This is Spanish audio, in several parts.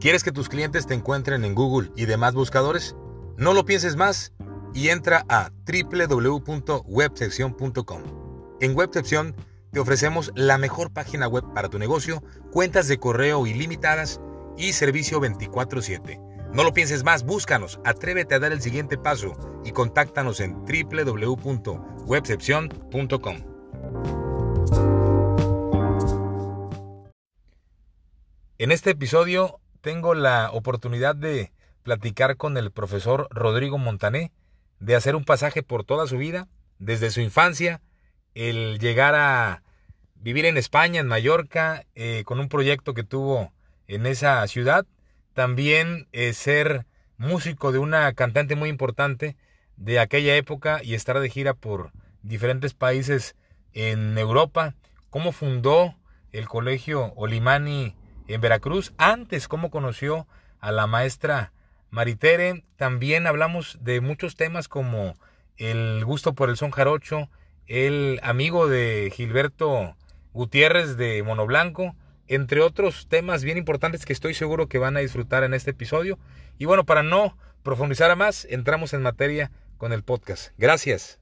¿Quieres que tus clientes te encuentren en Google y demás buscadores? No lo pienses más y entra a www.websección.com. En Websección te ofrecemos la mejor página web para tu negocio, cuentas de correo ilimitadas y servicio 24/7. No lo pienses más, búscanos, atrévete a dar el siguiente paso y contáctanos en www.webcepcion.com. En este episodio tengo la oportunidad de platicar con el profesor Rodrigo Montané, de hacer un pasaje por toda su vida, desde su infancia, el llegar a vivir en España, en Mallorca, eh, con un proyecto que tuvo en esa ciudad, también eh, ser músico de una cantante muy importante de aquella época y estar de gira por diferentes países en Europa, cómo fundó el colegio Olimani en Veracruz, antes cómo conoció a la maestra Maritere, también hablamos de muchos temas como el gusto por el son jarocho, el amigo de Gilberto Gutiérrez de Mono Blanco, entre otros temas bien importantes que estoy seguro que van a disfrutar en este episodio. Y bueno, para no profundizar a más, entramos en materia con el podcast. Gracias.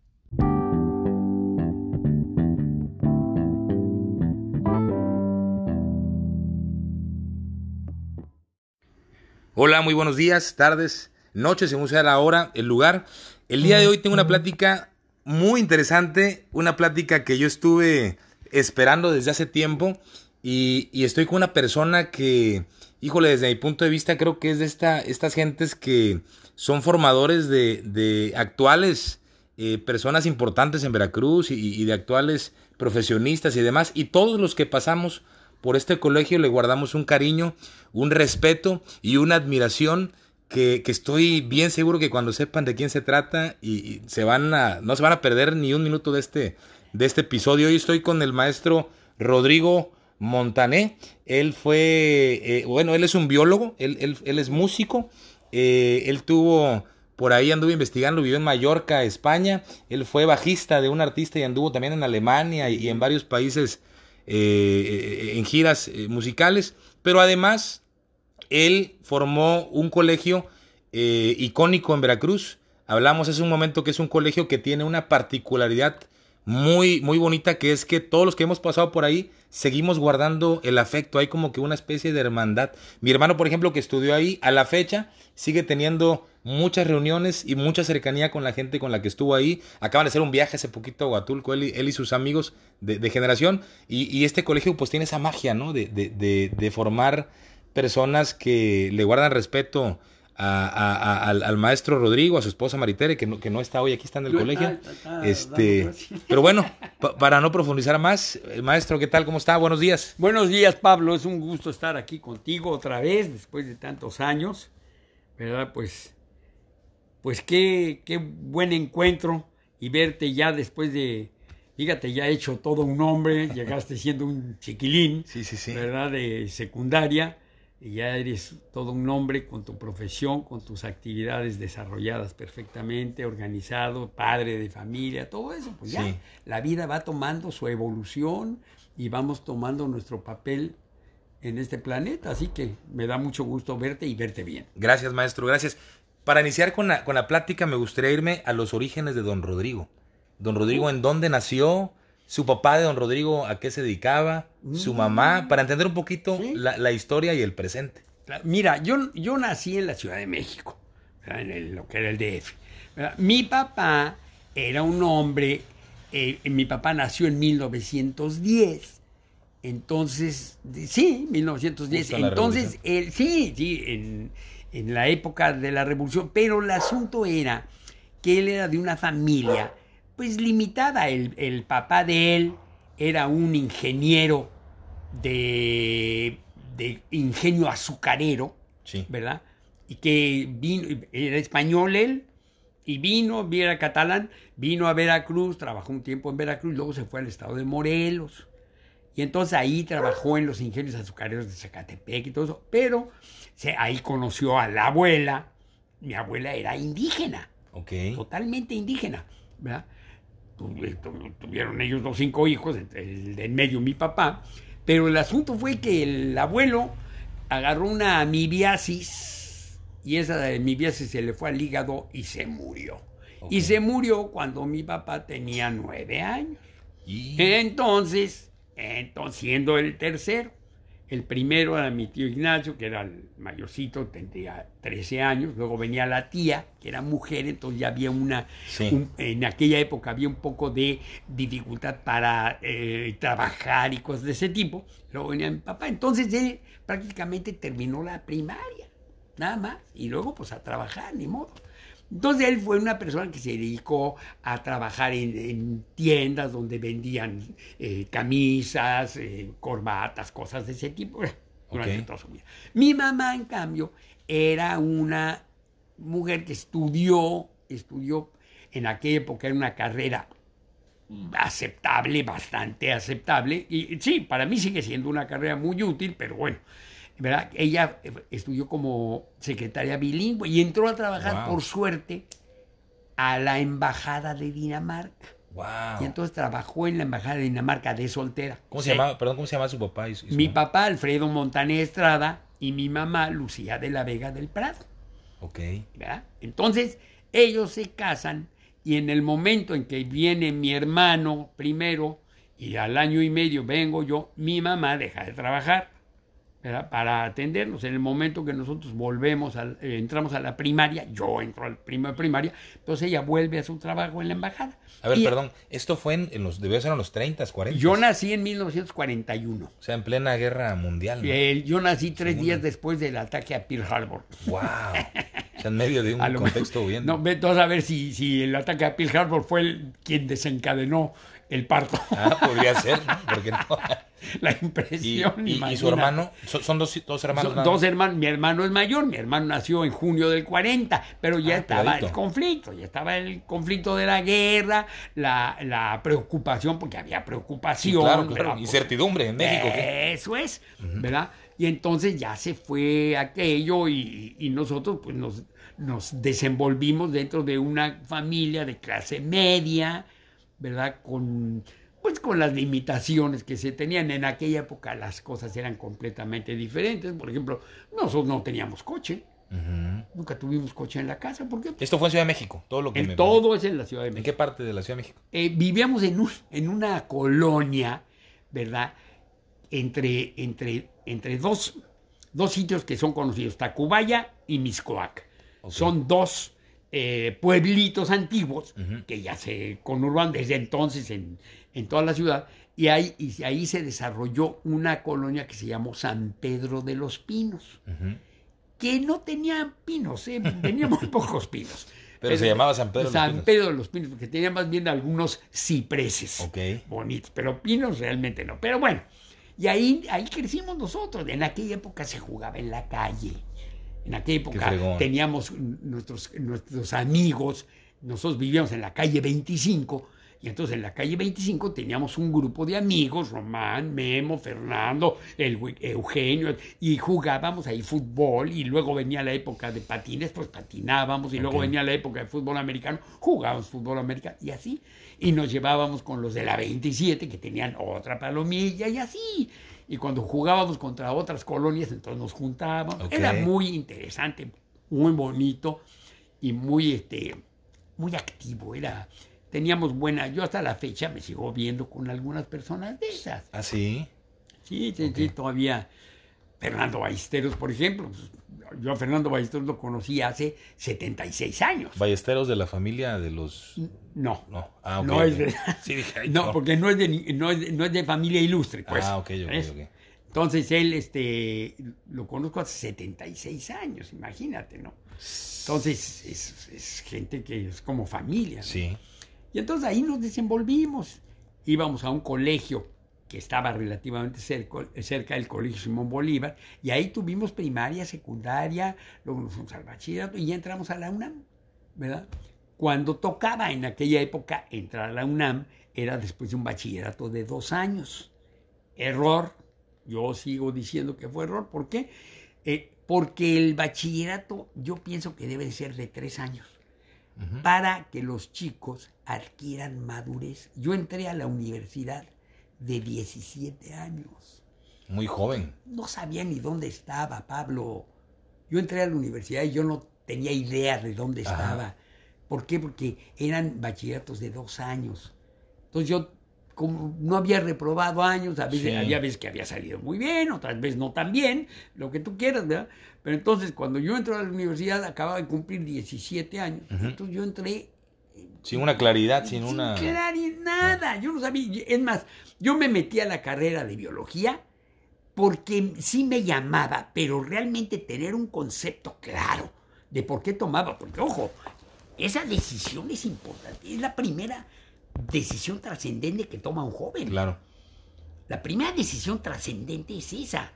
Hola, muy buenos días, tardes, noches, según sea la hora, el lugar. El día de hoy tengo una plática muy interesante, una plática que yo estuve esperando desde hace tiempo y, estoy con una persona que, híjole, desde mi punto de vista creo que es de esta, estas gentes que son formadores de, actuales eh, personas importantes en Veracruz y de actuales profesionistas y demás, y todos los que pasamos por este colegio le guardamos un cariño, un respeto y una admiración que, estoy bien seguro que cuando sepan de quién se trata y, se van a, no se van a perder ni un minuto de este, de este episodio. Hoy estoy con el maestro Rodrigo Montané. Él fue, eh, bueno, él es un biólogo, él, es músico. Eh, él tuvo, por ahí anduvo investigando, vivió en Mallorca, España. Él fue bajista de un artista y anduvo también en Alemania y en varios países eh, en giras eh, musicales, pero además él formó un colegio eh, icónico en Veracruz. Hablamos hace un momento que es un colegio que tiene una particularidad muy, muy bonita, que es que todos los que hemos pasado por ahí seguimos guardando el afecto, hay como que una especie de hermandad. Mi hermano, por ejemplo, que estudió ahí, a la fecha sigue teniendo muchas reuniones y mucha cercanía con la gente con la que estuvo ahí. Acaban de hacer un viaje hace poquito a Huatulco, él y, él y sus amigos de, generación, y, este colegio pues tiene esa magia, ¿no? De, de, de formar personas que le guardan respeto al, maestro Rodrigo, a su esposa Maritere, que no, que no está hoy aquí, está en el colegio. este, pero bueno, para no profundizar más, eh, maestro, ¿qué tal? ¿Cómo está? Buenos días. Buenos días, Pablo. Es un gusto estar aquí contigo otra vez, después de tantos años. ¿Verdad? Pues, pues qué, qué buen encuentro y verte ya después de, fíjate, ya hecho todo un hombre, llegaste siendo un chiquilín, sí, sí, sí. ¿verdad? De secundaria y ya eres todo un hombre con tu profesión, con tus actividades desarrolladas perfectamente, organizado, padre de familia, todo eso, pues ya la vida va tomando su evolución y vamos tomando nuestro papel en este planeta, así que me da mucho gusto verte y verte bien. Gracias, maestro, gracias. Para iniciar con la, con la plática me gustaría irme a los orígenes de don Rodrigo. Don Rodrigo, ¿en dónde nació? su papá de don Rodrigo a qué se dedicaba, su mm. mamá, para entender un poquito la, historia y el presente. Mira, yo, yo nací en la Ciudad de México, en lo que era el DF. Mi papá era un hombre, eh, mi papá nació en 1910. Entonces, sí, 1910. Entonces, él, sí, sí, en, en la época de la revolución. Pero el asunto era que él era de una familia pues limitada. El, papá de él era un ingeniero de, de ingenio azucarero, ¿verdad? Y que vino, era español él, y vino, era catalán, vino a Veracruz, trabajó un tiempo en Veracruz, luego se fue al estado de Morelos. Y entonces ahí trabajó en los ingenios azucareros de Zacatepec y todo eso. Pero ahí conoció a la abuela. Mi abuela era indígena. Totalmente indígena. ¿verdad? tuvieron ellos los cinco hijos, el de en medio mi papá, pero el asunto fue que el abuelo agarró una amibiasis y esa amibiasis se le fue al hígado y se murió. Y se murió cuando mi papá tenía nueve años. Entonces, entonces, siendo el tercero, el primero era mi tío Ignacio, que era el mayorcito, tendría 13 años. Luego venía la tía, que era mujer, entonces ya había una. en aquella época había un poco de dificultad para eh, trabajar y cosas de ese tipo. Luego venía mi papá. Entonces él prácticamente terminó la primaria, nada más. Y luego, pues a trabajar, ni modo. Entonces él fue una persona que se dedicó a trabajar en, tiendas donde vendían eh, camisas, eh, corbatas, cosas de ese tipo durante toda su vida. Mi mamá, en cambio, era una mujer que estudió, estudió en aquella época, era una carrera aceptable, bastante aceptable. Y sí, para mí sigue siendo una carrera muy útil, pero bueno, ¿verdad? Ella eh, estudió como secretaria bilingüe y entró a trabajar, por suerte, a la embajada de Dinamarca. Y entonces trabajó en la embajada de Dinamarca de soltera. ¿Cómo se, llamaba? Perdón, ¿cómo se llama su papá? mi papá, Alfredo Montané Estrada, y mi mamá, Lucía de la Vega del Prado. Ok. ¿verdad? Entonces, ellos se casan y en el momento en que viene mi hermano primero y al año y medio vengo yo, mi mamá deja de trabajar para atendernos. En el momento que nosotros volvemos, al, eh, entramos a la primaria, yo entro al primo de primaria, entonces ella vuelve a su trabajo en la embajada. A ver, perdón, esto fue en, los, debió ser en los 30, 40. Yo nací en 1941. O sea, en plena guerra mundial. yo nací tres días después del ataque a Pearl Harbor. ¡Wow! O sea, en medio de un contexto bien. No, ve a ver si, si el ataque a Pearl Harbor fue el, quien desencadenó el parto. Ah, podría ser, ¿no? Porque no. La impresión. ¿Y, y, su hermano? ¿Son, dos, dos hermanos? dos hermanos. Mi hermano es mayor, mi hermano nació en junio del 40, pero ya ah, estaba el conflicto, ya estaba el conflicto de la guerra, la, la preocupación, porque había preocupación. claro, claro. Incertidumbre en México. Eso es, ¿verdad? Y entonces ya se fue aquello y, y nosotros pues nos, nos desenvolvimos dentro de una familia de clase media, ¿verdad? Con, pues con las limitaciones que se tenían. En aquella época las cosas eran completamente diferentes. Por ejemplo, nosotros no teníamos coche. Nunca tuvimos coche en la casa. ¿Por qué? Esto fue en Ciudad de México, todo lo que en Todo es en la Ciudad de México. ¿En qué parte de la Ciudad de México? Eh, vivíamos en, un, en una colonia, ¿verdad? Entre, entre, entre dos, dos sitios que son conocidos, Tacubaya y Miscoac. Son dos eh, pueblitos antiguos que ya se conurban desde entonces en, toda la ciudad y ahí, y ahí se desarrolló una colonia que se llamó San Pedro de los Pinos, que no tenía pinos, ¿eh? tenía muy pocos pinos. Pero, se llamaba San Pedro. de los Pinos. Pedro de los Pinos, porque tenía más bien algunos cipreses bonitos, pero pinos realmente no. Pero bueno, y ahí, ahí crecimos nosotros. En aquella época se jugaba en la calle. En aquella época teníamos nuestros, nuestros amigos, nosotros vivíamos en la calle 25, y entonces en la calle 25 teníamos un grupo de amigos, Román, Memo, Fernando, el, Eugenio, y jugábamos ahí fútbol, y luego venía la época de patines, pues patinábamos, y luego venía la época de fútbol americano, jugábamos fútbol americano, y así, y nos llevábamos con los de la 27, que tenían otra palomilla, y así y cuando jugábamos contra otras colonias, entonces nos juntábamos. Era muy interesante, muy bonito y muy, este, muy activo. Era, teníamos buena, yo hasta la fecha me sigo viendo con algunas personas de esas. ¿Ah, sí? Sí, sí, todavía. Fernando Ballesteros, por ejemplo. Pues, yo a Fernando Ballesteros lo conocí hace 76 años. ¿Ballesteros de la familia de los...? No. No, ah, no, es de, no, porque no es, de, no, es, de familia ilustre, pues. Ah, ok, ok, ok. Entonces él, este, lo conozco hace 76 años, imagínate, ¿no? Entonces es, es gente que es como familia. Sí. Y entonces ahí nos desenvolvimos. Íbamos a un colegio que estaba relativamente cerca, cerca, del Colegio Simón Bolívar, y ahí tuvimos primaria, secundaria, luego nos fuimos al bachillerato y ya entramos a la UNAM, ¿verdad? Cuando tocaba en aquella época entrar a la UNAM, era después de un bachillerato de dos años. Error, yo sigo diciendo que fue error, ¿por qué? Eh, porque el bachillerato yo pienso que debe ser de tres años para que los chicos adquieran madurez. Yo entré a la universidad de 17 años. Muy joven. No sabía ni dónde estaba, Pablo. Yo entré a la universidad y yo no tenía idea de dónde Ajá. estaba. ¿Por qué? Porque eran bachilleratos de dos años. Entonces yo, como no había reprobado años, a veces, Sí. había veces que había salido muy bien, otras veces no tan bien, lo que tú quieras, ¿verdad? Pero entonces cuando yo entré a la universidad acababa de cumplir 17 años. Ujú. Entonces yo entré Sin una claridad, sin una... claro, y nada, yo no sabía. Es más, yo me metí a la carrera de biología porque sí me llamaba, pero realmente tener un concepto claro de por qué tomaba, porque ojo, esa decisión es importante, es la primera decisión trascendente que toma un joven. Claro. La primera decisión trascendente es esa.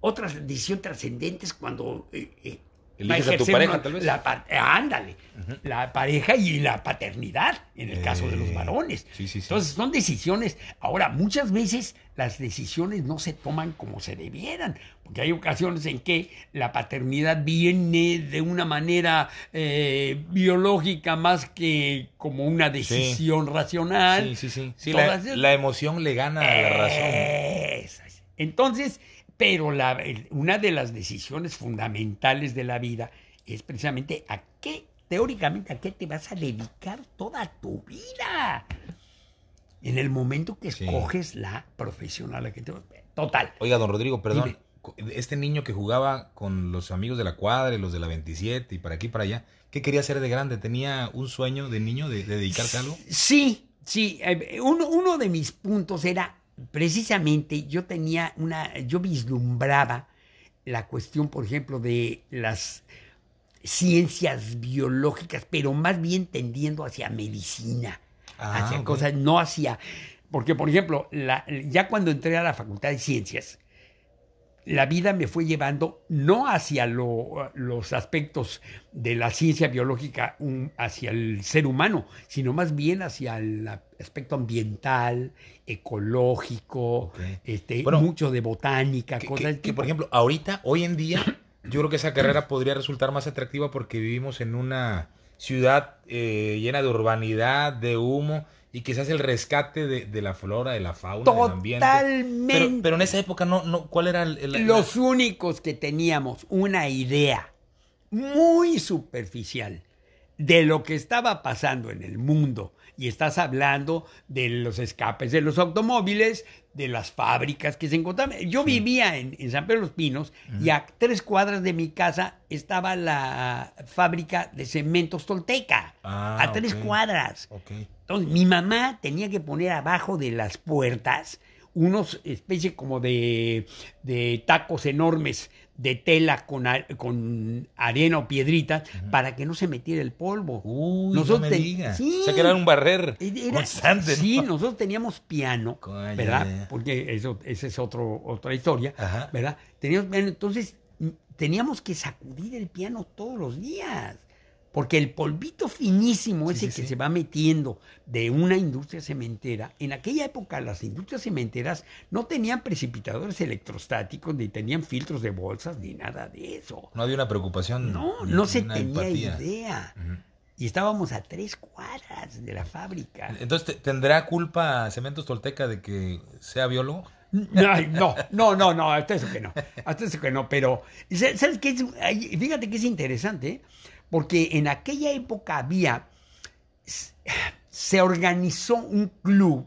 Otra decisión trascendente es cuando eh, eh, va Eliges a tu pareja, tal vez. la ándale, la pareja y la paternidad, en el caso de los Eh, varones. sí, sí, sí. Entonces son decisiones. Ahora, muchas veces las decisiones no se toman como se debieran, porque hay ocasiones en que la paternidad viene de una manera eh, biológica más que como una decisión racional. Sí, sí, sí. La, la emoción le gana a la razón. Entonces, pero la- el- una de las decisiones fundamentales de la vida es precisamente a qué, teóricamente, a qué te vas a dedicar toda tu vida. En el momento que Sí. escoges la profesión a la que te Total. Oiga, don Rodrigo, perdón. Dime. Este niño que jugaba con los amigos de la cuadra y los de la 27 y para aquí y para allá, ¿qué quería hacer de grande? ¿Tenía un sueño de niño de, de dedicarse a algo? Sí, sí. eh, Uno, uno de mis puntos era precisamente, yo tenía una, yo vislumbraba la cuestión, por ejemplo, de las ciencias biológicas, pero más bien tendiendo hacia medicina, Ah, hacia cosas, no hacia, porque por ejemplo, la- ya cuando entré a la Facultad de Ciencias, la vida me fue llevando no hacia lo- los aspectos de la ciencia biológica, un- hacia el ser humano, sino más bien hacia el aspecto ambiental, ecológico, este, Bueno, mucho de botánica, Que, cosas que- que, por ejemplo, ahorita, hoy en día, yo creo que esa carrera podría resultar más atractiva porque vivimos en una ciudad eh, llena de urbanidad, de humo y quizás el rescate de, de la flora, de la fauna, del ambiente. Totalmente. Pero, pero en esa época no, no, ¿cuál era el, el- Los únicos que teníamos una idea muy superficial de lo que estaba pasando en el mundo, y estás hablando de los escapes de los automóviles, de las fábricas que se encontraban. Yo vivía en, en San Pedro de los Pinos y a tres cuadras de mi casa estaba la fábrica de cementos Tolteca. Ah, a tres cuadras. Ok. Entonces, mi mamá tenía que poner abajo de las puertas unos especie como de, de tacos enormes de tela con, con arena o piedritas para que no se metiera el polvo. Uy, Nosotros no me te- diga. Sí. O sea, que era un barrer Era- constante, ¿no? Sí, nosotros teníamos piano, ¿verdad? Porque eso, esa es otro, otra historia, Ajá. ¿verdad? Teníamos piano, entonces m- teníamos que sacudir el piano todos los días. Porque el polvito finísimo ese sí, que sí. se va metiendo de una industria cementera, en aquella época las industrias cementeras no tenían precipitadores electrostáticos, ni tenían filtros de bolsas, ni nada de eso. No había una preocupación. No, no se tenía empatía. idea. Y estábamos a tres cuadras de la fábrica. Entonces, ¿te- ¿tendrá culpa Cementos Tolteca de que sea biólogo? No, no, no, no, hasta eso que no, hasta eso que no, pero sa- ¿sabes qué? es? Fíjate que es interesante, ¿eh? Porque en aquella época había, se organizó un club,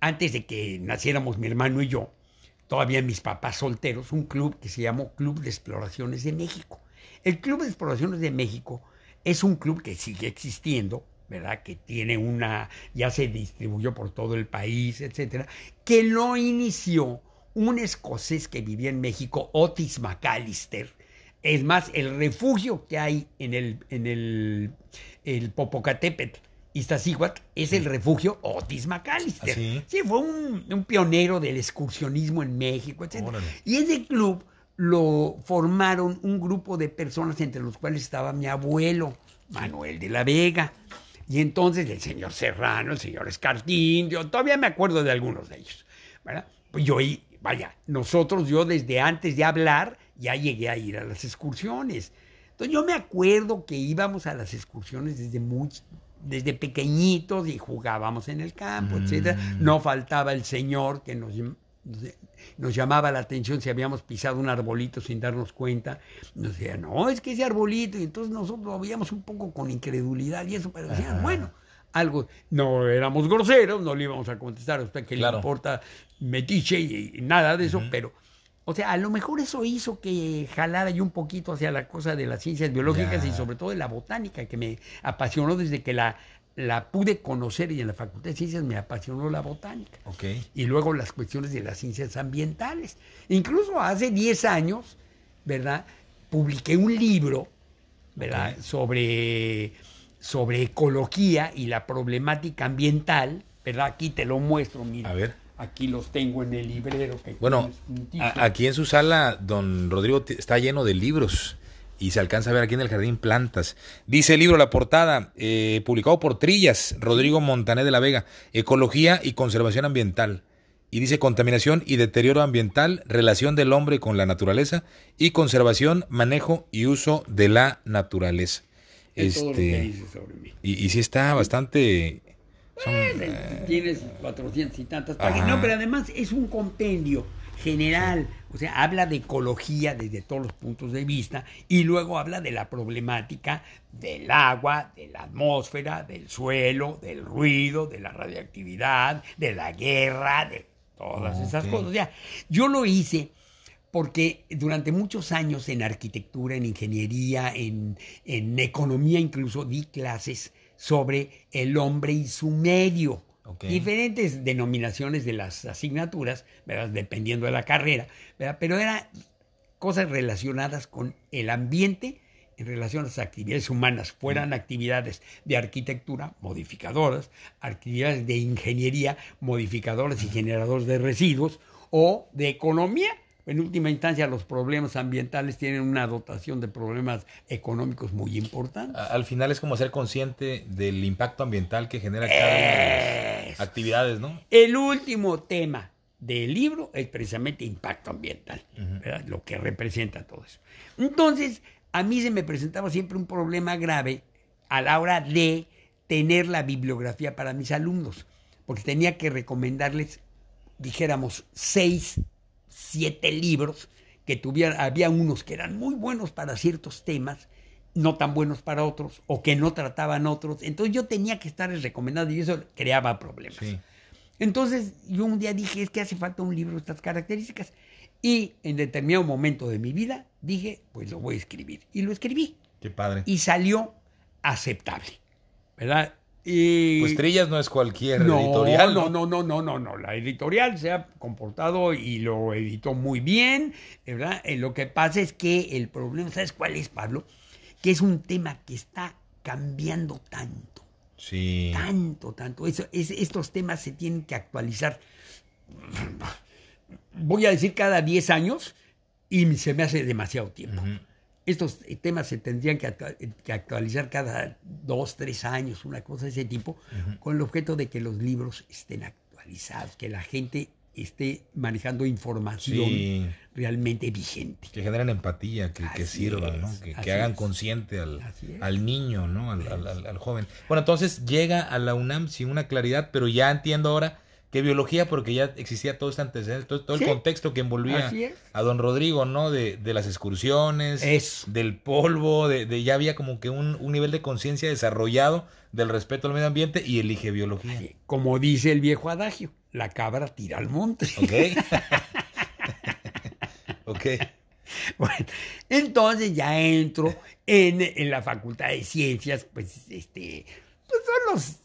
antes de que naciéramos mi hermano y yo, todavía mis papás solteros, un club que se llamó Club de Exploraciones de México. El Club de Exploraciones de México es un club que sigue existiendo, ¿verdad? Que tiene una, ya se distribuyó por todo el país, etcétera, que lo inició un escocés que vivía en México, Otis McAllister. Es más, el refugio que hay en el, en el, el Popocatépetl, Iztaccíhuatl, es el refugio Otis McAllister. ¿Ah, sí? Sí, fue un, un pionero del excursionismo en México, etc. Órale. Y ese club lo formaron un grupo de personas entre los cuales estaba mi abuelo, Manuel de la Vega. Y entonces el señor Serrano, el señor Escartín, yo todavía me acuerdo de algunos de ellos. ¿verdad? Pues yo, y- vaya, nosotros, yo desde antes de hablar, ya llegué a ir a las excursiones. Entonces yo me acuerdo que íbamos a las excursiones desde muy, desde pequeñitos y jugábamos en el campo, Mm. etcétera. No faltaba el señor que nos Nos llamaba la atención si habíamos pisado un arbolito sin darnos cuenta. Nos decían, no, es que ese arbolito. Y entonces nosotros lo veíamos un poco con incredulidad y eso, pero decían, bueno, algo. No éramos groseros, no le íbamos a contestar a usted que Claro. le importa metiche y, y nada de eso, pero. O sea, a lo mejor eso hizo que jalara yo un poquito hacia la cosa de las ciencias biológicas Ya. y sobre todo de la botánica, que me apasionó desde que la, la pude conocer y en la Facultad de Ciencias me apasionó la botánica. Ok. Y luego las cuestiones de las ciencias ambientales. Incluso hace 10 años, ¿verdad? Publiqué un libro, ¿verdad? Sobre, sobre ecología y la problemática ambiental, ¿verdad? Aquí te lo muestro, mira. A ver. Aquí los tengo en el librero. Que Bueno, aquí en su sala, don Rodrigo está lleno de libros y se alcanza a ver aquí en el jardín plantas. Dice el libro, la portada, eh, publicado por Trillas, Rodrigo Montané de la Vega, Ecología y Conservación Ambiental. Y dice contaminación y deterioro ambiental, relación del hombre con la naturaleza y conservación, manejo y uso de la naturaleza. Es todo lo que Este, dice sobre mí. y, y sí está bastante... son, Eh, Tienes 400 y tantas páginas. No, pero además es un compendio general. O sea, habla de ecología desde todos los puntos de vista y luego habla de la problemática del agua, de la atmósfera, del suelo, del ruido, de la radioactividad, de la guerra, de todas esas cosas. O sea, yo lo hice porque durante muchos años en arquitectura, en ingeniería, en, en economía incluso di clases sobre el hombre y su medio. Diferentes denominaciones de las asignaturas, ¿verdad? dependiendo de la carrera, ¿verdad? pero eran cosas relacionadas con el ambiente en relación a las actividades humanas, fueran actividades de arquitectura modificadoras, actividades de ingeniería modificadoras y generadores de residuos, o de economía. En última instancia, los problemas ambientales tienen una dotación de problemas económicos muy importantes. al final es como ser consciente del impacto ambiental que genera cada una de las actividades, ¿no? El último tema del libro es precisamente impacto ambiental, lo que representa todo eso. Entonces, a mí se me presentaba siempre un problema grave a la hora de tener la bibliografía para mis alumnos, porque tenía que recomendarles, dijéramos, seis, siete libros que tuvieran, había unos que eran muy buenos para ciertos temas, no tan buenos para otros, o que no trataban otros. Entonces yo tenía que estarles recomendando y eso creaba problemas. Sí. Entonces yo un día dije, es que hace falta un libro de estas características. Y en determinado momento de mi vida dije, pues lo voy a escribir. Y lo escribí. Qué padre. Y salió aceptable. ¿Verdad? Y... Pues Trillas no es cualquier no, editorial. no, no, no, no, no, no. La editorial se ha comportado y lo editó muy bien, ¿verdad? Eh, lo que pasa es que el problema, ¿sabes cuál es, Pablo? Que es un tema que está cambiando tanto Sí. tanto, tanto. Eso, es- estos temas se tienen que actualizar. Voy a decir cada 10 años y se me hace demasiado tiempo. Ujú. Estos temas se tendrían que, actua- que actualizar cada 2, 3 años, una cosa de ese tipo, con el objeto de que los libros estén actualizados, que la gente esté manejando información Sí. realmente vigente. Que generen empatía, que, que Así sirvan, ¿no? es, Que, hagan es. consciente al, es. al niño, ¿no? Al, al- al- al joven. Bueno, entonces llega a la UNAM sin una claridad, pero ya entiendo ahora que biología, porque ya existía todo este antecedente, todo, todo el contexto que envolvía a don Rodrigo, ¿no? De, de las excursiones, Eso. del polvo, de, de ya había como que un, un nivel de conciencia desarrollado del respeto al medio ambiente y elige biología. Como dice el viejo adagio, la cabra tira al monte. ¿Ok? ok. Bueno, entonces ya entro en, en la Facultad de Ciencias, pues, este, pues son los,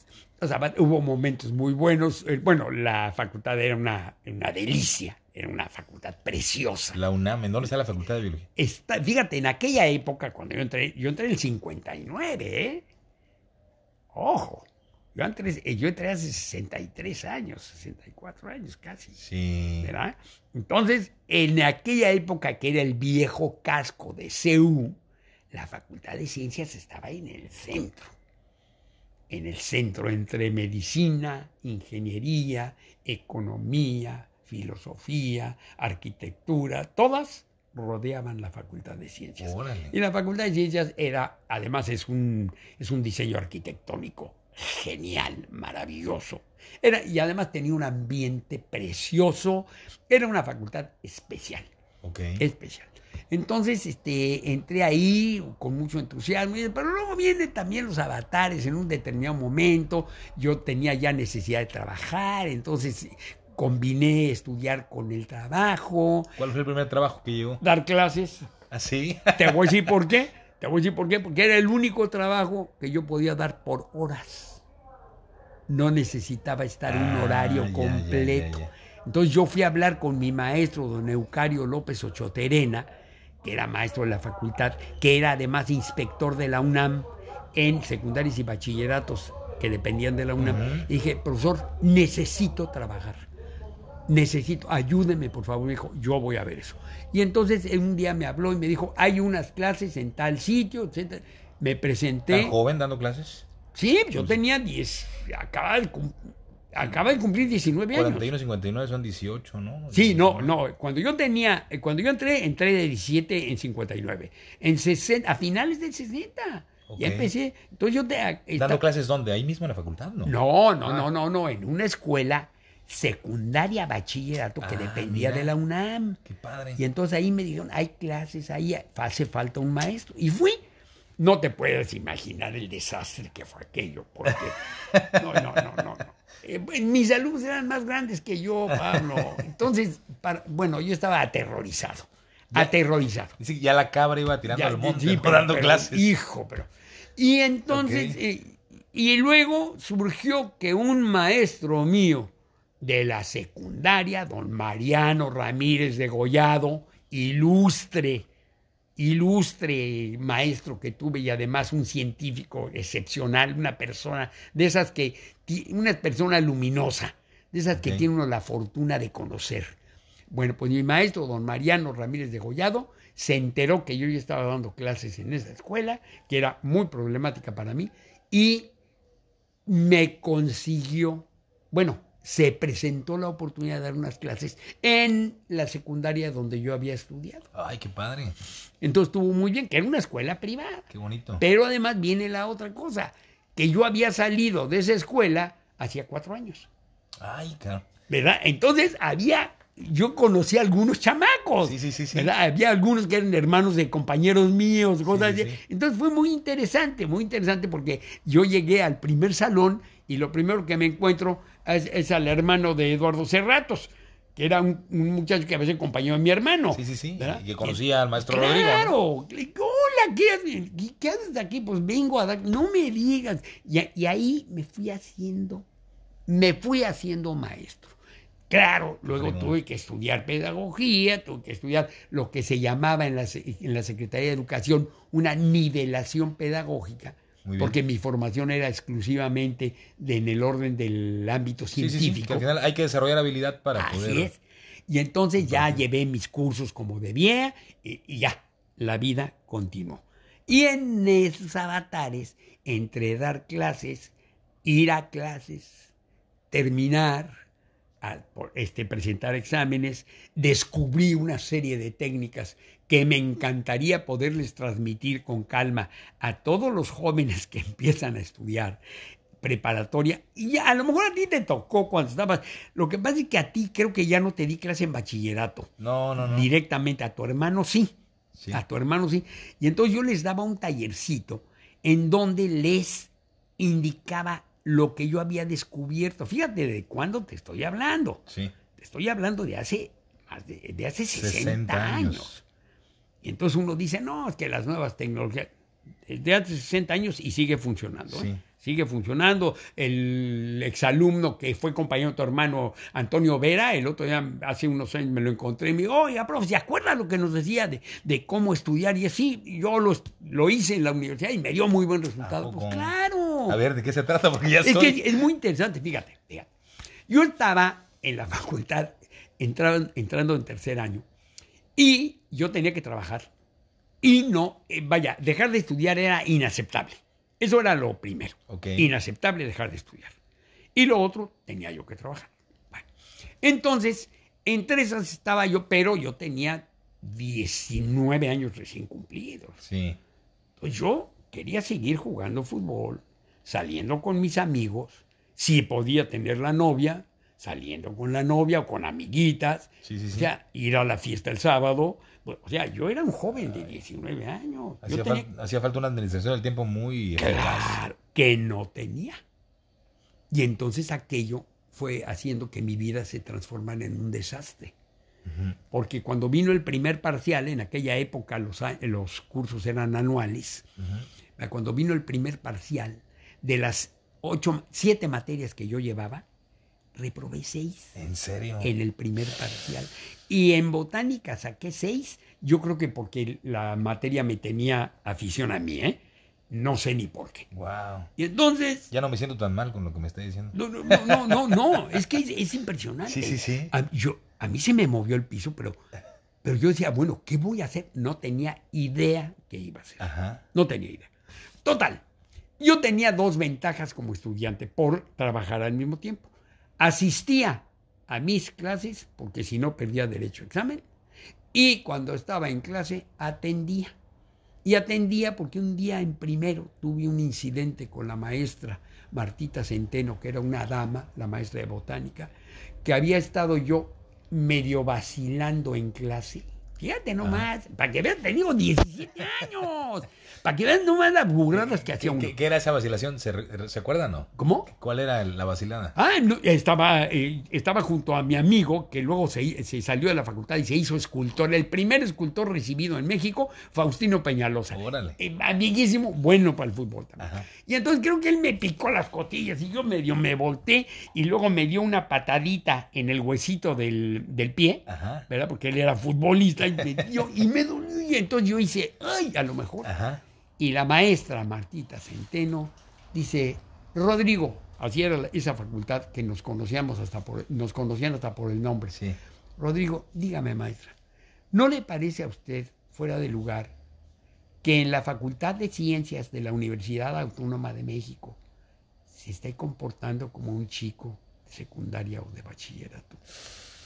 o sea, hubo momentos muy buenos. Eh, Bueno, la facultad era una, una delicia, era una facultad preciosa. La UNAM, ¿en dónde está la Facultad de Biología? Está- fíjate, en aquella época, cuando yo entré, yo entré en el 59, ¿eh? Ojo, yo entré, eh, yo entré hace 63 años, 64 años casi. Sí. ¿verdad? Entonces, en aquella época que era el viejo casco de CEU, la Facultad de Ciencias estaba en el centro. En el centro entre medicina, ingeniería, economía, filosofía, arquitectura, todas rodeaban la Facultad de Ciencias. Órale. Y la Facultad de Ciencias era, además es un, es un diseño arquitectónico genial, maravilloso. Era, y además tenía un ambiente precioso. Era una facultad especial. Especial. Entonces, este, entré ahí con mucho entusiasmo, pero luego vienen también los avatares en un determinado momento. Yo tenía ya necesidad de trabajar, entonces combiné estudiar con el trabajo. ¿Cuál fue el primer trabajo que llegó? Dar clases. ¿Así? Te voy a decir por qué. Te voy a decir por qué. Porque era el único trabajo que yo podía dar por horas. No necesitaba estar en un Ah, horario ya, completo. ya, ya. Entonces yo fui a hablar con mi maestro, don Eucario López Ochoterena, que era maestro de la facultad, que era además inspector de la UNAM en secundarias y bachilleratos que dependían de la UNAM. Y dije, profesor, necesito trabajar. Necesito, ayúdeme por favor. Me dijo, yo voy a ver eso. Y entonces un día me habló y me dijo, hay unas clases en tal sitio, etcétera. Me presenté. ¿Tan joven dando clases? Sí, yo tenía 10, acaba de, cum- acaba de cumplir 19 años. 41, 59 son 18, ¿no? Sí, no, no. Cuando yo tenía, eh, cuando yo entré, entré de 17 en 59. En 60, a finales del 60. Ok. Ya empecé. Entonces yo te. ¿Dando esta- clases dónde? ¿Ahí mismo en la facultad? No. no, no, Ah. no, no, no. En una escuela secundaria bachillerato que Ah, dependía mira. de la UNAM. Qué padre. Y entonces ahí me dijeron, hay clases, ahí hace falta un maestro. Y fui. No te puedes imaginar el desastre que fue aquello, porque... No, no, no, no. no. Eh, mis alumnos eran más grandes que yo, Pablo. Entonces, para- bueno, yo estaba aterrorizado. Ya. Aterrorizado. Que ya la cabra iba tirando Ya, al monte, sí, pero- dando pero, clases. Hijo, pero. Y entonces, eh, y luego surgió que un maestro mío de la secundaria, don Mariano Ramírez de Gollado, ilustre, ilustre maestro que tuve y además un científico excepcional, una persona de esas que, una persona luminosa, de esas que tiene uno la fortuna de conocer. Bueno, pues mi maestro, don Mariano Ramírez de Gollado, se enteró que yo ya estaba dando clases en esa escuela, que era muy problemática para mí, y me consiguió, bueno, se presentó la oportunidad de dar unas clases en la secundaria donde yo había estudiado. Ay, qué padre. Entonces estuvo muy bien, que era una escuela privada. Qué bonito. Pero además viene la otra cosa, que yo había salido de esa escuela hacía cuatro años, Ay, claro. ¿verdad? Entonces había, yo conocí a algunos chamacos, Sí, sí, sí. Había algunos que eran hermanos de compañeros míos, cosas sí, así. sí. Entonces fue muy interesante, muy interesante porque yo llegué al primer salón y lo primero que me encuentro es, es al hermano de Eduardo Cerratos, que era un, un muchacho que a veces acompañó a mi hermano. Sí, sí, sí. ¿verdad? Y que conocía al maestro Rodrigo. ¿no? Claro, digo, hola, ¿qué ¿Qué haces aquí? Pues vengo a dar, no me digas. Y, y ahí me fui haciendo, me fui haciendo maestro. Claro, luego tuve que estudiar pedagogía, tuve que estudiar lo que se llamaba en la, en la Secretaría de Educación una nivelación pedagógica, porque mi formación era exclusivamente de- en el orden del ámbito Sí, sí, científico. sí. Que al final hay que desarrollar habilidad para Así poder. es. Y entonces ya llevé mis cursos como debía y, y ya, la vida continuó. Y en esos avatares, entre dar clases, ir a clases, terminar, a- por- este, presentar exámenes, descubrí una serie de técnicas que me encantaría poderles transmitir con calma a todos los jóvenes que empiezan a estudiar preparatoria y a lo mejor a ti te tocó cuando estabas. Lo que pasa es que a ti creo que ya no te di clase en bachillerato. No, no, no. Directamente a tu hermano sí. Sí. A tu hermano sí. Y entonces yo les daba un tallercito en donde les indicaba lo que yo había descubierto. Fíjate de cuándo te estoy hablando. Sí. Te estoy hablando de hace, más de, de hace 60, 60 años. años. Y entonces uno dice, no, es que las nuevas tecnologías, de hace 60 años y sigue funcionando. ¿eh? Sí. Sigue funcionando. El exalumno que fue compañero de tu hermano Antonio Vera, el otro día, hace unos años me lo encontré y me dijo, oye, profe, ¿se acuerda lo que nos decía de, de cómo estudiar? Y así, yo lo, hice en la universidad y me dio muy buen resultado. Pues claro. A ver, ¿de qué se trata? Porque ya Es que es muy interesante, fíjate, fíjate. Yo estaba en la facultad, entraba- entrando en tercer año, y yo tenía que trabajar. Y no, eh, vaya, dejar de estudiar era inaceptable. Eso era lo primero. Inaceptable dejar de estudiar. Y lo otro, tenía yo que trabajar. Bueno, entonces, entre esas estaba yo, pero yo tenía 19 años recién cumplidos. Sí. Pues yo quería seguir jugando fútbol, saliendo con mis amigos, si podía tener la novia, saliendo con la novia o con amiguitas, Sí, sí, sí. o sea, ir a la fiesta el sábado. O sea, yo era un joven de 19 años. Hacía, tenía- fal- hacía falta una administración del tiempo muy. Claro, que no tenía. Y entonces aquello fue haciendo que mi vida se transformara en un desastre. Porque cuando vino el primer parcial, en aquella época los, cursos eran anuales, Ujú. cuando vino el primer parcial, de las ocho, siete materias que yo llevaba, reprobé seis ¿En serio? en el primer parcial. Y en botánica saqué seis, yo creo que porque la materia me tenía afición a mí, ¿eh? No sé ni por qué. Wow. Y entonces, Ya no me siento tan mal con lo que me está diciendo. no, no, no, no, no, es que es, es impresionante. Sí, sí, sí. A, yo, a mí se me movió el piso, pero, pero yo decía, bueno, ¿qué voy a hacer? No tenía idea qué iba a hacer. Ajá. No tenía idea. Total, yo tenía dos ventajas como estudiante por trabajar al mismo tiempo. Asistía a mis clases, porque si no perdía derecho a examen, y cuando estaba en clase atendía. Y atendía porque un día en primero tuve un incidente con la maestra Martita Centeno, que era una dama, la maestra de botánica, que había estado yo medio vacilando en clase. Fíjate nomás, para que vean, tengo 17 años, para que vean nomás las burradas que hacía ¿Qué, uno. qué- qué era esa vacilación? ¿Se, ¿se acuerdan o no? ¿Cómo? ¿Cuál era la vacilada? Ah, no, estaba, eh, estaba junto a mi amigo que luego se, se salió de la facultad y se hizo escultor. El primer escultor recibido en México, Faustino Peñalosa. Órale. Eh, amiguísimo, bueno para el fútbol también. Ajá. Y entonces creo que él me picó las cotillas y yo medio me volteé y luego me dio una patadita en el huesito del, del pie, Ajá. ¿verdad? Porque él era futbolista y me dio y me dolió. Y entonces yo hice, ay, a lo mejor. Ajá. Y la maestra Martita Centeno dice, Rodrigo, así era esa facultad que nos conocíamos hasta por, nos conocían hasta por el nombre. Sí. Rodrigo, dígame maestra, ¿no le parece a usted fuera de lugar que en la Facultad de Ciencias de la Universidad Autónoma de México se esté comportando como un chico de secundaria o de bachillerato?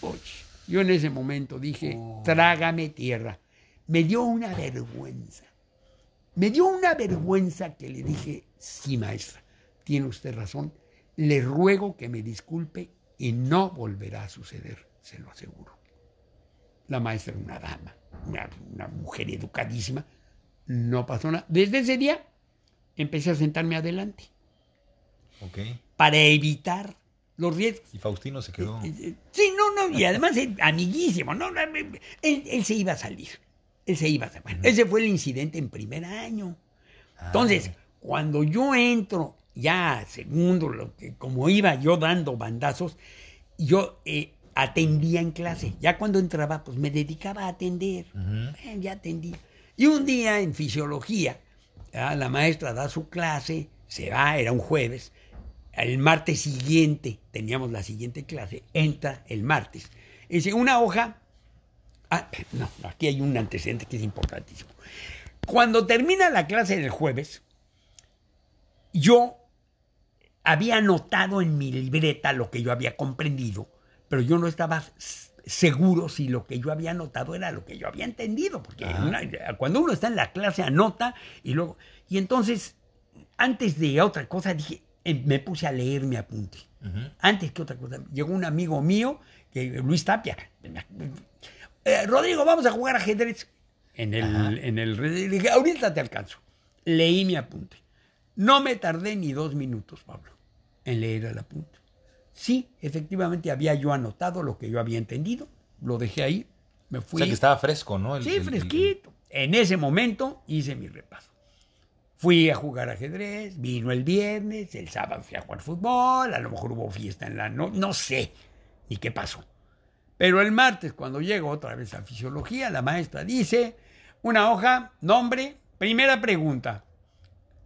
Oye, yo en ese momento dije, Oh. trágame tierra. Me dio una vergüenza. Me dio una vergüenza que le dije, sí maestra, tiene usted razón, le ruego que me disculpe y no volverá a suceder, se lo aseguro. La maestra era una dama, una, una mujer educadísima, no pasó nada. Desde ese día empecé a sentarme adelante Ok. para evitar los riesgos. Y Faustino se quedó. Eh, eh, Sí, no, no, y además amiguísimo, no, eh, él, él se iba a salir, él se iba a salir. Bueno, ese fue el incidente en primer año. Entonces, cuando yo entro ya segundo, lo que, como iba yo dando bandazos, yo eh, atendía en clase. Ya cuando entraba, pues me dedicaba a atender. Eh, ya atendía. Y un día en fisiología, ah, la maestra da su clase, se va, era un jueves. El martes siguiente, teníamos la siguiente clase, entra el martes. Dice, una hoja. Ah, no, aquí hay un antecedente que es importantísimo. Cuando termina la clase del jueves, yo había anotado en mi libreta lo que yo había comprendido, pero yo no estaba seguro si lo que yo había anotado era lo que yo había entendido, porque una- cuando uno está en la clase anota y luego... Y entonces, antes de otra cosa, dije, me puse a leer mi apunte. Antes que otra cosa, llegó un amigo mío, que, Luis Tapia. Eh, Rodrigo, vamos a jugar ajedrez. En Ajá. el, en el, le dije, ahorita te alcanzo. Leí mi apunte. No me tardé ni dos minutos, Pablo, en leer el apunte. Sí, efectivamente había yo anotado lo que yo había entendido, lo dejé ahí, me O fui. sea que estaba fresco, ¿no? El- Sí, el- fresquito. En ese momento hice mi repaso. Fui a jugar ajedrez, vino el viernes, el sábado fui a jugar fútbol, a lo mejor hubo fiesta en la no, no sé ni qué pasó. Pero el martes, cuando llego otra vez a fisiología, la maestra dice, una hoja, nombre, primera pregunta.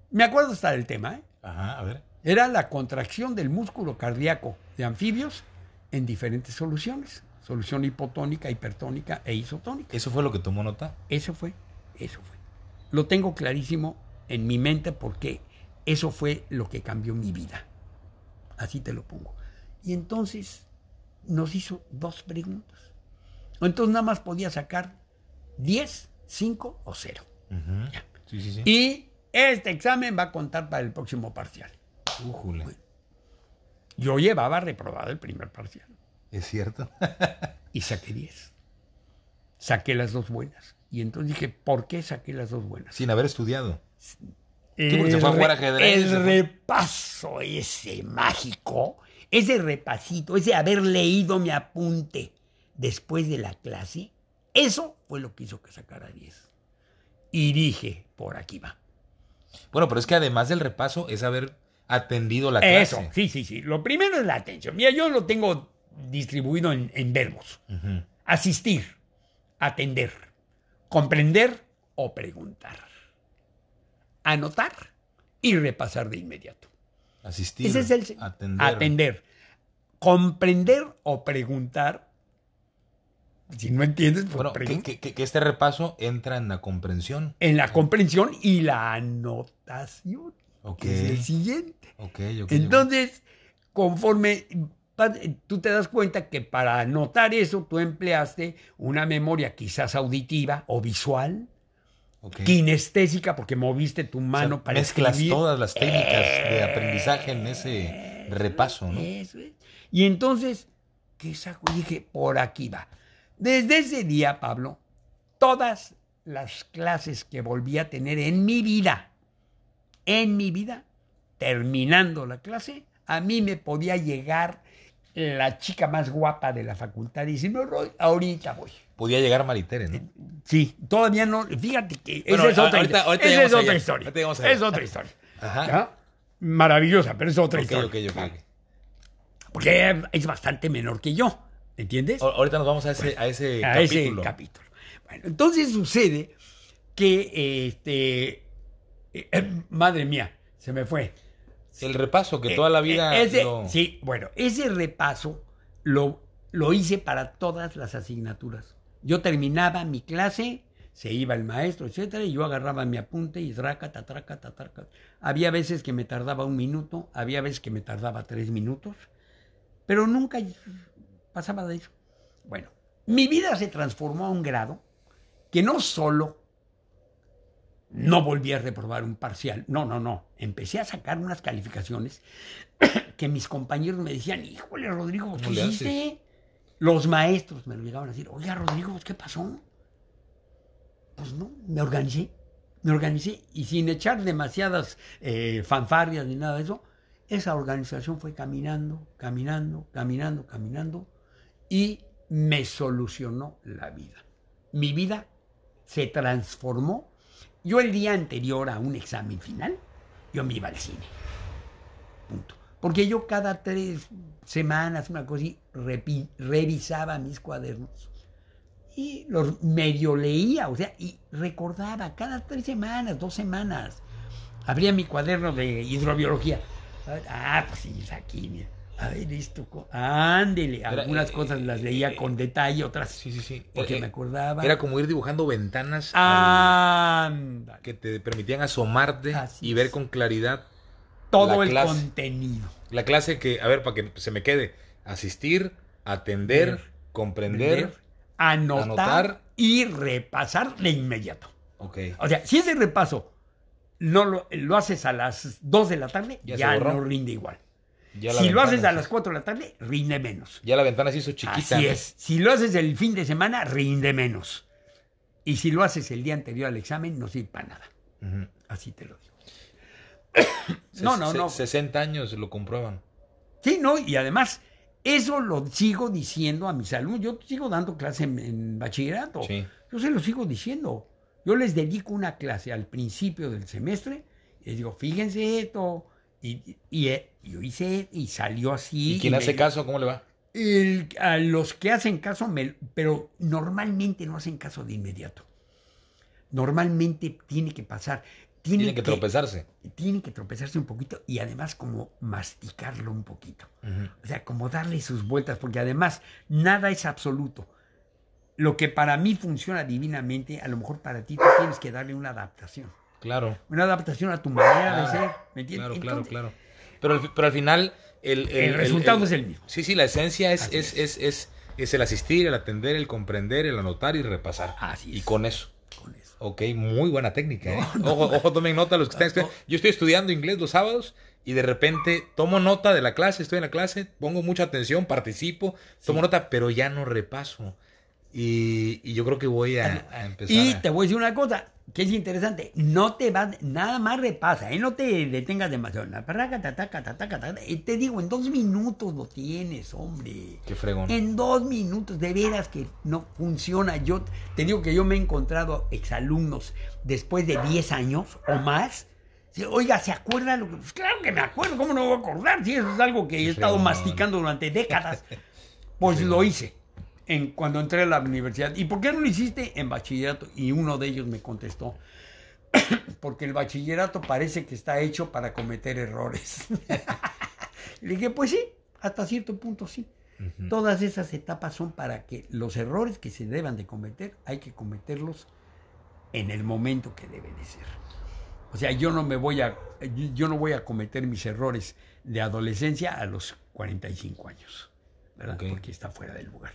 Me acuerdo hasta del tema, ¿eh? Ajá, a ver. Era la contracción del músculo cardíaco de anfibios en diferentes soluciones. Solución hipotónica, hipertónica e isotónica. ¿Eso fue lo que tomó nota? Eso fue, eso fue. Lo tengo clarísimo en mi mente porque eso fue lo que cambió mi vida. Así te lo pongo. Y entonces nos hizo dos preguntas. Entonces nada más podía sacar 10, 5 o 0. Ujú. Sí, sí, sí. Y este examen va a contar para el próximo parcial. Yo llevaba reprobado el primer parcial Es cierto. y saqué 10. Saqué las dos buenas. Y entonces dije, ¿por qué saqué las dos buenas? Sin haber estudiado. El, fue a jugar re- ajedrez, el repaso ese mágico, ese repasito, ese haber leído mi apunte después de la clase, eso fue lo que hizo que sacara 10. Y dije, por aquí va. Bueno, pero es que además del repaso es haber atendido la clase. Eso, sí, sí, sí. Lo primero es la atención. Mira, yo lo tengo distribuido en, en verbos. Asistir, atender, comprender o preguntar. Anotar y repasar de inmediato. Asistir, Ese es el atender. atender. Comprender o preguntar. Si no entiendes, pues Bueno, que, este repaso entra en la comprensión. En la comprensión y la anotación. Ok. que es el siguiente. Ok, ok, ok. Entonces, conforme tú te das cuenta que para anotar eso tú empleaste una memoria quizás auditiva o visual, Ok. kinestésica, porque moviste tu O sea, mano para mezclas escribir. todas las técnicas de aprendizaje en ese repaso, ¿no? Eso es. Y entonces, ¿qué saco? Y dije, por aquí va. Desde ese día, Pablo, todas las clases que volví a tener en mi vida, en mi vida, terminando la clase, a mí me podía llegar la chica más guapa de la facultad y decirme, Roy, ahorita voy. Podía llegar Maritere, ¿no? Sí, todavía no, fíjate que Bueno, esa es otra, ahorita- ahorita esa es otra historia. Es otra historia. Ajá. ¿Ya? Maravillosa, pero es otra historia. Porque es bastante menor que yo, ¿entiendes? Ahorita nos vamos a ese, a ese a capítulo. ese capítulo. Bueno, entonces sucede que, este, eh, eh, madre mía, se me fue. El repaso que toda la vida. Eh, ese- lo- Sí, bueno, ese repaso lo, lo hice para todas las asignaturas. Yo terminaba mi clase, se iba el maestro, etcétera, y yo agarraba mi apunte y trácata, trácata, trácata. Había veces que me tardaba un minuto, había veces que me tardaba tres minutos, pero nunca pasaba de eso. Bueno, mi vida se transformó a un grado que no solo no volví a reprobar un parcial, no, no, no, empecé a sacar unas calificaciones que mis compañeros me decían, híjole, Rodrigo, ¿qué ¿Cómo le hiciste? Los maestros me lo llegaban a decir, oiga, Rodrigo, ¿qué pasó? Pues no, me organicé, me organicé y sin echar demasiadas eh, fanfarrias ni nada de eso, esa organización fue caminando, caminando, caminando, caminando y me solucionó la vida. Mi vida se transformó. Yo el día anterior a un examen final, yo me iba al cine. Punto. Porque yo cada tres semanas, una cosa así, repi- revisaba mis cuadernos y los medio leía, o sea, y recordaba cada tres semanas, dos semanas. Abría mi cuaderno de hidrobiología. Ah, pues sí, aquí, mira. A ver, esto, ándele. Era, Algunas eh, cosas las eh, leía eh, con detalle, otras Sí, sí, sí. porque Eh, me acordaba. Era como ir dibujando ventanas Ah. al- que te permitían asomarte Así y ver con claridad Todo la el clase. contenido. la clase que, a ver, para que se me quede, asistir, atender, Ver, comprender. Anotar, anotar. y repasar de inmediato. Ok. O sea, si ese repaso no lo, lo haces a las 2 de la tarde, Ya no rinde igual. Ya si lo haces a las 4 de la tarde, rinde menos. Ya la ventana se hizo chiquita. Así es. Si lo haces el fin de semana, rinde menos. Y si lo haces el día anterior al examen, no sirve para nada. Así te lo digo. No, no, no. 60 años lo comprueban. Sí, no, y además, eso lo sigo diciendo a mis alumnos. Yo sigo dando clase en, en bachillerato. Sí. Yo se lo sigo diciendo. Yo les dedico una clase al principio del semestre y les digo, fíjense esto. Y, y, y yo hice y salió así. ¿Y quién hace caso? ¿Cómo le va? el- a los que hacen caso, me- pero normalmente no hacen caso de inmediato. Normalmente tiene que pasar. Tiene Tienen que tropezarse. Tienen que tropezarse un poquito y además como masticarlo un poquito. O sea, como darle sus vueltas, porque además nada es absoluto. Lo que para mí funciona divinamente, a lo mejor para ti tú tienes que darle una adaptación. Claro. Una adaptación a tu manera Claro, de ser. ¿Me entiendes? Claro, claro, Entonces, claro. Pero, pero al final. El, El resultado es el mismo. Sí, sí, la esencia es, Así es, es, es, es el asistir, el atender, el comprender, el anotar y repasar. Así Y es. eso. Con eso. Ok, muy buena técnica. ¿eh? Ojo, ojo, tomen nota los que están estudiando. Yo estoy estudiando inglés los sábados y de repente tomo nota de la clase, estoy en la clase, pongo mucha atención, participo, tomo nota, pero ya no repaso. Y, y yo creo que voy a, a empezar. Y a- te voy a decir una cosa que es interesante. No te vas, nada más repasa, ¿eh? no te detengas demasiado. Y te digo, en dos minutos lo tienes, hombre. Qué fregón. En dos minutos, de veras que no funciona. Yo te digo que yo me he encontrado exalumnos después de 10 años o más. Oiga, ¿se acuerda? Lo que... Pues claro que me acuerdo, ¿cómo no voy a acordar? Si eso es algo que he estado fregón. masticando durante décadas. Pues lo hice en, cuando entré a la universidad. ¿Y por qué no lo hiciste en bachillerato? Y uno de ellos me contestó, porque el bachillerato parece que está hecho para cometer errores. Le dije, pues sí, hasta cierto punto sí. Todas esas etapas son para que los errores que se deban de cometer, hay que cometerlos en el momento que debe de ser. O sea, yo no me voy a, yo no voy a cometer mis errores de adolescencia a los 45 años, ¿verdad? Ok. Porque está fuera del lugar.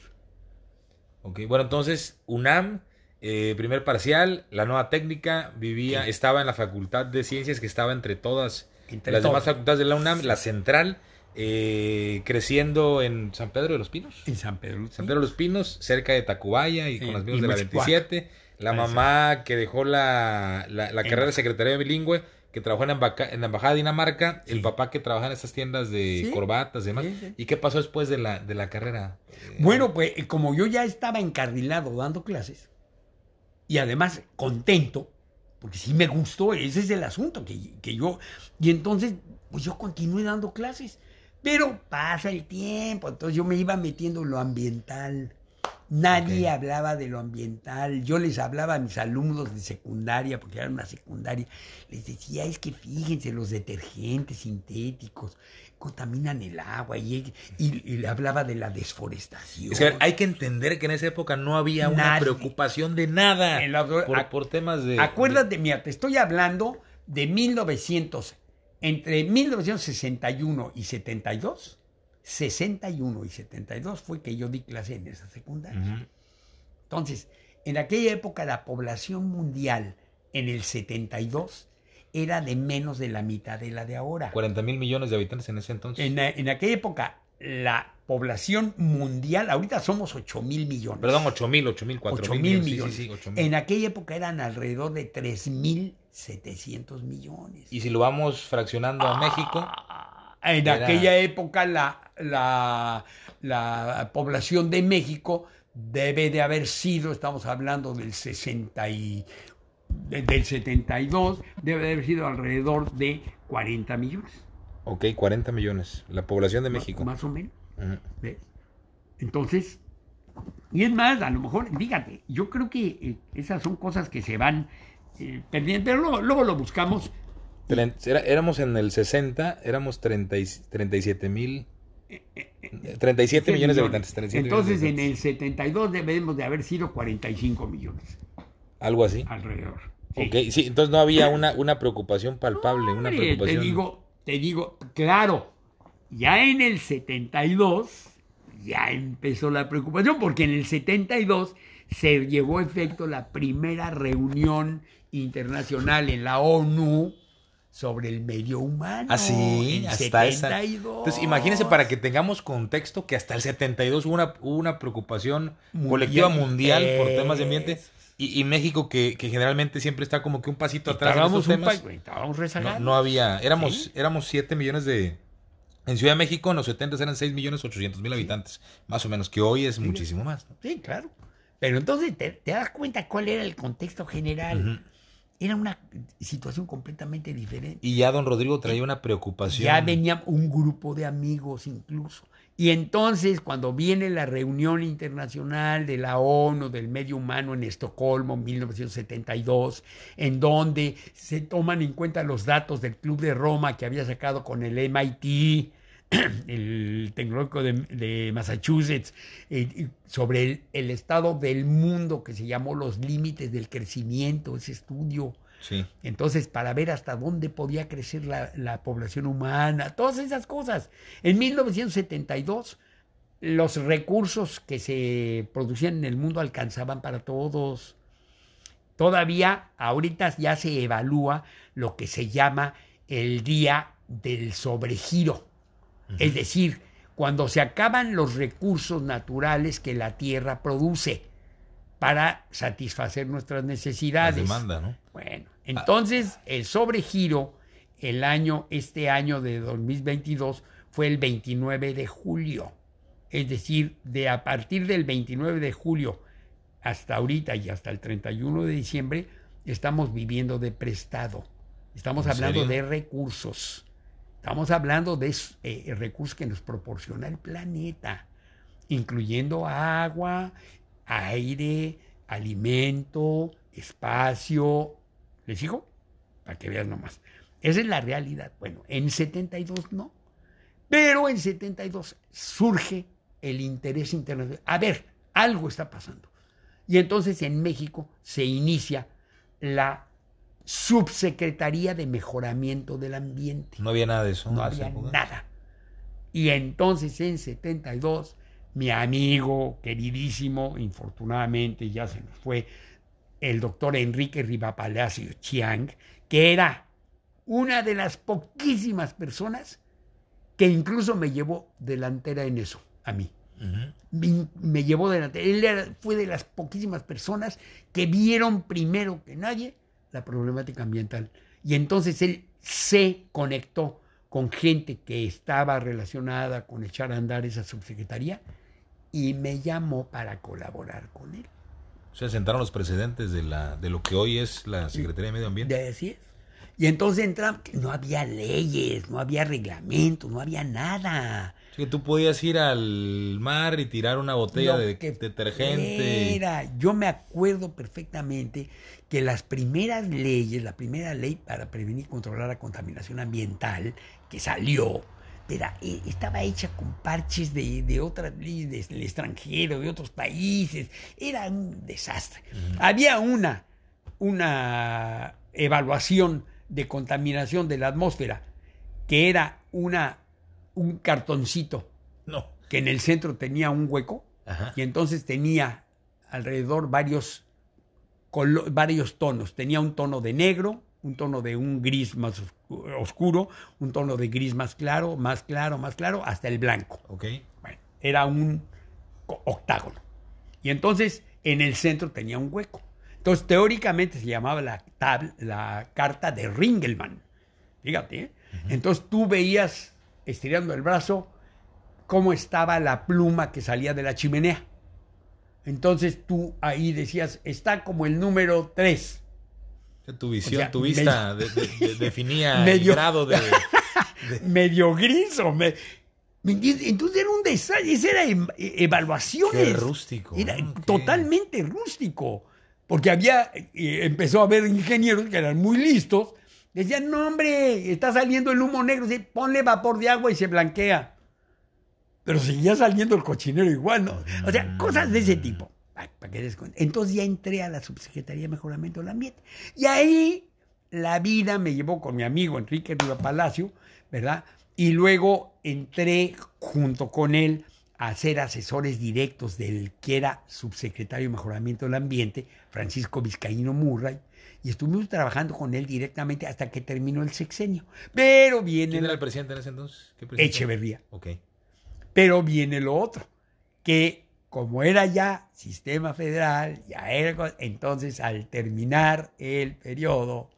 Ok, bueno, entonces, UNAM, eh, primer parcial, la nueva técnica, vivía, Sí. estaba en la Facultad de Ciencias que estaba entre todas Entre las demás facultades de la UNAM, la central, eh, creciendo en San Pedro de los Pinos. En San Pedro. San Pedro de los Pinos, cerca de Tacubaya y con las vías de la Mexicuac. 27. La mamá que dejó la, la, la carrera de secretaria bilingüe, que trabajó en la, embaca- en la Embajada de Dinamarca, el papá que trabajaba en estas tiendas de Sí. corbatas y demás. Sí. ¿Y qué pasó después de la, de la carrera? Eh, Bueno, pues eh, como yo ya estaba encarrilado dando clases y además contento, porque sí me gustó, ese es el asunto, que, que yo, y entonces, pues yo continué dando clases, pero pasa el tiempo, entonces yo me iba metiendo en lo ambiental. Nadie hablaba de lo ambiental. Yo les hablaba a mis alumnos de secundaria, porque era una secundaria. Les decía, es que fíjense, los detergentes sintéticos contaminan el agua. Y, y- y le hablaba de la desforestación. Es que, ver, hay que entender que en esa época no había una Nadie. preocupación de nada por, temas de... Acuérdate, mira, te estoy hablando de 1900, entre 1961 y 72, 61 y 72 fue que yo di clase en esa secundaria. Ujú. Entonces, en aquella época la población mundial en el 72 era de menos de la mitad de la de ahora. 40 mil millones de habitantes en ese entonces. En, en aquella época la población mundial, ahorita somos 8 mil millones. Perdón, 8 mil, 8 mil, 4 8 mil mil millones. millones. Sí, sí, sí, 8 mil. En aquella época eran alrededor de 3.700 millones. Y si lo vamos fraccionando a México, En Era- aquella época la, la, la población de México debe de haber sido, estamos hablando del 60 y, de- del 72, debe de haber sido alrededor de 40 millones. ok, 40 millones, la población de México. Más o menos. Entonces, y es más, a lo mejor, fíjate, yo creo que eh, esas son cosas que se van eh, perdiendo, pero luego, luego lo buscamos. Era- éramos en el 60, éramos 30 y- 37 mil, 37 millones de habitantes. 37 Entonces, de en habitantes. el 72 debemos de haber sido 45 millones Algo así. alrededor. Ok, sí, entonces no había una, una preocupación palpable, una preocupación. Te digo, te digo, claro, ya en el 72 ya empezó la preocupación, porque en el 72 se llevó a efecto la primera reunión internacional en la ONU sobre el medio humano. Ah, sí, en hasta esa. 72. Entonces, imagínense para que tengamos contexto que hasta el 72 hubo una, hubo una preocupación Mundial. colectiva mundial por temas de ambiente y, y México que, que generalmente siempre está como que un pasito atrás en Estábamos, un temas. pa- estábamos No, no había, éramos, Sí. éramos 7 millones de... En Ciudad de México en los 70 eran 6 millones 800 mil habitantes, más o menos, que hoy es muchísimo más. ¿no? Sí, claro. Pero entonces te, te das cuenta cuál era el contexto general. Ujú. Era una situación completamente diferente. Y ya don Rodrigo traía una preocupación. Ya venía un grupo de amigos incluso. Y entonces cuando viene la reunión internacional de la ONU del medio humano en Estocolmo en 1972, en donde se toman en cuenta los datos del Club de Roma que había sacado con el MIT, el tecnológico de, de Massachusetts, eh, sobre el, el estado del mundo que se llamó los límites del crecimiento, ese estudio. Sí. Entonces, para ver hasta dónde podía crecer la, la población humana, todas esas cosas. En 1972, los recursos que se producían en el mundo alcanzaban para todos. Todavía, ahorita ya se evalúa lo que se llama el Día del sobregiro. Es decir, cuando se acaban los recursos naturales que la tierra produce para satisfacer nuestras necesidades. demanda, ¿no? Bueno, entonces el sobregiro, el año, este año de 2022, fue el 29 de julio. Es decir, de a partir del 29 de julio hasta ahorita y hasta el 31 de diciembre, estamos viviendo de prestado. Estamos ¿En hablando serio? de recursos. Estamos hablando de eh, recursos que nos proporciona el planeta, incluyendo agua, aire, alimento, espacio. ¿Les digo? Para que veas nomás. Esa es la realidad. Bueno, en 72 no. Pero en 72 surge el interés internacional. A ver, algo está pasando. Y entonces en México se inicia la Subsecretaría de Mejoramiento del Ambiente. No había nada de eso. No había época. nada. Y entonces en 72, mi amigo queridísimo, infortunadamente ya se nos fue, el doctor Enrique Rivapalacio Chiang, que era una de las poquísimas personas que incluso me llevó delantera en eso, a mí. Me, me llevó delantera. Él era- fue de las poquísimas personas que vieron primero que nadie la problemática ambiental. Y entonces él se conectó con gente que estaba relacionada con echar a andar esa subsecretaría y me llamó para colaborar con él. O sea, sentaron los precedentes de, la, de lo que hoy es la Secretaría de Medio Ambiente. De así es. Y entonces entramos, no había leyes, no había reglamentos, no había nada. Así que tú podías ir al mar y tirar una botella Lo de que detergente. fuera. Yo me acuerdo perfectamente que las primeras leyes, la primera ley para prevenir y controlar la contaminación ambiental que salió, era, eh, estaba hecha con parches de, de otras leyes del extranjero, de otros países. Era un desastre. Había una, una evaluación de contaminación de la atmósfera que era una, un cartoncito No. que en el centro tenía un hueco Ajá. y entonces tenía alrededor varios, varios tonos. Tenía un tono de negro, un tono de un gris más oscu- oscuro, un tono de gris más claro, más claro, más claro, hasta el blanco. Bueno, era un octágono. Y entonces en el centro tenía un hueco. Entonces teóricamente se llamaba la, tab- la carta de Ringelmann. Fíjate, ¿eh? Entonces tú veías, estirando el brazo, cómo estaba la pluma que salía de la chimenea. Entonces tú ahí decías, está como el número 3. O sea, tu visión, O sea, tu vista de- de- de- definía medio- el grado de... medio gris o me-. Entonces era un desastre, esa era em- e- evaluaciones. Qué rústico. Era totalmente rústico. Porque había, eh, empezó a haber ingenieros que eran muy listos. Decían, no hombre, está saliendo el humo negro, sí, ponle vapor de agua y se blanquea. Pero seguía saliendo el cochinero igual, ¿no? O sea, cosas de ese tipo. Pa- pa' que. Entonces ya entré a la Subsecretaría de Mejoramiento del Ambiente. Y ahí la vida me llevó con mi amigo Enrique Riva Palacio, ¿verdad? Y luego entré junto con él a ser asesores directos del que era subsecretario de Mejoramiento del Ambiente, Francisco Vizcaíno Murray, y estuvimos trabajando con él directamente hasta que terminó el sexenio. Pero viene ¿Quién era el presidente en ese entonces? ¿Qué presidente? Echeverría. Ok. Pero viene lo otro, que como era ya sistema federal, ya era, entonces al terminar el periodo,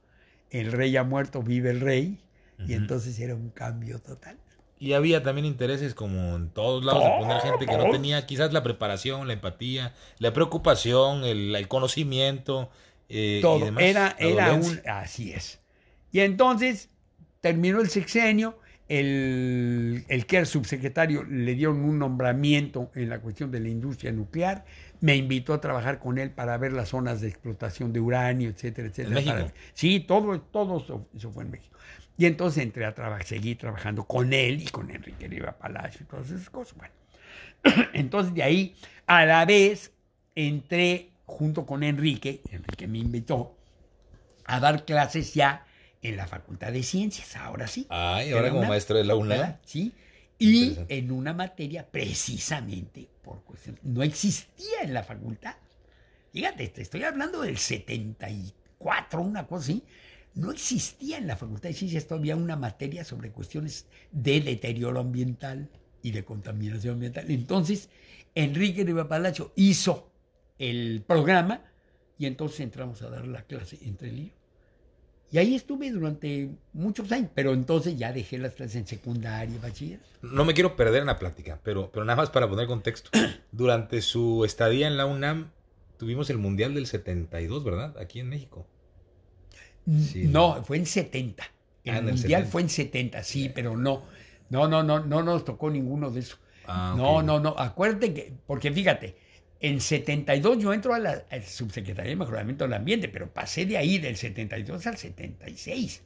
el rey ha muerto, vive el rey, y entonces era un cambio total. Y había también intereses como en todos lados de poner gente que no tenía quizás la preparación, la empatía, la preocupación, el, el conocimiento eh, y Todo. demás. Era, era un. Así es. Y entonces terminó el sexenio. El, el que era subsecretario le dieron un nombramiento en la cuestión de la industria nuclear. Me invitó a trabajar con él para ver las zonas de explotación de uranio, etcétera, etcétera. Para- sí, todo, eso fue en México. Y entonces entré a trabajar, seguí trabajando con él y con Enrique Riva Palacio y todas esas cosas. Bueno, entonces de ahí, a la vez, entré junto con Enrique, Enrique me invitó a dar clases ya en la Facultad de Ciencias, ahora sí. Ay, de ahora como maestro de la UNAM. Sí. Y en una materia precisamente por cuestión, no existía en la facultad. Fíjate, te estoy hablando del 74, una cosa así. no existía en la Facultad de Ciencias todavía una materia sobre cuestiones de deterioro ambiental y de contaminación ambiental. Entonces, Enrique Riva Palacio hizo el programa y entonces entramos a dar la clase entre él y yo. Y ahí estuve durante muchos años, pero entonces ya dejé las clases en secundaria, bachiller. No me quiero perder en la plática, pero, pero nada más para poner contexto. Durante su estadía en la UNAM, tuvimos el Mundial del 72, ¿verdad? Aquí en México. Sí, no, no, fue en 70. El ah, Mundial 70. fue en 70, sí, pero no. No, no, no, no nos tocó ninguno de eso. Ah, okay. No, no, no. Acuérdate que, porque fíjate, en 72 yo entro a la, Subsecretaría de Mejoramiento del Ambiente, pero pasé de ahí del 72 al 76.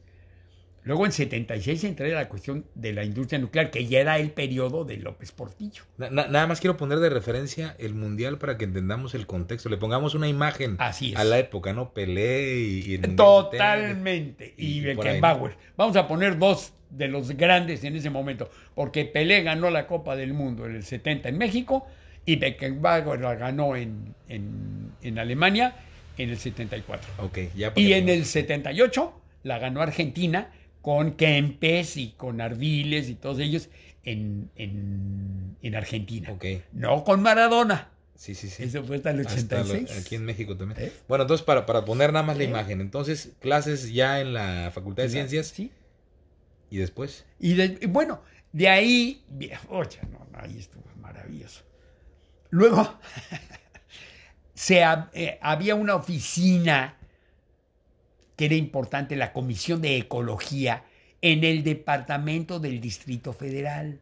Luego en 76 entré a la cuestión de la industria nuclear, que ya era el periodo de López Portillo. Na, nada más quiero poner de referencia el Mundial para que entendamos el contexto. Le pongamos una imagen Así a la época, ¿no? Pelé y... y el Totalmente. Y, y Beckenbauer. Vamos a poner dos de los grandes en ese momento, porque Pelé ganó la Copa del Mundo en el 70 en México y Beckenbauer la ganó en, en, en Alemania en el 74. Okay, ya y en el 78 la ganó Argentina con Kempes y con Ardiles y todos ellos en, en, en Argentina. Okay. No con Maradona. Sí, sí, sí. Eso fue hasta el 86. Hasta lo, aquí en México también. ¿Eh? Bueno, entonces para, para poner nada más la ¿Eh? imagen, entonces clases ya en la Facultad de Ciencias. Sí. ¿Y después? Y de, bueno, de ahí, oye, no, ahí estuvo maravilloso. Luego, se, eh, había una oficina que era importante, la Comisión de Ecología, en el Departamento del Distrito Federal.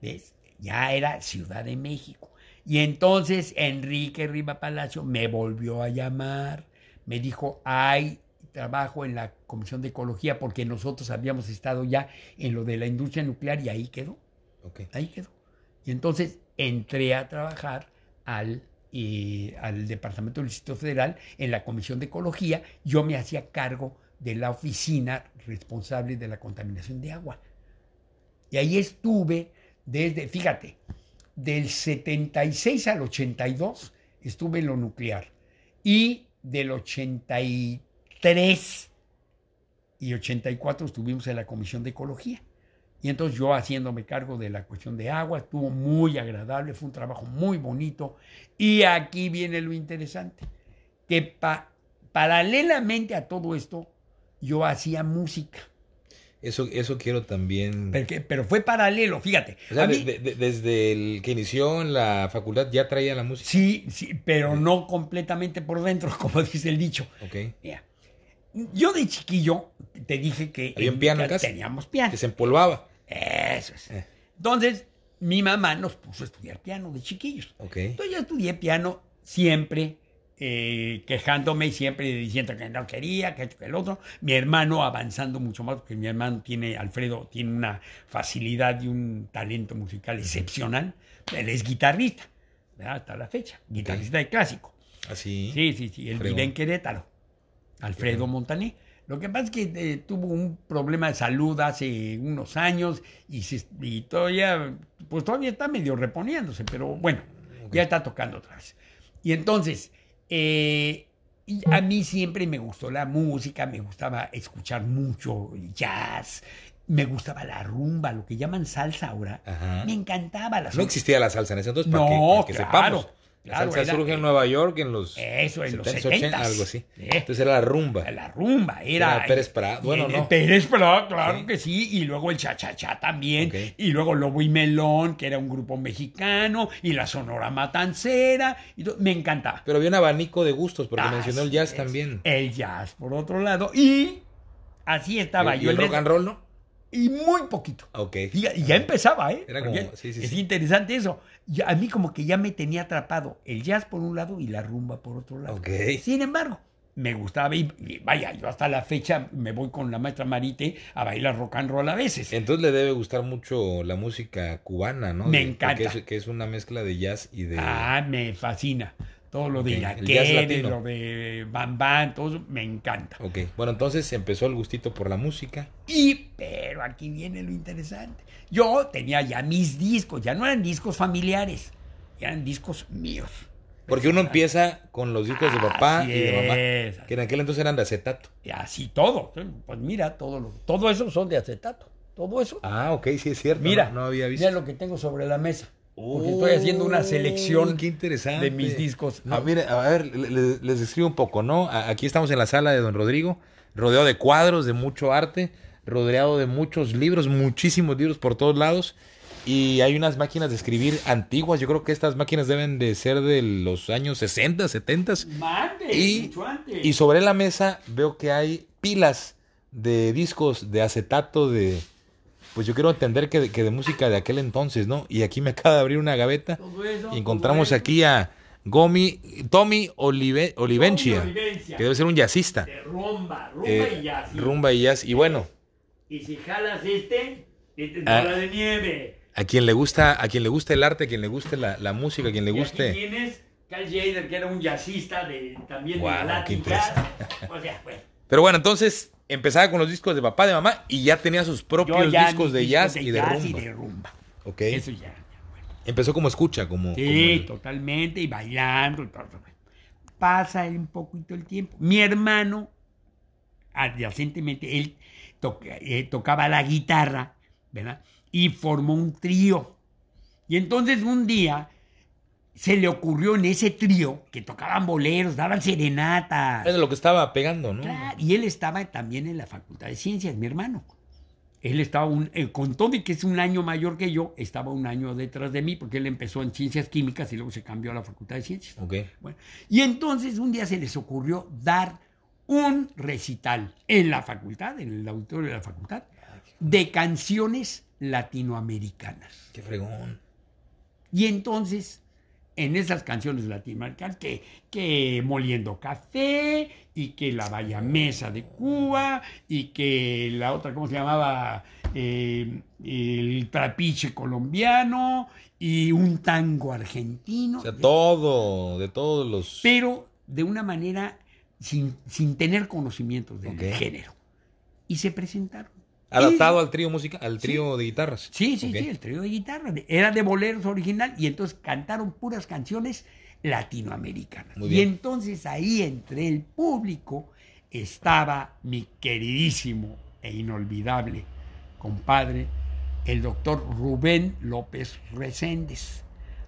¿Ves? Ya era Ciudad de México. Y entonces Enrique Riva Palacio me volvió a llamar, me dijo, hay trabajo en la Comisión de Ecología porque nosotros habíamos estado ya en lo de la industria nuclear y ahí quedó. Okay. Ahí quedó. Y entonces entré a trabajar al, al Departamento del Distrito Federal en la Comisión de Ecología. Yo me hacía cargo de la oficina responsable de la contaminación de agua. Y ahí estuve desde, fíjate, del 76 al 82 estuve en lo nuclear. Y del 83 3 y 84 estuvimos en la Comisión de Ecología. Y entonces yo haciéndome cargo de la cuestión de agua, estuvo muy agradable, fue un trabajo muy bonito. Y aquí viene lo interesante, que pa paralelamente a todo esto, yo hacía música. Eso, eso quiero también. Pero, pero fue paralelo, fíjate. O sea, mí, de, de, desde el que inició en la facultad ya traía la música. Sí, sí, pero okay. no completamente por dentro, como dice el dicho. Ok. Mira, yo de chiquillo te dije que ¿Había en piano en casa? teníamos piano. Que se empolvaba. Eso es. Eh. Entonces, mi mamá nos puso a estudiar piano de chiquillos. Okay. Entonces yo estudié piano siempre, eh, quejándome y siempre diciendo que no quería, que esto, que el otro. Mi hermano avanzando mucho más, porque mi hermano tiene, Alfredo, tiene una facilidad y un talento musical excepcional. Él es guitarrista, ¿verdad? hasta la fecha, guitarrista okay. de clásico. Así. Sí, sí, sí. Él vive en Querétaro. Alfredo Montané. Lo que pasa es que eh, tuvo un problema de salud hace unos años y, se, y, todavía, pues todavía está medio reponiéndose, pero bueno, okay. ya está tocando otra vez. Y entonces, eh, y a mí siempre me gustó la música, me gustaba escuchar mucho jazz, me gustaba la rumba, lo que llaman salsa ahora. Ajá. Me encantaba la salsa. No existía la salsa en ese entonces, para no, que, para que claro. sepamos. Claro, la salsa era, surge en Nueva York en los eso, en 70, los 70, 80, algo así. ¿Eh? Entonces era la rumba. La rumba era, era Pérez Prado. Bueno, no. Pérez Prado, claro que sí, y luego el cha cha cha también, okay. y luego Lobo y Melón, que era un grupo mexicano, y la Sonora Matancera, y todo, me encantaba. Pero había un abanico de gustos porque mencionó el jazz es, también. El jazz por otro lado y así estaba ¿Y, yo. ¿Y el rock and roll no? Y muy poquito. Ok. Y ya, y ya empezaba, ¿eh? Era como, sí, sí, es sí. interesante eso. Ya, a mí como que ya me tenía atrapado el jazz por un lado y la rumba por otro lado. Ok. Sin embargo, me gustaba y, y, vaya, yo hasta la fecha me voy con la maestra Marite a bailar rock and roll a veces. Entonces le debe gustar mucho la música cubana, ¿no? Me de, encanta. Que es, que es, una mezcla de jazz y de... Ah, me fascina. Todo lo de okay. Iraquere, lo de Bam Bam, todo eso me encanta. Ok, bueno, entonces empezó el gustito por la música. Y, pero aquí viene lo interesante. Yo tenía ya mis discos, ya no eran discos familiares, eran discos míos. Porque uno empieza con los discos de papá Así y de mamá, es. que en aquel entonces eran de acetato. Y así todo. Pues mira, todo, lo, todo eso son de acetato. Todo eso. Ah, ok, sí es cierto. mira, no, no había visto. mira lo que tengo sobre la mesa. Porque estoy haciendo una selección qué interesante. de mis discos. Ah, mire, a ver, le- le- les describo un poco, ¿no? Aquí estamos en la sala de Don Rodrigo, rodeado de cuadros, de mucho arte, rodeado de muchos libros, muchísimos libros por todos lados. Y hay unas máquinas de escribir antiguas. Yo creo que estas máquinas deben de ser de los años 60, 70. Mande, Y, mucho antes. y sobre la mesa veo que hay pilas de discos de acetato de... Pues yo quiero entender que de, que de música de aquel entonces, ¿no? Y aquí me acaba de abrir una gaveta eso, y encontramos aquí a Gomi, Tommy Olive, Olivencia, Tommy Olivencia. que debe ser un jazzista. De rumba, rumba Eh, y jazz. rumba y jazz. Y bueno, Y si jalas este, este es Ah. de nieve. a quien le gusta, a quien le guste el arte, a quien le guste la, la música, a quien le Y aquí guste... tienes Carl Jader, que era un jazzista de, también Guau, de Latin Jazz. O sea, bueno. Pero bueno, entonces empezaba con los discos de papá, de mamá y ya tenía sus propios ya discos de discos jazz y de jazz rumba. y de rumba. Ok. Eso ya. Empezó como escucha, como... Sí, como el- totalmente, y bailando y todo. eso. Pasa un poquito el tiempo. Mi hermano, adyacentemente, él toca- eh, tocaba la guitarra, ¿verdad? Y formó un trío. Y entonces un día se le ocurrió en ese trío que tocaban boleros, daban serenatas. Es lo que estaba pegando, ¿no? Claro, y él estaba también en la Facultad de Ciencias, mi hermano. Él estaba, un, eh, con todo y que es un año mayor que yo, estaba un año detrás de mí, porque él empezó en Ciencias Químicas y luego se cambió a la Facultad de Ciencias. Ok. Bueno, y entonces un día se les ocurrió dar un recital en la facultad, en el auditorio de la facultad, de canciones latinoamericanas. Qué fregón. Y entonces, en esas canciones latinoamericanas, que, que Moliendo Café, y que La Valla Mesa de Cuba, y que la otra, ¿cómo se llamaba? Eh, el trapiche colombiano, y un tango argentino. O sea, todo, de todos los... pero de una manera sin, sin tener conocimientos del género. Y se presentaron. Adaptado Y- al trío musical, al trío de guitarras. Sí, sí, sí, el trío de guitarra. de- Era de boleros original y entonces cantaron puras canciones latinoamericanas. Muy Y entonces ahí entre el público estaba mi queridísimo e inolvidable compadre, el doctor Rubén López Reséndez.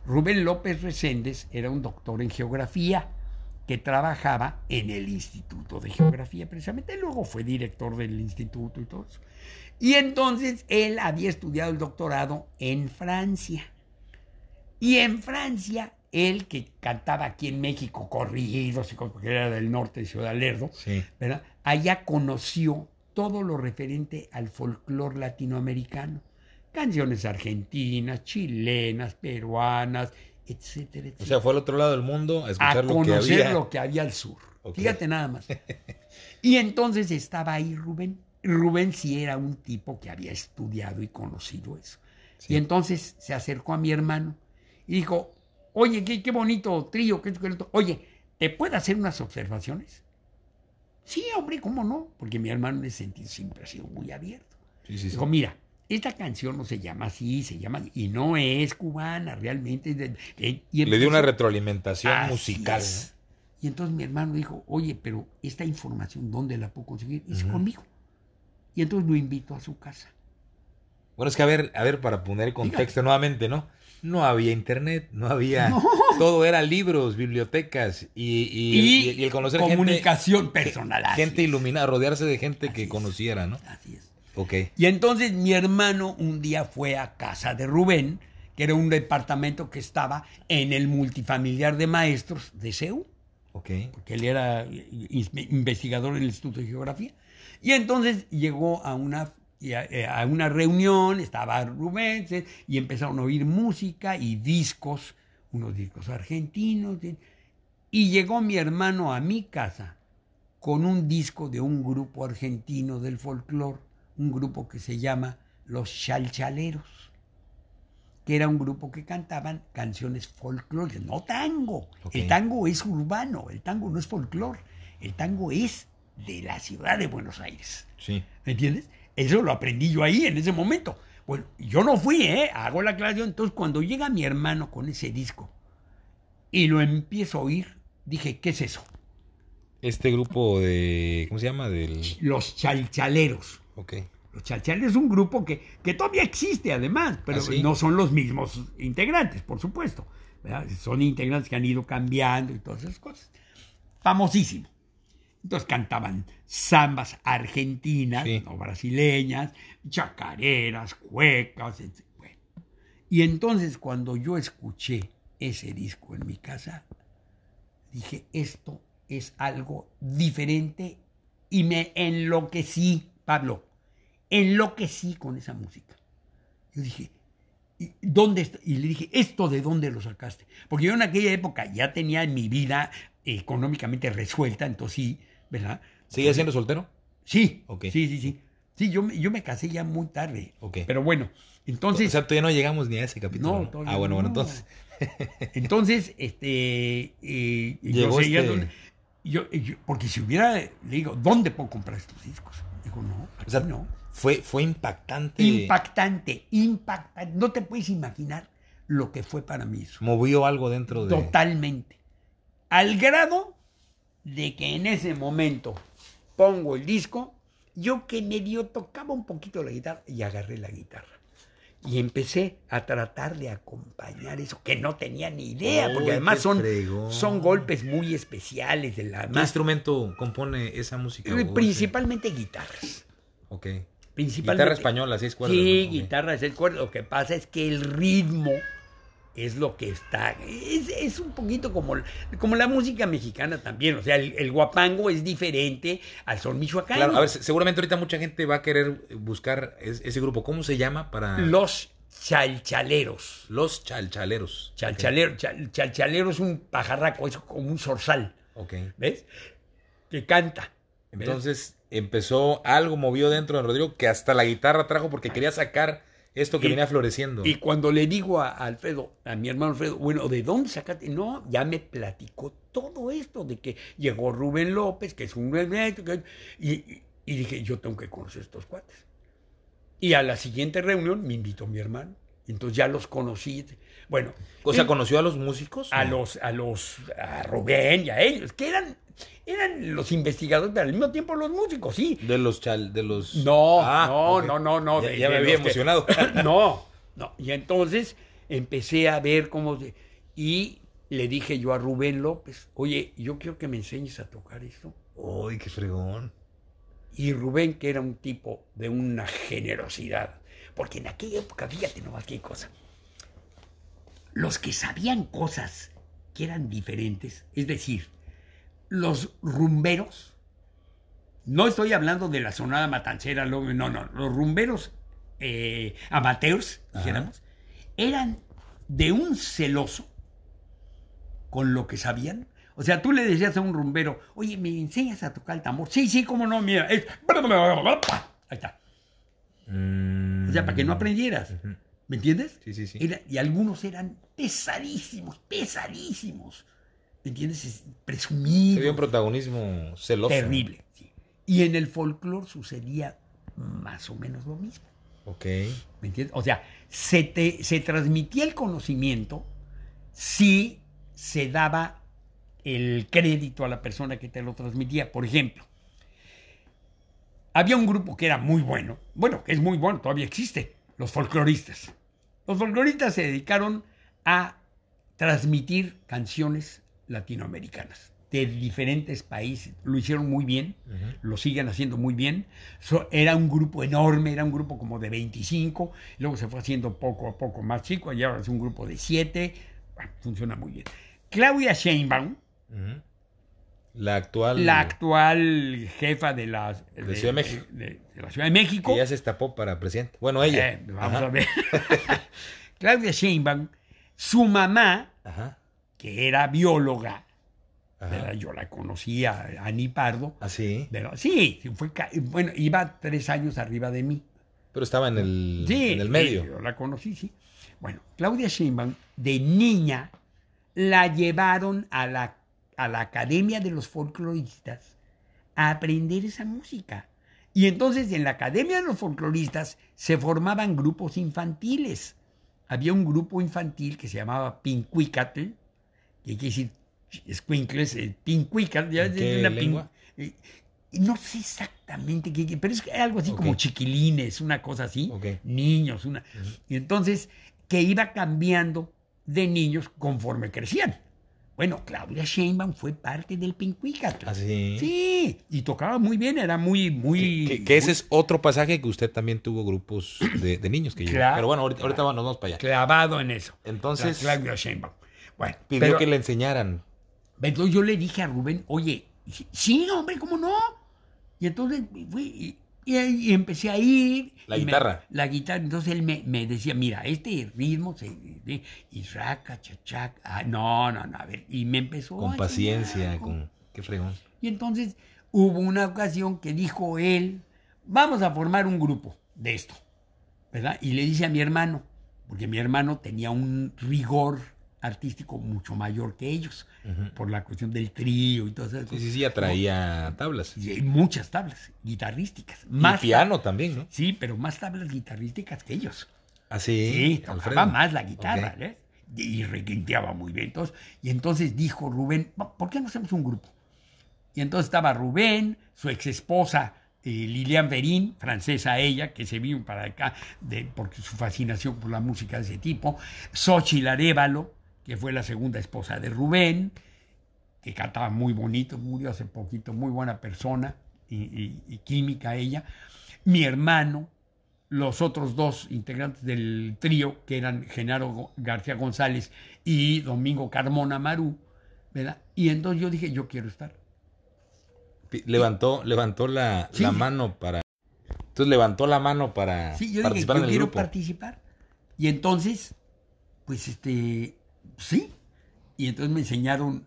Rubén López Reséndez era un doctor en geografía que trabajaba en el Instituto de Geografía precisamente. Luego fue director del instituto y todo eso. Y entonces él había estudiado el doctorado en Francia. Y en Francia, él que cantaba aquí en México cosas, porque era del norte de Ciudad Lerdo, Sí. ¿verdad? allá conoció todo lo referente al folclore latinoamericano. Canciones argentinas, chilenas, peruanas, etcétera, etcétera O sea, fue al otro lado del mundo a escuchar a lo que conocer había. lo que había al sur. Fíjate nada más. Y entonces estaba ahí Rubén. Rubén sí era un tipo que había estudiado y conocido eso. Sí. Y entonces se acercó a mi hermano y dijo, oye, qué, qué bonito trío, qué. Oye, ¿te puedo hacer unas observaciones? Sí, hombre, ¿cómo no? Porque mi hermano en ese sentido siempre ha sido muy abierto. Sí, sí. Dijo, mira, esta canción no se llama así, se llama y no es cubana, realmente. Le dio una retroalimentación musical. Y entonces mi hermano dijo, oye, pero esta información, ¿dónde la puedo conseguir? Dice, conmigo. Y entonces lo invito a su casa. Bueno, es que a ver, a ver, para poner contexto nuevamente, ¿no? No había internet, no había... Todo era libros, bibliotecas y, y, Y, y- y el conocer gente, comunicación personal. gente iluminada, rodearse de gente Así que es. conociera, ¿no? Así es. Ok. Y entonces mi hermano un día fue a casa de Rubén, que era un departamento que estaba en el multifamiliar de maestros de CEU. Ok. porque él era in- investigador en el Instituto de Geografía. Y entonces llegó a una, a, eh, a una reunión, estaba Rubén, y empezaron a oír música y discos, unos discos argentinos. y- llegó mi hermano a mi casa con un disco de un grupo argentino del folclore, un grupo que se llama Los Chalchaleros que era un grupo que cantaban canciones folclóricas, no tango. El tango es urbano, el tango no es folclore, el tango es de la ciudad de Buenos Aires. Sí. ¿Me entiendes? Eso lo aprendí yo ahí en ese momento. Bueno, yo no fui, ¿eh? Hago la aclaración. Entonces, cuando llega mi hermano con ese disco, y lo empiezo a oír, dije, ¿qué es eso? Este grupo de. ¿Cómo se llama? Del. Los chalchaleros. Ok. Los chalchaleros es un grupo que, que todavía existe además, pero ¿Ah, sí? no son los mismos integrantes, por supuesto. ¿verdad? Son integrantes que han ido cambiando y todas esas cosas. Famosísimo. Entonces cantaban zambas argentinas, Sí. no brasileñas, chacareras, cuecas, etc. Bueno. Y entonces cuando yo escuché ese disco en mi casa, dije, esto es algo diferente y me enloquecí, Pablo, enloquecí con esa música. Yo dije, ¿y ¿dónde está? Y le dije, ¿esto de dónde lo sacaste? Porque yo en aquella época ya tenía mi vida económicamente resuelta, entonces sí, ¿verdad? ¿Sigue siendo soltero? Sí, Ok. sí, sí, sí. Sí, yo, me- yo me casé ya muy tarde. Ok. Pero bueno, entonces... o sea, todavía no llegamos ni a ese capítulo. No, ¿no? todavía Ah, bueno, bueno, no. entonces. Entonces, este, eh, Llegó yo seguía este- donde- yo- yo- porque si hubiera, le digo, ¿dónde puedo comprar estos discos? Digo, no, O sea, aquí no. fue, fue impactante. Impactante, impactante. No te puedes imaginar lo que fue para mí eso. Movió algo dentro de. Totalmente. Al grado de que en ese momento pongo el disco, yo que medio tocaba un poquito la guitarra y agarré la guitarra. Y empecé a tratar de acompañar eso, que no tenía ni idea, porque además son, son golpes muy especiales de la ¿Qué más, instrumento compone esa música? eh, principalmente guitarras. Ok. Principalmente, Guitarra española, seis cuerdas. Sí, guitarra seis cuerdas. Lo que pasa es que el ritmo es lo que está. Es, es un poquito como, como la música mexicana también. O sea, el, el guapango es diferente al son michoacano. Claro, a ver, se- seguramente ahorita mucha gente va a querer buscar es- ese grupo. ¿Cómo se llama para Los chalchaleros. los chalchaleros? Chalchalero, chal- chalchalero es un pajarraco, es como un zorzal, Ok. ¿ves? Que canta. ¿ves? Entonces empezó algo movió dentro de Rodrigo que hasta la guitarra trajo porque quería sacar esto que Y- venía floreciendo. Y cuando le digo a Alfredo, a mi hermano Alfredo, bueno, ¿de dónde sacaste? No, ya me platicó todo esto de que llegó Rubén López, que es un... Y, y- dije, yo tengo que conocer estos cuates. Y a la siguiente reunión me invitó mi hermano. Entonces ya los conocí. Bueno, o sea, ¿conoció a los músicos? a No. los, a los, a Rubén y a ellos, que eran, eran los investigadores, pero al mismo tiempo los músicos, sí. De los chal, de los. No, Ah, no, no, no, no. Ya, de- ya de me había que- emocionado. no, no. Y entonces empecé a ver cómo... se- Y le dije yo a Rubén López, oye, yo quiero que me enseñes a tocar esto. Uy, qué fregón. Y Rubén, que era un tipo de una generosidad, porque en aquella época, fíjate nomás qué cosa, los que sabían cosas que eran diferentes, es decir, los rumberos, no estoy hablando de la sonada matancera, no, no, los rumberos eh, amateurs, dijéramos, eran de un celoso con lo que sabían. O sea, tú le decías a un rumbero, oye, ¿me enseñas a tocar el tambor? Sí, sí, cómo no, mira. es- Ahí está. Mm. O sea, para que no aprendieras. Ujú. ¿Me entiendes? Sí, sí, sí. Era- y algunos eran pesadísimos, pesadísimos. ¿Me entiendes? Es- Se vio un Presumidos. protagonismo celoso. Terrible. sí. Y en el folclore sucedía más o menos lo mismo. Ok. ¿Me entiendes? O sea, se, te, se transmitía el conocimiento si se daba el crédito a la persona que te lo transmitía. Por ejemplo, había un grupo que era muy bueno, bueno, que es muy bueno, todavía existe, los folcloristas. Los folcloristas se dedicaron a transmitir canciones latinoamericanas de diferentes países. Lo hicieron muy bien, lo siguen haciendo muy bien. So- era un grupo enorme, era un grupo como de 25, luego se fue haciendo poco a poco más chico, y ahora es un grupo de 7, funciona muy bien. Claudia Sheinbaum, Ujú. La actual. la actual jefa de la, De Ciudad de México. de- la Ciudad de México, Que ya se estapó para presidente. Bueno, ella. eh, vamos Ajá. a ver. Claudia Sheinbaum, su mamá, Ajá. que era bióloga, yo la conocía, Ani Pardo, Así. ¿verdad? sí, fue, bueno, iba tres años arriba de mí. Pero estaba en el, Sí, en el sí, medio. yo la conocí, sí. Bueno, Claudia Sheinbaum, de niña, la llevaron a la, a la Academia de los Folcloristas a aprender esa música. Y entonces en la Academia de los Folcloristas se formaban grupos infantiles. Había un grupo infantil que se llamaba Pincuicatl, que quiere decir squinkles, eh, pincuicas, ya ¿En es una lengua? eh, no sé exactamente qué, pero es algo así como chiquilines, una cosa así, Ok. niños, una. Y entonces, que iba cambiando de niños conforme crecían. Bueno, Claudia Sheinbaum fue parte del Pincuicatl. ¿Ah, sí? Sí, y tocaba muy bien, era muy, muy... Que, que ese muy es otro pasaje que usted también tuvo grupos de, de niños que. Claro, Pero bueno, ahorita, ahorita nos vamos para allá. clavado en eso. Entonces, La Claudia Sheinbaum. Bueno, pidió pero- que le enseñaran. Entonces yo le dije a Rubén, oye, sí, hombre, ¿cómo no? Y entonces fui y, empecé a ir. La me- guitarra. la guitarra. Entonces él me, me decía, mira, este ritmo se... de- y raca, chachac. Ah, no, no, no, a ver. Y me empezó Con a paciencia, con... Qué fregón. Y entonces hubo una ocasión que dijo él, vamos a formar un grupo de esto, ¿verdad? Y le dice a mi hermano, porque mi hermano tenía un rigor artístico mucho mayor que ellos, por la cuestión del trío y todas esas Sí, cosas. sí, sí, ya traía tablas. Y muchas tablas guitarrísticas. Y Más piano también, ¿no? Sí, pero más tablas guitarrísticas que ellos. Así. Sí, Alfredo. tocaba más la guitarra. ¿eh? Y requinteaba muy bien. Entonces, y entonces dijo Rubén, "Va, ¿por qué no hacemos un grupo? Y entonces estaba Rubén, su ex esposa eh, Lilian Verín, francesa ella, que se vino para acá de, porque su fascinación por la música de ese tipo, Xochitl Arévalo, que fue la segunda esposa de Rubén, que cantaba muy bonito, murió hace poquito, muy buena persona y, y- y química ella, mi hermano, los otros dos integrantes del trío, que eran Genaro García González y Domingo Carmona Marú, ¿verdad? Y entonces yo dije, yo quiero estar. Levantó, levantó la, Sí. la mano para. Entonces levantó la mano para Sí, yo dije, participar yo en el quiero grupo. participar. Y entonces, pues este, sí. Y entonces me enseñaron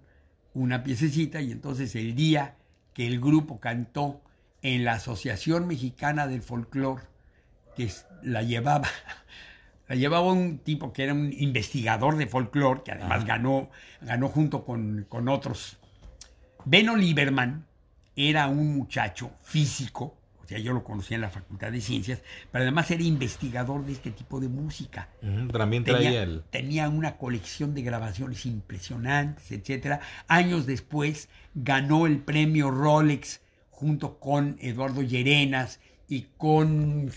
una piececita y entonces el día que el grupo cantó en la Asociación Mexicana del Folclore, que la llevaba, la llevaba un tipo que era un investigador de folclore, que además Ajá. ganó, ganó junto con, con otros. Beno Lieberman era un muchacho físico, o sea, yo lo conocía en la Facultad de Ciencias, pero además era investigador de este tipo de música. También traía Tenía, el. tenía una colección de grabaciones impresionantes, etcétera. Años después ganó el premio Rolex junto con Eduardo Llerenas y con,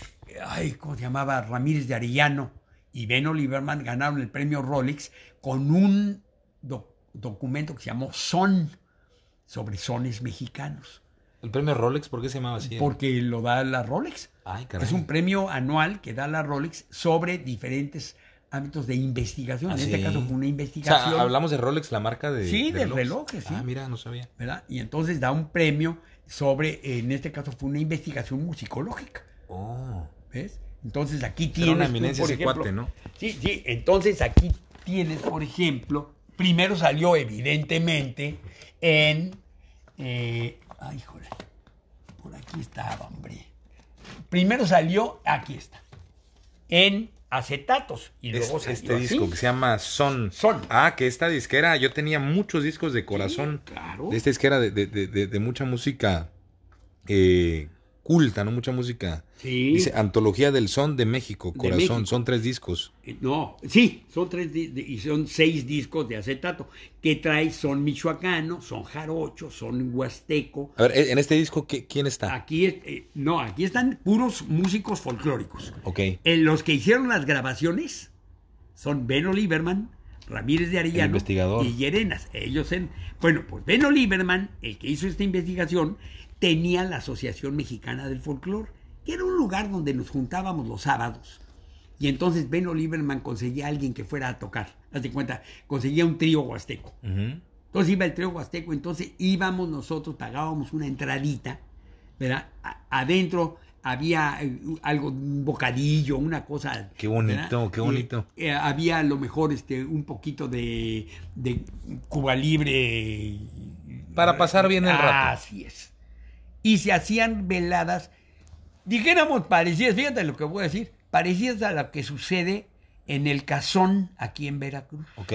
ay, ¿cómo se llamaba? Ramírez de Arellano y Beno Lieberman ganaron el premio Rolex con un doc- documento que se llamó Son, sobre sones mexicanos, El premio Rolex, ¿por qué se llamaba así? porque lo da la Rolex. Ay, caray. Es un premio anual que da la Rolex sobre diferentes ámbitos de investigación. Ah, en este sí. caso fue una O investigación. sea, hablamos de Rolex, la marca de. Sí, de relojes, sí. Ah, mira, no sabía. ¿verdad? Y entonces da un premio sobre, en este caso fue una investigación musicológica. Oh. ¿Ves? Entonces aquí Era tienes. una tú, eminencia por ese ejemplo- cuate, ¿no? Sí, sí. Entonces aquí tienes, por ejemplo, primero salió evidentemente en. eh, ay, híjole. Por aquí estaba, hombre. Primero salió, aquí está. En acetatos. Y luego salió este así. disco que se llama Son. Son. Ah, que esta disquera, yo tenía muchos discos de corazón. Sí, claro. De esta disquera de, de- de- de- de mucha música eh, culta, ¿no? Mucha música. Sí. Dice Antología del Son de México, De Corazón. México. Son tres discos. Eh, No, sí, son tres y son seis discos de acetato que trae son michoacano, son jarocho, son huasteco. A ver, en este disco, ¿qué- ¿quién está? Aquí eh, no, aquí están puros músicos folclóricos. Ok. Eh, los que hicieron las grabaciones son Beno Lieberman, Ramírez de Arellano El investigador. y Llerenas. Ellos en, bueno, pues Beno Lieberman, el que hizo esta investigación, tenía la Asociación Mexicana del Folclore, que era un lugar donde nos juntábamos los sábados. Y entonces Beno Lieberman conseguía a alguien que fuera a tocar. Haz de cuenta, conseguía un trío huasteco. Entonces iba el trío huasteco, entonces íbamos nosotros, pagábamos una entradita, ¿verdad? A- adentro había eh, algo, un bocadillo, una cosa. Qué bonito, ¿verdad? qué bonito. Eh, eh, había a lo mejor este, un poquito de, de Cuba Libre. Para pasar bien el rato. Así es. Y se hacían veladas, dijéramos parecidas, fíjate lo que voy a decir, parecidas a lo que sucede en el Cazón, aquí en Veracruz. Ok.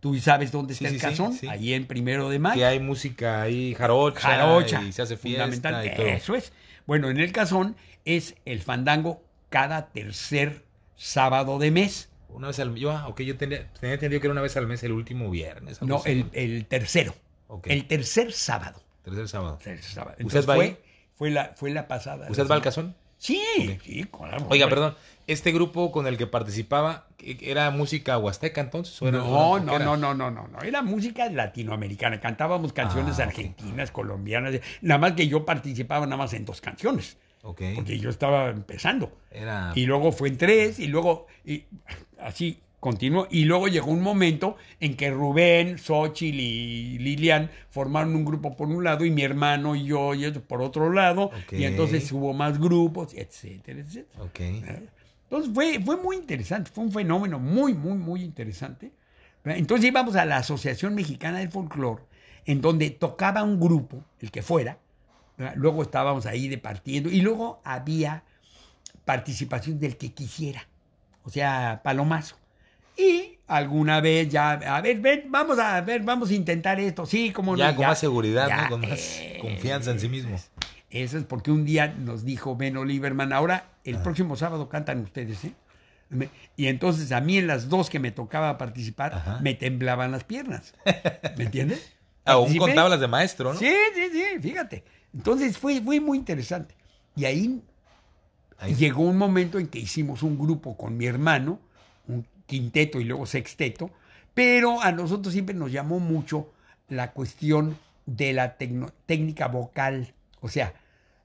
Tú sabes dónde Sí, está el sí, Cazón, sí. ahí en Primero de Mayo. Que hay música ahí, jarocha. Jarocha. Y se hace fiesta fundamental. y todo. Eso es. Bueno, en el Cazón es el fandango cada tercer sábado de mes. Una vez al mes. Yo, ah, ok, yo tenía, tenía entendido que era una vez al mes el último viernes. No, el, el tercero. Ok. El tercer sábado. Tercer sábado. Tercer sábado. ¿Usted Entonces va fue, fue, la, fue la pasada. ¿Usted va al cazón? Sí, Ok. sí, claro. Oiga, perdón. ¿Este grupo con el que participaba era música huasteca entonces? ¿O era- No, no, no, no, no, no, no. Era música latinoamericana. Cantábamos canciones Ah, ok. argentinas, colombianas. Nada más que yo participaba nada más en dos canciones. Ok. Porque yo estaba empezando. Era. Y luego fue en tres, y luego y así continuó. Y luego llegó un momento en que Rubén, Xochitl y Lilian formaron un grupo por un lado, y mi hermano y yo y por otro lado. Y entonces hubo más grupos, etcétera, etcétera. Entonces fue, fue muy interesante, fue un fenómeno muy, muy, muy interesante. Entonces íbamos a la Asociación Mexicana del Folclore, en donde tocaba un grupo, el que fuera, luego estábamos ahí departiendo, y luego había participación del que quisiera, o sea, palomazo. Y alguna vez ya, a ver, ven, vamos a ver, vamos a intentar esto, sí, como Ya no, con más seguridad, ya, ¿no? Con más eh, confianza en sí mismo. eso es porque un día nos dijo Ben Oliverman, ahora el Ah. próximo sábado cantan ustedes, ¿eh? Y entonces a mí en las dos que me tocaba participar, Ajá. me temblaban las piernas. ¿Me entiendes? Aún con tablas de maestro, ¿no? Sí, sí, sí, fíjate. Entonces fue, fue muy interesante. Y ahí Ahí- llegó un momento en que hicimos un grupo con mi hermano, un quinteto y luego sexteto, pero a nosotros siempre nos llamó mucho la cuestión de la técnica vocal. O sea,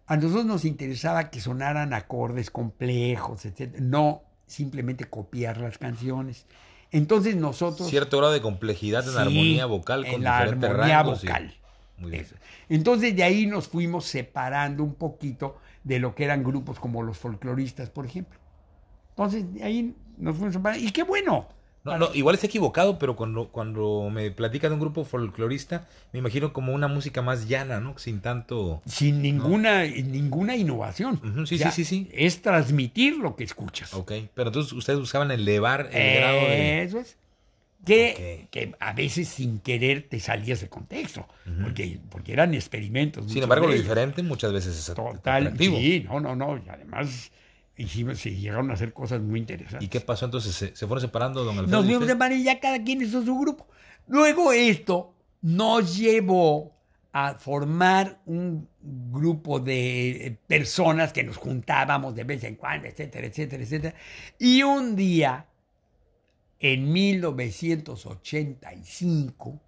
a nosotros nos interesaba que sonaran acordes complejos, etc. No simplemente copiar las canciones. Entonces nosotros... Cierto grado de complejidad en Sí, armonía vocal en con la diferentes armonía rangos. vocal. Muy bien. Eso. Entonces de ahí nos fuimos separando un poquito de lo que eran grupos como los folcloristas, por ejemplo. Entonces de ahí nos fuimos. Y qué bueno. No, no, igual está equivocado, pero cuando, cuando me platica de un grupo folclorista, me imagino como una música más llana, ¿no? Sin tanto... Sin ninguna, ninguna innovación. Sí, O sea, sí, sí, sí. Es transmitir lo que escuchas. Ok, pero entonces ustedes buscaban elevar el grado de... Eso es. Que, que a veces sin querer te salías de contexto. Porque, porque eran experimentos. Sin embargo, lo diferente muchas veces es Total, atractivo. sí, no, no, no. Y además se llegaron a hacer cosas muy interesantes. ¿Y qué pasó entonces? ¿Se, se fueron separando, don Alfredo? Nos y vimos usted? de manera ya cada quien hizo su grupo. Luego esto nos llevó a formar un grupo de eh, personas que nos juntábamos de vez en cuando, etcétera, etcétera, etcétera. Y un día, en 1985,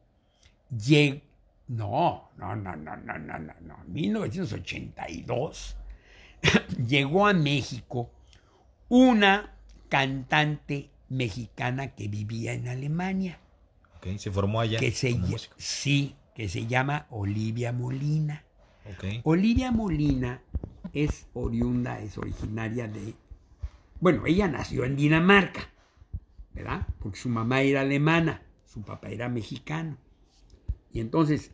llegó... No, no, no, no, no, no, no, no. 1982 llegó a México una cantante mexicana que vivía en Alemania, Ok, se formó allá que se, como sí, que se llama Olivia Molina. Olivia Molina es oriunda, es originaria de, bueno, ella nació en Dinamarca, ¿verdad? Porque su mamá era alemana, su papá era mexicano. Y entonces,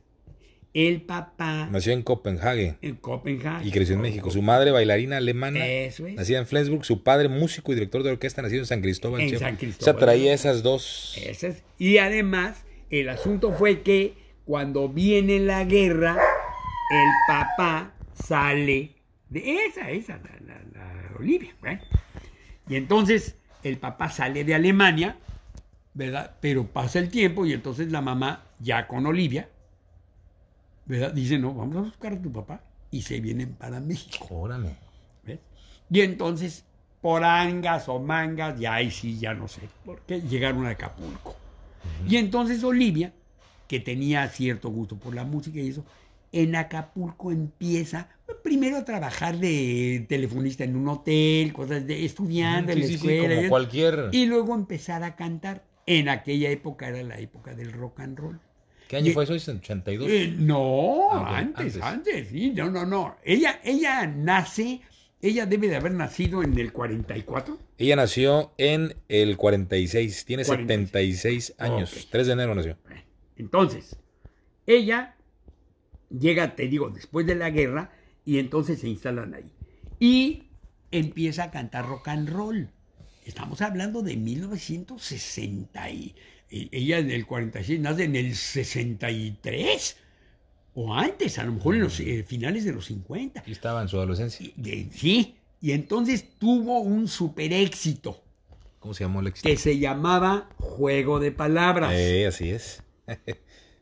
el papá Nació en Copenhague en Copenhague. y creció en México. Su madre, bailarina alemana, Eso es. nacida en Flensburg. Su padre, músico y director de orquesta, nacido en San Cristóbal. En. San O Cristóbal. sea, traía esas dos... Ese es. Y además, el asunto fue que cuando viene la guerra, el papá sale de esa, esa, la, la- la Olivia. ¿eh? Y entonces el papá sale de Alemania, ¿verdad? Pero pasa el tiempo y entonces la mamá, ya con Olivia, ¿verdad? Dice, no, vamos a buscar a tu papá. Y se vienen para México. Órale. ¿ves? Y entonces, por angas o mangas, ya ahí sí, ya no sé por qué, llegaron a Acapulco. Y entonces Olivia, que tenía cierto gusto por la música y eso, en Acapulco empieza pues, primero a trabajar de telefonista en un hotel, cosas de estudiando en la sí, sí, escuela. como y- cualquier... y luego empezar a cantar. En aquella época era la época del rock and roll. ¿Qué año fue eso? ¿En 82? Eh, no, Ah, antes, antes. antes, sí, no, no, no. Ella, ella nace, ella debe de haber nacido en el 44. Ella nació en el 46, tiene 46. 76 años. Ok. 3 de enero nació. Entonces, ella llega, te digo, después de la guerra y entonces se instalan ahí. Y empieza a cantar rock and roll. Estamos hablando de 1960 y e- ella en el 46 nace en el 63 o antes, a lo mejor en los eh, finales de los 50. Y estaba en su adolescencia. Y- de- sí, y entonces tuvo un super éxito ¿Cómo se llamó el éxito? que se llamaba Juego de Palabras. Eh, así es.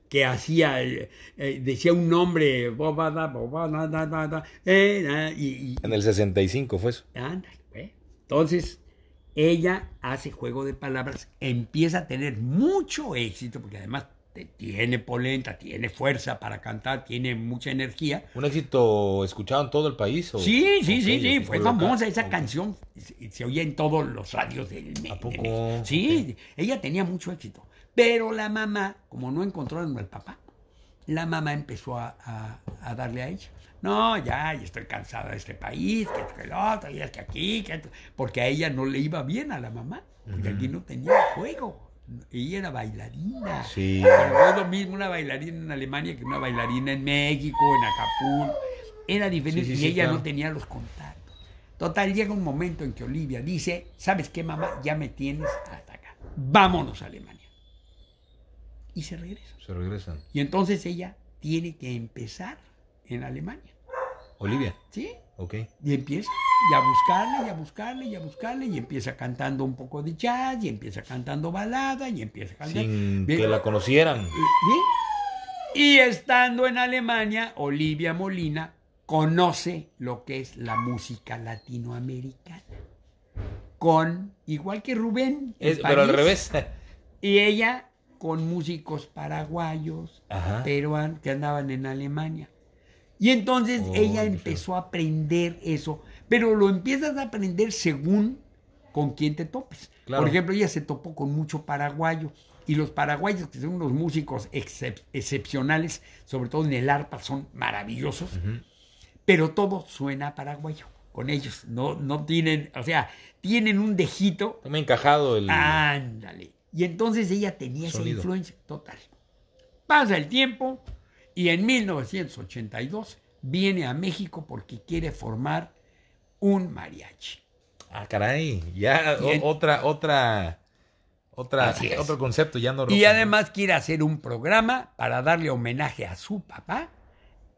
que hacía, eh, eh, decía un nombre, bobada, bobada, da, da, da, da, y, y- En el 65 fue eso. ándale, güey. Entonces, ella hace juego de palabras, empieza a tener mucho éxito, porque además tiene polenta, tiene fuerza para cantar, tiene mucha energía. ¿Un éxito escuchado en todo el país? o- Sí, sí, sí, sí, fue famosa esa canción. Se, se oía en todos los radios del ¿A de poco? México. Sí, ella tenía mucho éxito. Pero la mamá, como no encontraron al papá, la mamá empezó a, a- a darle a ella. No, ya, ya estoy cansada de este país, que esto, que el otro, y es que aquí, que esto", porque a ella no le iba bien a la mamá, porque aquí no tenía juego. Ella era bailarina. Sí. Pero no es lo mismo una bailarina en Alemania que una bailarina en México, en Acapulco. Era diferente Sí, sí, y ella claro. no tenía los contactos. Total, llega un momento en que Olivia dice, ¿sabes qué, mamá? Ya me tienes hasta acá. Vámonos a Alemania. Y se regresa. Se regresan. Y entonces ella tiene que empezar en Alemania. Olivia. ¿Sí? Ok. Y empieza y a buscarle, y a buscarle, y a buscarle, y empieza cantando un poco de jazz, y empieza cantando balada, y empieza a cantar. Sin que la conocieran. Bien. Y estando en Alemania, Olivia Molina conoce lo que es la música latinoamericana. Con, igual que Rubén. Es- pero al revés. Y ella con músicos paraguayos, Ajá. peruanos, que andaban en Alemania. Y entonces Oh, ella empezó a aprender eso, pero lo empiezas a aprender según con quién te topes. Claro. Por ejemplo, ella se topó con mucho paraguayo. Y los paraguayos, que son unos músicos excep- excepcionales, sobre todo en el arpa, son maravillosos, pero todo suena paraguayo con ellos. No, no tienen, o sea, tienen un dejito Está encajado el. Ándale. Y entonces ella tenía esa influencia total. Pasa el tiempo y en 1982 viene a México porque quiere formar un mariachi. Ah, caray. Ya otra, otra, otra, otro concepto, ya no. Y además quiere hacer un programa para darle homenaje a su papá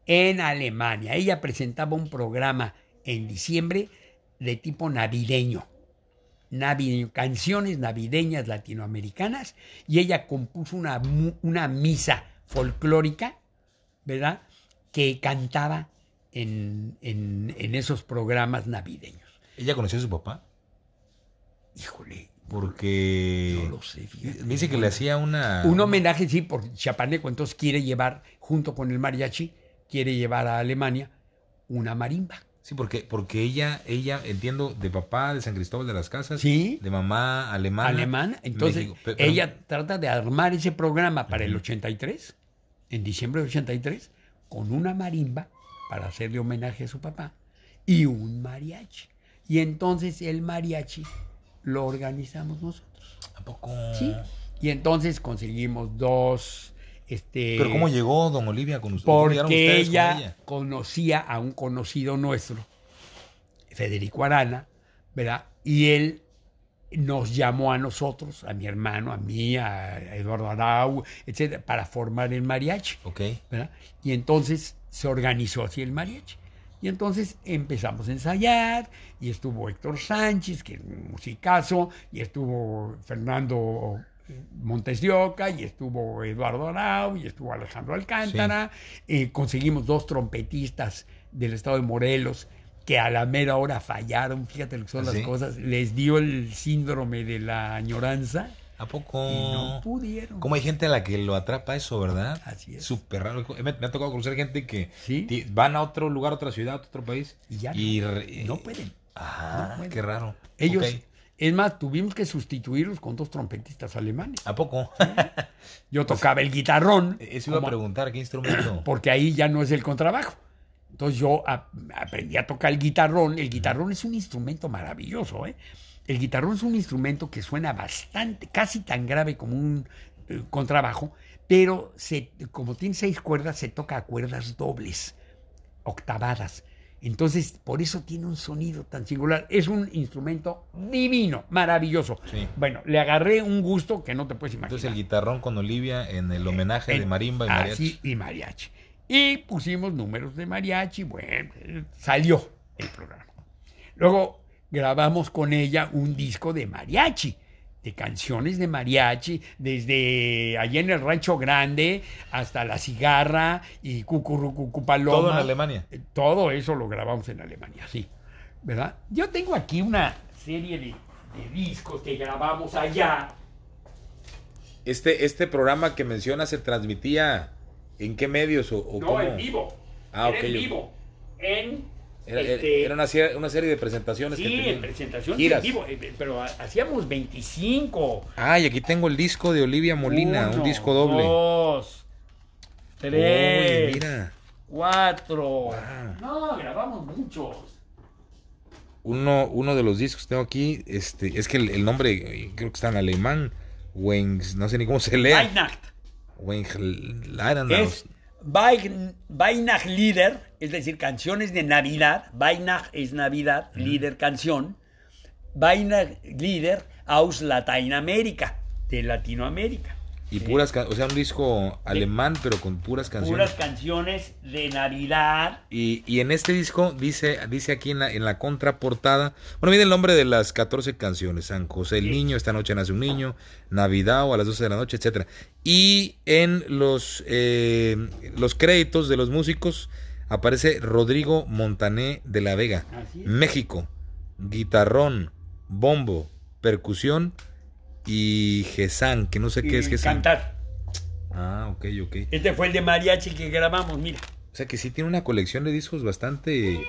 en Alemania. Ella presentaba un programa en diciembre de tipo navideño. Navideño, canciones navideñas latinoamericanas y ella compuso una, una misa folclórica, ¿verdad? Que cantaba en, en- en esos programas navideños. ¿Ella conoció a su papá? Híjole, Porque. no lo sé. fíjate. Me dice que le hacía una. Un homenaje, sí, por Chapaneco, entonces quiere llevar, junto con el mariachi, quiere llevar a Alemania una marimba. Sí, porque, porque ella, ella, entiendo, de papá de San Cristóbal de las Casas, Sí. de mamá alemana. Alemana. Entonces, México. Pe- pero- ella trata de armar ese programa para el 83, en diciembre del 83, con una marimba para hacerle homenaje a su papá y un mariachi. Y entonces el mariachi lo organizamos nosotros. ¿A poco? ¿Sí? Y entonces conseguimos dos. Este, Pero ¿cómo llegó don Olivia con usted? ¿Cómo llegaron Porque ustedes con ella, conocía a un conocido nuestro, Federico Arana, ¿verdad? Y él nos llamó a nosotros, a mi hermano, a mí, a Eduardo Arau, etcétera, para formar el mariachi, Ok. ¿verdad? Y entonces se organizó así el mariachi. Y entonces empezamos a ensayar, y estuvo Héctor Sánchez, que es un musicazo, y estuvo Fernando Montes de Oca, y estuvo Eduardo Arau, y estuvo Alejandro Alcántara. Eh, conseguimos dos trompetistas del estado de Morelos que a la mera hora fallaron, fíjate lo que son ¿Ah, las sí? cosas, les dio el síndrome de la añoranza ¿A poco? y no pudieron. ¿Cómo hay gente a la que lo atrapa eso, verdad? Así es. Súper raro. Me, me ha tocado conocer gente que Sí. van a otro lugar, a otra ciudad, a otro país. Y ya re- no pueden. Ah, no pueden. qué raro. Ellos. Es más, tuvimos que sustituirlos con dos trompetistas alemanes. ¿A poco? Yo tocaba el guitarrón, Eso iba a preguntar, ¿qué instrumento? porque ahí ya no es el contrabajo. Entonces yo a- aprendí a tocar el guitarrón. El guitarrón es un instrumento maravilloso, ¿eh? El guitarrón es un instrumento que suena bastante, casi tan grave como un eh, contrabajo, pero se, como tiene seis cuerdas, se toca a cuerdas dobles, octavadas. Entonces, por eso tiene un sonido tan singular. Es un instrumento divino, maravilloso. Sí. Bueno, le agarré un gusto que no te puedes imaginar. Entonces el guitarrón con Olivia en el homenaje de En- marimba y mariachi. Así, y mariachi. Y pusimos números de mariachi, bueno, salió el programa. Luego grabamos con ella un disco de mariachi, de canciones de mariachi, desde allá en el Rancho Grande hasta La Cigarra y Cucurrucucu Paloma. Todo en Alemania. Eh, Todo eso lo grabamos en Alemania, sí. ¿Verdad? Yo tengo aquí una serie de, de discos que grabamos allá. Este, este programa que menciona se transmitía en qué medios o, o No, cómo? en vivo. Ah, Era en vivo. En. Era, este, era una, serie, una serie de presentaciones que sí, presentación Giras. en vivo. eh, Pero ha- hacíamos 25. Ah, y aquí tengo el disco de Olivia Molina, un disco doble. Dos. Uy, Tres. mira. Cuatro. Wow. No, grabamos muchos. Uno, uno de los discos que tengo aquí, este, es que el, el nombre eh, creo que está en alemán. Wengs, no sé ni cómo se lee. Weihnacht. Es Weihn- Weihnachtslieder, es decir, canciones de Navidad. Weihnacht es Navidad, Lieder canción. Weihnachtslieder aus Latinoamérica, de Latinoamérica. Y puras, ca- o sea, un disco alemán, pero con puras canciones. Puras canciones de Navidad. Y, y en este disco dice, dice aquí en la, en la contraportada, bueno, mire el nombre de las 14 canciones, San José el Sí. Niño, Esta Noche Nace un Niño, Navidad o a las 12 de la noche, etcétera. Y en los, eh, los créditos de los músicos aparece Rodrigo Montané de la Vega. México, guitarrón, bombo, percusión y gesán, que no sé qué es y gesán. Cantar. Ah, ok, ok. Este fue el de mariachi que grabamos, mira. O sea que sí tiene una colección de discos bastante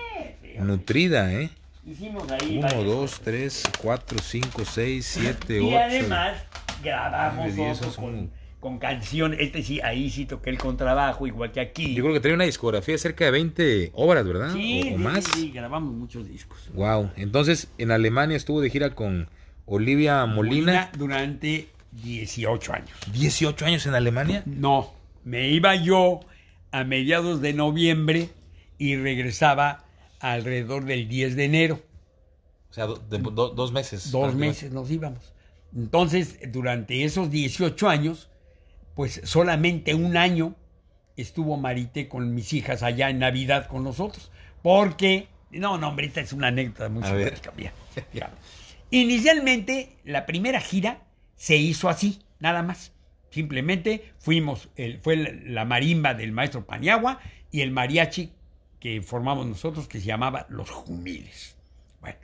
nutrida, ¿eh? Hicimos ahí. Uno, varios. dos, tres, cuatro, cinco, seis, siete, Y ocho. además grabamos otro son- con, con canción. Este sí, ahí sí toqué el contrabajo, igual que aquí. Yo creo que trae una discografía de cerca de 20 obras, ¿verdad? sí, o, o sí, más. sí, sí, grabamos muchos discos. Wow. Entonces, en Alemania estuvo de gira con Olivia Molina. durante 18 años. 18 años en Alemania. No, me iba yo a mediados de noviembre y regresaba alrededor del 10 de enero. O sea, do- de- do- dos meses. Dos meses nos íbamos. Entonces, durante esos 18 años, pues solamente un año estuvo Marité con mis hijas allá en Navidad con nosotros. Porque, no, no, hombre, esta es una anécdota muy simpática. Inicialmente, la primera gira se hizo así, nada más. Simplemente fuimos, el- fue la- marimba del maestro Paniagua y el mariachi que formamos nosotros que se llamaba Los Jumiles. Bueno,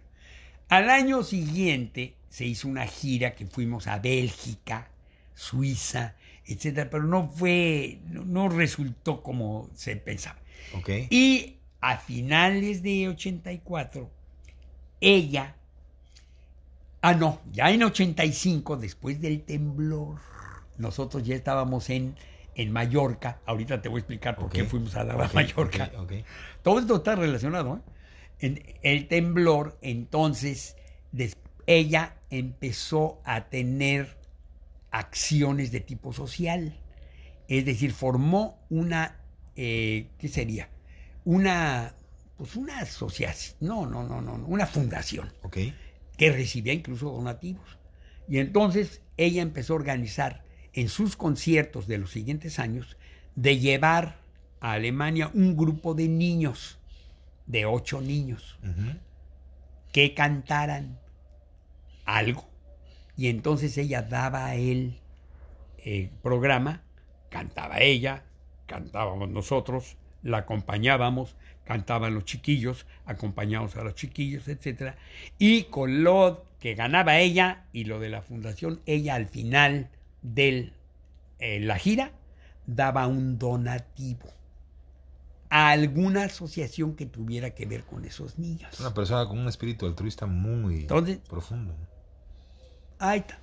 al año siguiente se hizo una gira que fuimos a Bélgica, Suiza, etcétera, pero no fue, no, no resultó como se pensaba. Ok. Y a finales de 84, ella, ah no, ya en 85, después del temblor, nosotros ya estábamos en, en Mallorca, ahorita te voy a explicar por qué fuimos a dar a Ok, Mallorca. Todo esto está relacionado. ¿eh? En el temblor, entonces, des- ella empezó a tener acciones de tipo social. Es decir, formó una, eh, ¿qué sería? Una, pues una asociación, no, no, no, no, no, una fundación Ok. Que recibía incluso donativos. Y entonces ella empezó a organizar en sus conciertos de los siguientes años de llevar a Alemania un grupo de niños, de ocho niños, que cantaran algo. Y entonces ella daba el eh, programa, cantaba ella, cantábamos nosotros, la acompañábamos, cantaban los chiquillos, acompañábamos a los chiquillos, etc. Y con lo que ganaba ella y lo de la fundación, ella al final de la gira daba un donativo a alguna asociación que tuviera que ver con esos niños. Una persona con un espíritu altruista muy Entonces, profundo. Ahí está.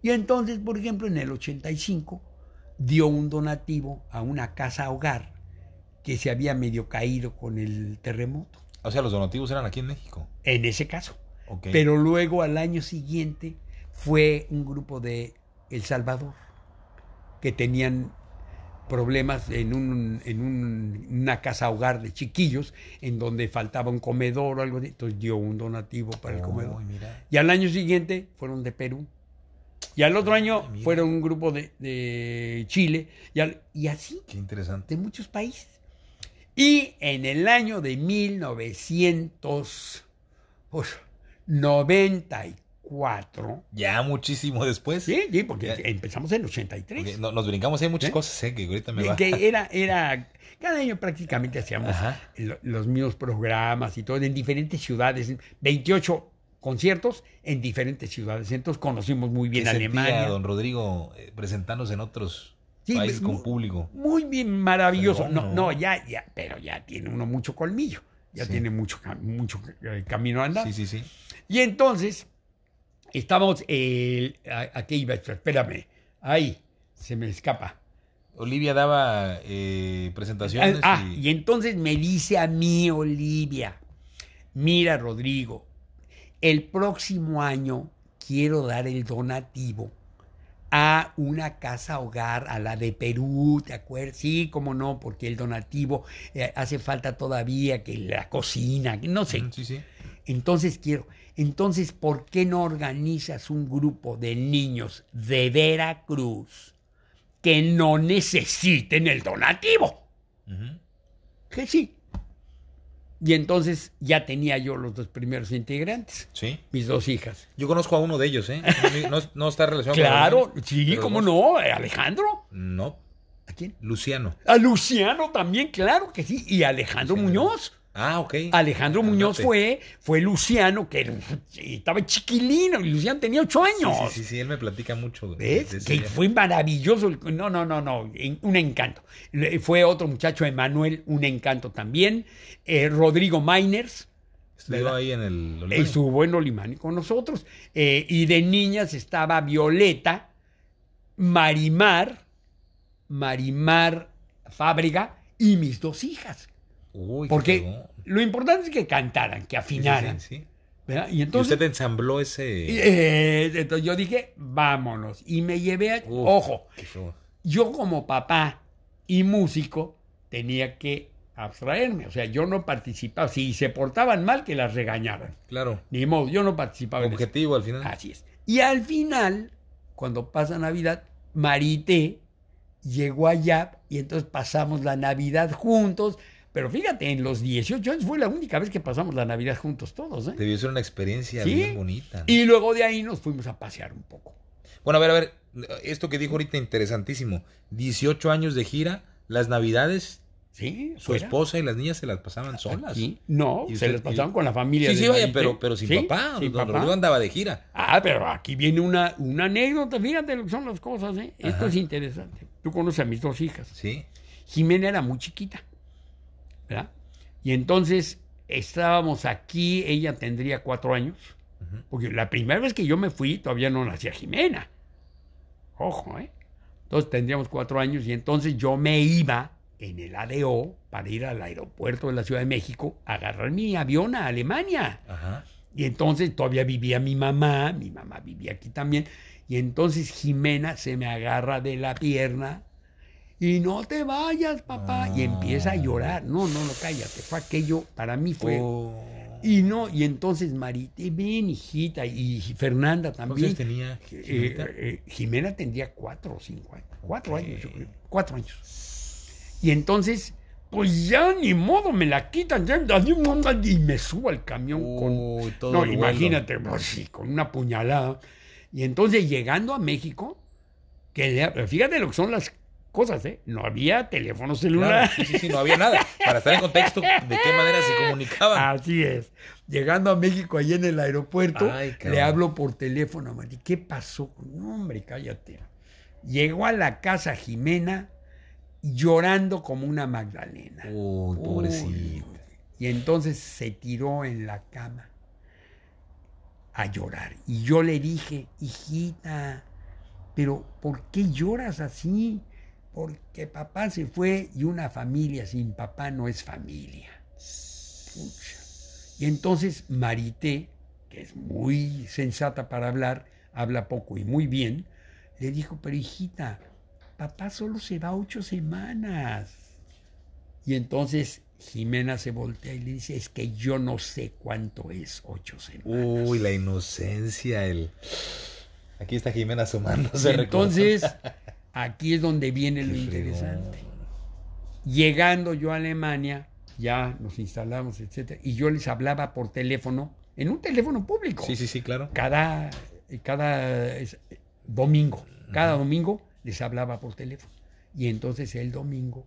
Y entonces, por ejemplo, en el 85 dio un donativo a una casa hogar que se había medio caído con el terremoto, O sea, los donativos eran aquí en México. en ese caso. Ok. Pero luego al año siguiente fue un grupo de El Salvador que tenían problemas en, un, en un- una casa hogar de chiquillos en donde faltaba un comedor o algo así. Entonces dio un donativo para el comedor. mira. Y al año siguiente fueron de Perú. Y al otro año mira. fueron un grupo de, de Chile. Y, al- y así, Qué interesante. de muchos países. Y en el año de 1900, uf, 94. Ya muchísimo después. Sí, sí, porque Ya. empezamos en 83. Ok, no- nos brincamos, hay muchas ¿Eh? cosas, ¿eh? Que ahorita me va. que era, era, cada año prácticamente hacíamos lo- los mismos programas y todo en diferentes ciudades, 28 conciertos en diferentes ciudades. Entonces conocimos muy bien ¿Qué sentía Alemania. don Rodrigo eh, presentándose en otros Sí, países mu- con público? Muy bien, maravilloso. No, ¿no? ya, ya, pero ya tiene uno mucho colmillo. Ya Sí. tiene mucho, mucho eh, camino a andar. Sí, sí, sí. Y entonces, estamos, eh, a- aquí iba, espérame, ahí, se me escapa. Olivia daba eh, presentaciones Ah, y... y entonces me dice a mí, Olivia, mira, Rodrigo, el próximo año quiero dar el donativo a una casa hogar, a la de Perú, ¿te acuerdas? Sí, cómo no, porque el donativo eh, hace falta todavía que la cocina, no sé. Mm, Sí, sí. Entonces quiero, entonces, ¿por qué no organizas un grupo de niños de Veracruz que no necesiten el donativo? Que sí. Y entonces ya tenía yo los dos primeros integrantes, Sí. mis dos hijas. Yo conozco a uno de ellos, ¿eh? No, no está relacionado con Claro, sí, cómo dos. no, Alejandro. No, ¿A quién? Luciano. A Luciano también, claro que sí. Y Alejandro Luciano. Muñoz. Ah, ok. Alejandro Muñoz Andate. fue, fue Luciano, que estaba chiquilino, y Luciano tenía ocho años. sí, sí, sí, él me platica mucho. ¿Ves? Que fue maravilloso. No, no, no, no. Un encanto. Fue otro muchacho, Emanuel, un encanto también. Eh, Rodrigo Miners. ¿verdad? ahí en el Olimani. Estuvo en Olimani con nosotros. Eh, y de niñas estaba Violeta, Marimar, Marimar Fábrega y mis dos hijas. Uy, Porque lo importante es que cantaran, que sí, afinaran. sí. Y Y entonces, usted ensambló ese... eh, entonces yo dije, vámonos. Y me llevé a... Uf, Ojo, yo como papá y músico tenía que abstraerme. O sea, yo no participaba. Si se portaban mal, que las regañaran. Claro. Ni modo, yo no participaba en eso. Objetivo al final. Así es. Y al final, cuando pasa Navidad, Marité llegó allá y entonces pasamos la Navidad juntos. Pero fíjate, en los 18 años fue la única vez que pasamos la Navidad juntos todos. ¿eh? Debió ser una experiencia Sí. bien bonita. Y luego de ahí nos fuimos a pasear un poco. Bueno, a ver, a ver, esto que dijo ahorita interesantísimo. 18 años de gira, las navidades, ¿Sí? su fuera. esposa y las niñas se las pasaban solas. Aquí. No, ¿Y se les pasaban con la familia. Sí, de sí, vaya, pero, pero sin Sí, papá. sin Don papá. Rodrigo andaba de gira. Ah, pero aquí viene una, una anécdota. Fíjate lo que son las cosas. ¿eh? Esto Ajá. es interesante. Tú conoces a mis dos hijas. Sí. Jimena era muy chiquita, ¿verdad? Y entonces estábamos aquí, ella tendría cuatro años, porque la primera vez que yo me fui todavía no nacía Jimena. Ojo, ¿eh? Entonces tendríamos cuatro años y entonces yo me iba en el ADO para ir al aeropuerto de la Ciudad de México a agarrar mi avión a Alemania. Ajá. Y entonces todavía vivía mi mamá, mi mamá vivía aquí también. Y entonces Jimena se me agarra de la pierna y no te vayas, papá. Y empieza a llorar. No, no, no, cállate. Fue aquello, para mí fue. Oh. Y no, y entonces Marité, ven, hijita, y Fernanda ¿Cuántos también. años tenía Eh, eh, Jimena tendría cuatro o cinco años. Cuatro años, yo creo. Cuatro años. Y entonces, pues ya ni modo, me la quitan. Ya, y me subo al camión con, Uy, todo no, imagínate, pues, sí, con una puñalada. Y entonces llegando a México, que le- fíjate lo que son las cosas, ¿eh? No había teléfono celular. sí, sí, sí, no había nada. Para estar en contexto, ¿de qué manera se comunicaban? Así es. Llegando a México, ahí en el aeropuerto, Ay, le hablo por teléfono a Mari. ¿Qué pasó? No, hombre, cállate. Llegó a la casa Jimena llorando como una Magdalena. Uy, pobrecito. Uy, Y entonces se tiró en la cama a llorar. Y yo le dije, hijita, pero ¿por qué lloras así? Porque papá se fue y una familia sin papá no es familia. Pucha. Y entonces Marité, que es muy sensata para hablar, habla poco y muy bien, le dijo, pero hijita, papá solo se va ocho semanas. Y entonces Jimena se voltea y le dice, es que yo no sé cuánto es ocho semanas. Uy, la inocencia, el... Aquí está Jimena asomándose. Y entonces, aquí es donde viene lo interesante. Llegando yo a Alemania, ya nos instalamos, etcétera, y yo les hablaba por teléfono en un teléfono público. Sí, sí, sí, claro. Cada, cada es- domingo, cada domingo les hablaba por teléfono. Y entonces el domingo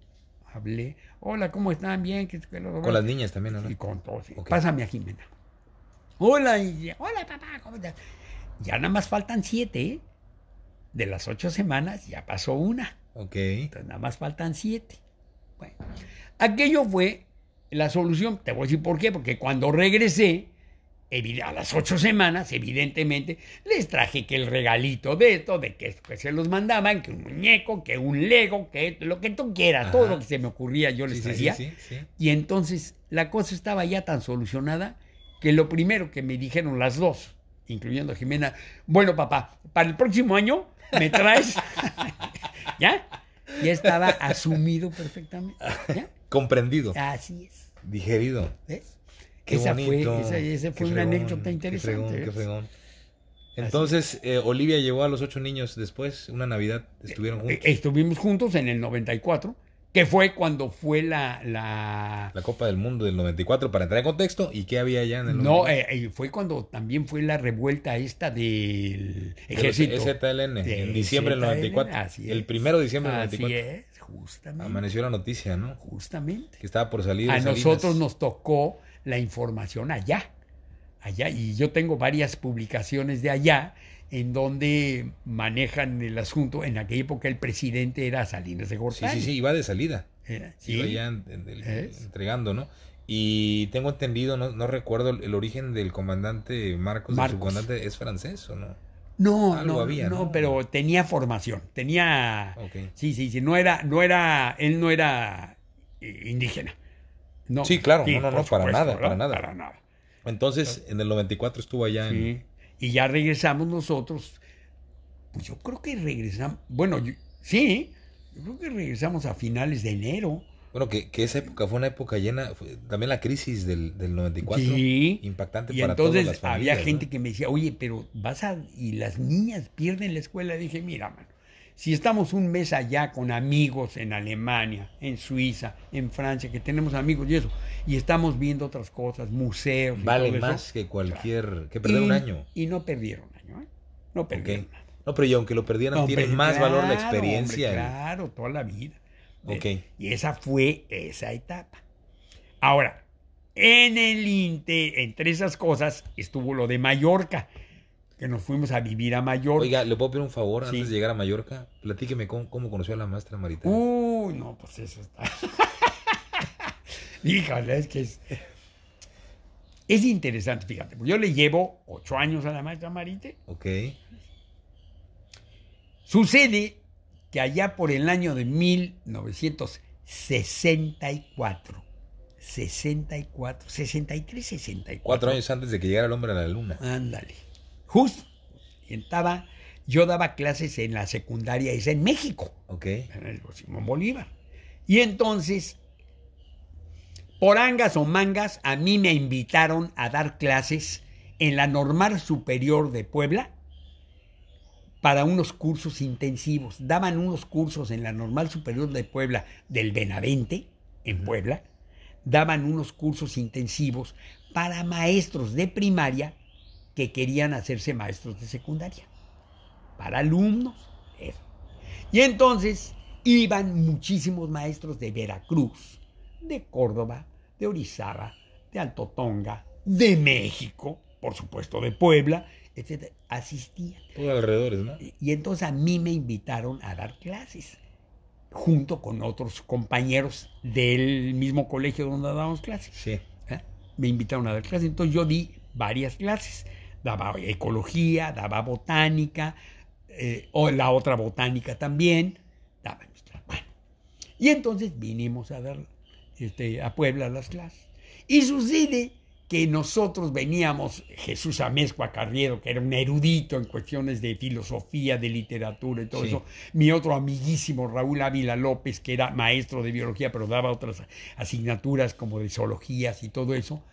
hablé, hola, ¿cómo están? Bien. lo- Con las niñas también, ¿no? Y con todos. Pásame a Jimena. Hola, y, hola papá, ¿cómo estás? Ya nada más faltan siete, ¿eh? De las ocho semanas ya pasó una. Ok. Entonces nada más faltan siete. Bueno, aquello fue la solución. Te voy a decir por qué. Porque cuando regresé, a las ocho semanas, evidentemente, les traje que el regalito de esto, de que, que se los mandaban, que un muñeco, que un Lego, que lo que tú quieras, todo lo que se me ocurría yo les Sí, sí, sí. Y entonces la cosa estaba ya tan solucionada que lo primero que me dijeron las dos, incluyendo a Jimena, bueno papá, para el próximo año me traes, ¿ya? Ya estaba asumido perfectamente, ¿ya? Comprendido. Así es, Digerido. ¿ves? Qué esa bonito. fue, esa, esa Qué fue una fregón, anécdota Qué interesante. fregón, qué fregón. Entonces, eh, Olivia llevó a los ocho niños después, una Navidad, estuvieron juntos. Eh, Estuvimos juntos en el 94, que fue cuando fue la... la... La Copa del Mundo del 94, para entrar en contexto, ¿y qué había allá en el No, 94? eh, eh, fue cuando también fue la revuelta esta del ejército. ZLN, en De diciembre del ZLN, 94. así El es. primero de diciembre del Así 94. es, justamente. Amaneció la noticia, ¿no? Justamente. Que estaba por salir. A nosotros nos tocó la información allá. Allá. Y yo tengo varias publicaciones de allá en donde manejan el asunto. En aquella época el presidente era Salinas de Sí, Gortari. sí, sí, iba de salida. Era- sí. Iba ya en- en- en- ¿Es? entregando, ¿no? Y tengo entendido, no, no recuerdo el, el origen del comandante Marcos, Marcos. subcomandante, ¿es francés o no? No, Algo no, había, no, ¿no? pero tenía formación. Tenía. Sí, sí, sí. No era, no era, él no era eh, indígena. No, Sí, claro, no, no, no, para nada, ¿verdad? para nada. Para nada. Entonces, en el 94 estuvo allá en... Y ya regresamos nosotros. Pues yo creo que regresamos. Bueno, yo- sí, yo creo que regresamos a finales de enero. Bueno, que, que esa época fue una época llena, fue también la crisis del, del 94, Sí. impactante Y para entonces todas las había gente ¿no? que me decía, oye, pero vas a. Y las niñas pierden la escuela. Dije, mira, mano, si estamos un mes allá con amigos en Alemania, en Suiza, en Francia, que tenemos amigos y eso, y estamos viendo otras cosas, museos. y Vale eso, más que cualquier... que perder y, un año. Y no perdieron año, ¿eh? No perdieron nada. No, pero y aunque lo perdieran, tiene más valor la experiencia. hombre, claro, toda la vida. De- Ok. Y esa fue esa etapa. Ahora, en el Inte, entre esas cosas, estuvo lo de Mallorca, que nos fuimos a vivir a Mallorca. Oiga, ¿le puedo pedir un favor Sí. antes de llegar a Mallorca? Platíqueme cómo, cómo conoció a la maestra Maritena. Uy, no, pues eso está. Híjole, es que es. Es interesante, fíjate. pues Yo le llevo ocho años a la maestra Marite. Ok. Sucede que allá por el año de 1964, 64, 63, 64. Cuatro años antes de que llegara el hombre a la luna. Ándale. Justo. Estaba, yo daba clases en la secundaria, esa en México, Ok. en el Simón Bolívar. Y entonces, por angas o mangas, a mí me invitaron a dar clases en la Normal Superior de Puebla para unos cursos intensivos. Daban unos cursos en la Normal Superior de Puebla del Benavente, en Puebla. Daban unos cursos intensivos para maestros de primaria que querían hacerse maestros de secundaria. Para alumnos. eso. Y entonces iban muchísimos maestros de Veracruz, de Córdoba, de Orizaba, de Alto Tonga, de México, por supuesto de Puebla, etc. Asistían. Todo alrededores, ¿no? Y entonces a mí me invitaron a dar clases, junto con otros compañeros del mismo colegio donde dábamos clases. Sí. ¿eh? Me invitaron a dar clases, entonces yo di varias clases. Daba ecología, daba botánica, eh, o la otra botánica también. Daba. Bueno, y entonces vinimos a dar este, a Puebla las clases. Y sucede que nosotros veníamos, Jesús Amezcua Carriero, que era un erudito en cuestiones de filosofía, de literatura y todo Sí. eso, mi otro amiguísimo Raúl Ávila López, que era maestro de biología, pero daba otras asignaturas como de zoologías y todo eso,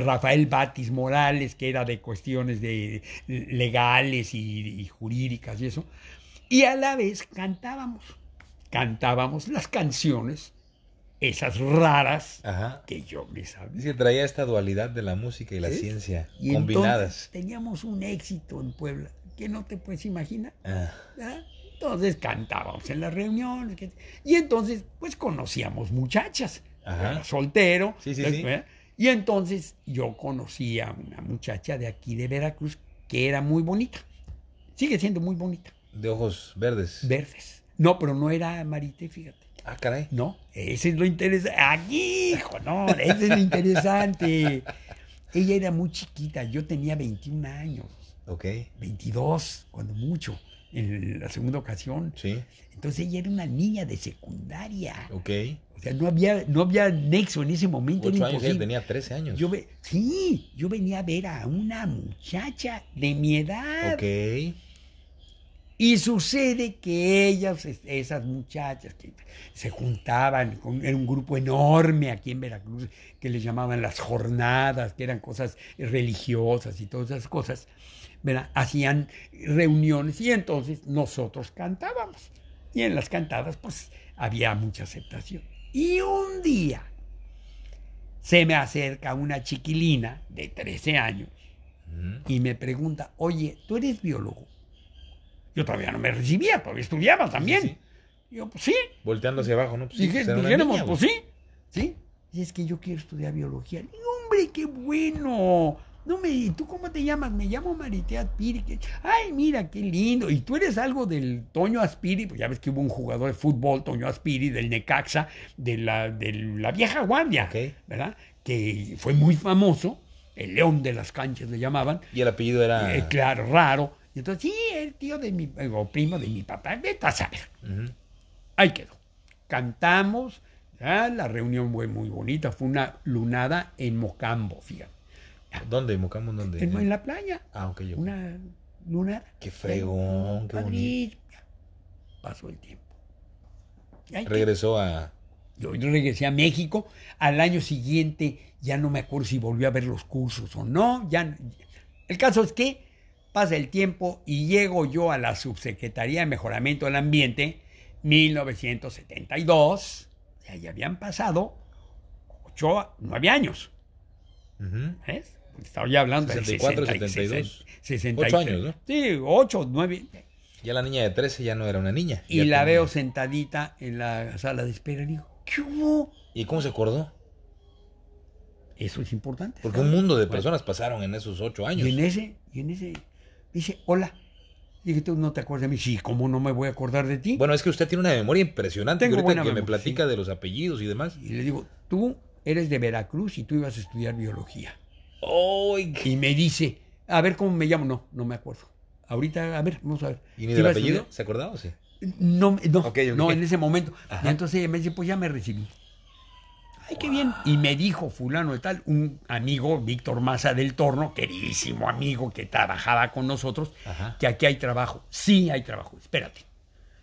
Rafael Batis Morales, que era de cuestiones de legales y, y jurídicas y eso, y a la vez cantábamos, cantábamos las canciones esas raras Ajá. que yo me sabía. Es que traía esta dualidad de la música y la ¿Sí? ciencia Y combinadas. entonces teníamos un éxito en Puebla que no te puedes imaginar. Ah, ¿verdad? Entonces cantábamos en las reuniones. Y entonces, pues conocíamos muchachas. Ajá. Era soltero. Sí, sí, ¿verdad? Y entonces yo conocí a una muchacha de aquí de Veracruz que era muy bonita. Sigue siendo muy bonita. de ojos verdes. Verdes. No, pero no era Marité, fíjate. Ah, caray. No, ese es lo interesante. Aquí, hijo, no, ese es lo interesante. Ella era muy chiquita, yo tenía 21 años, Ok. 22, cuando mucho, en la segunda ocasión. Sí. Entonces ella era una niña de secundaria. Ok. O sea, no había, no había nexo en ese momento. Ocho era años, ella imposible. tenía 13 años. Yo ve- sí, yo venía a ver a una muchacha de mi edad. Ok. Y sucede que ellas, es- esas muchachas que se juntaban, con, era un grupo enorme aquí en Veracruz, que les llamaban las jornadas, que eran cosas religiosas y todas esas cosas, ¿verdad? hacían reuniones y entonces nosotros cantábamos. Y en las cantadas pues había mucha aceptación. Y un día se me acerca una chiquilina de 13 años y me pregunta, oye, ¿tú eres biólogo? Yo todavía no me recibía, todavía estudiaba también. Sí, sí. Yo, pues sí. Volteando hacia abajo, ¿no? Pues, sí, Dije, pues, dijéramos, niña, pues sí. Sí. Y es que yo quiero estudiar biología. Hombre, qué bueno. No me, ¿y ¿tú cómo te llamas? Me llamo Maritea Aspiri. que- Ay, mira, qué lindo. Y tú eres algo del Toño Aspiri, pues ya ves que hubo un jugador de fútbol, Toño Aspiri, del Necaxa, de la, de la vieja guardia. ¿verdad? Que fue muy famoso, el león de las canchas le llamaban. Y el apellido era. Eh, claro, raro. Y entonces, sí, el tío de mi, o primo de mi papá, vete a saber. Ahí quedó. Cantamos, la reunión fue muy bonita, fue una lunada en Mocambo, fíjate, ¿Dónde? ¿Mocamo? ¿Dónde? en, en la playa, Ah, ok. yo. una lunada. Qué fregón, qué bonito. Pasó el tiempo. Regresó a. Yo regresé a México, al año siguiente ya no me acuerdo si volvió a ver los cursos o no, ya el caso es que pasa el tiempo y llego yo a la Subsecretaría de Mejoramiento del Ambiente 1972, o sea, ya habían pasado ocho, nueve años. ¿ves? Estaba ya hablando 64, de 60, 72. 63. Ocho años, ¿no? Sí, ocho, nueve. Ya la niña de 13 ya no era una niña. Y la tenía- veo sentadita en la sala de espera y digo, ¿qué hubo? ¿Y cómo se acordó? Eso es importante. Porque ¿sabes? un mundo de Bueno, personas pasaron en esos ocho años. Y en ese, y en ese, dice, hola. Dije, tú no te acuerdas de mí. Sí, ¿cómo no me voy a acordar de ti? Bueno, es que usted tiene una memoria impresionante. Tengo que ahorita buena que me platica sí. de los apellidos y demás. Y le digo, tú eres de Veracruz y tú ibas a estudiar biología. Y me dice, a ver cómo me llamo. No, no me acuerdo. Ahorita, a ver, vamos a ver. ¿Y ni del ¿Ibas a apellido? estudiar? ¿Se acordaba o sí? No, no, no, en ese momento. Ajá. Y entonces ella me dice, pues ya me recibí. Ay, qué bien. Y me dijo fulano de tal, un amigo, Víctor Maza del Torno, queridísimo amigo que trabajaba con nosotros, Ajá. que aquí hay trabajo. Sí hay trabajo, espérate.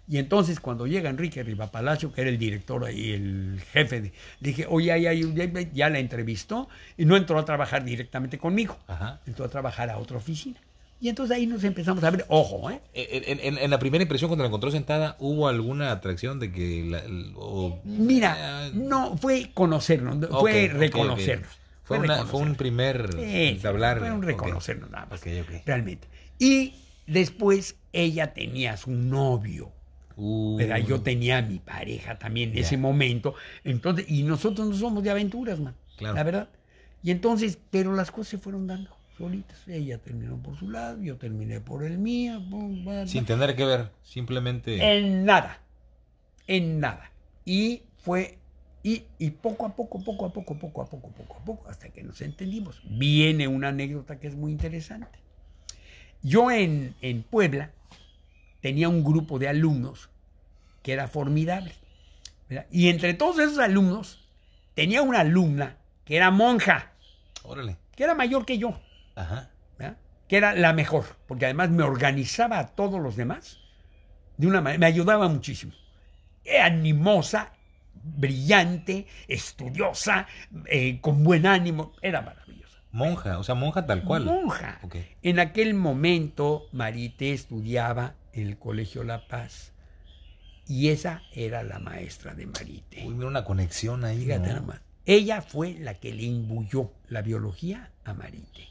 Y entonces cuando llega Enrique Riva Palacio, que era el director ahí, el jefe, de, dije, oye, ay, ya- la entrevistó y no entró a trabajar directamente conmigo, Ajá. entró a trabajar a otra oficina. Y entonces ahí nos empezamos a ver, ojo, ¿eh? En, en- en la primera impresión, cuando la encontró sentada, ¿hubo alguna atracción de que... La, o- Mira, Eh, no, fue conocernos, fue reconocernos. Fue, una- fue un primer Sí, hablar. Fue un reconocernos nada más. Ok, ok. Realmente. Y después ella tenía su novio. Uh, Pero yo tenía a mi pareja también en ese momento. Entonces, y nosotros no somos de aventuras, man. Claro. La verdad. Y entonces, pero las cosas se fueron dando solitas. Ella terminó por su lado, yo terminé por el mío. Sin tener que ver, simplemente... En nada. En nada. Y fue. Y, y poco a poco, poco a poco, poco a poco, poco a poco, hasta que nos entendimos. Viene una anécdota que es muy interesante. Yo en, en Puebla tenía un grupo de alumnos que era formidable. ¿verdad? Y entre todos esos alumnos tenía una alumna que era monja, Órale. que era mayor que yo. Ajá. ¿verdad? que era la mejor, porque además me organizaba a todos los demás de una manera, me ayudaba muchísimo. Era animosa, brillante, estudiosa, eh, con buen ánimo, era maravillosa. Monja, o sea, monja tal cual. Monja. En aquel momento Marité estudiaba en el Colegio La Paz Y esa era la maestra de Marite. Uy, mira una conexión ahí. Fíjate ¿no? nada más. Ella fue la que le imbuyó la biología a Marite.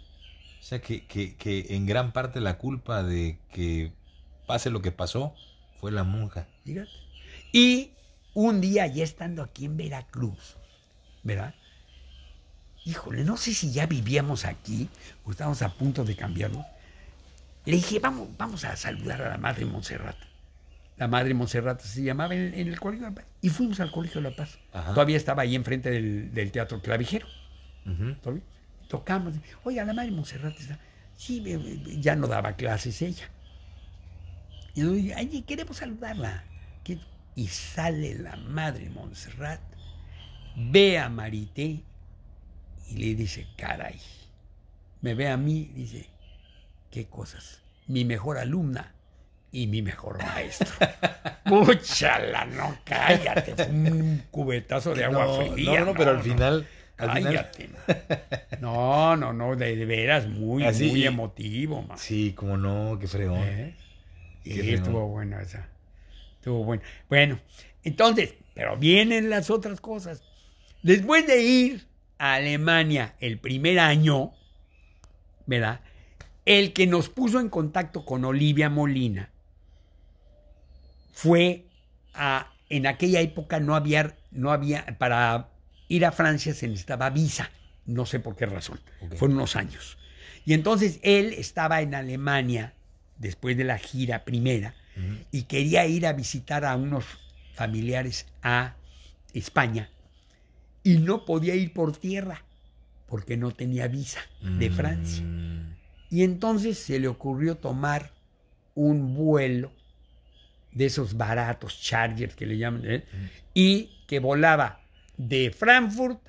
O sea, que, que, que en gran parte la culpa de que pase lo que pasó fue la monja. Fíjate. Y un día, ya estando aquí en Veracruz, ¿verdad? Híjole, no sé si ya vivíamos aquí o estábamos a punto de cambiarnos. Le dije, vamos, vamos a saludar a la madre Montserrat. La madre Montserrat se llamaba en, en el Colegio de la Paz. Y fuimos al Colegio de la Paz. Ajá. Todavía estaba ahí enfrente del, del Teatro Clavijero. Ujú. ¿Todavía? Tocamos. Oiga, la madre Montserrat está. Sí, eh, eh, ya no daba clases ella. Y yo dije, ay, queremos saludarla. ¿Qué? Y sale la madre Montserrat, ve a Marité y le dice, caray. Me ve a mí, dice, qué cosas. Mi mejor alumna y mi mejor maestro. Múchala, no, cállate. Fue un cubetazo de agua No, fría. no, no, pero al final. Al final Cállate. No, no, no, de, de veras, muy, Así, muy emotivo, man. sí, como no, qué fregón. ¿Eh? Qué Sí, fregón. estuvo bueno esa. Estuvo bueno. Bueno, entonces, pero vienen las otras cosas. Después de ir a Alemania el primer año, ¿verdad? El que nos puso en contacto con Olivia Molina fue a, en aquella época no había, no había, para ir a Francia se necesitaba visa, no sé por qué razón, Ok. fueron unos años. Y entonces él estaba en Alemania después de la gira primera y quería ir a visitar a unos familiares a España y no podía ir por tierra porque no tenía visa de Francia. Mm, Y entonces se le ocurrió tomar un vuelo de esos baratos Chargers que le llaman, ¿eh? y que volaba de Frankfurt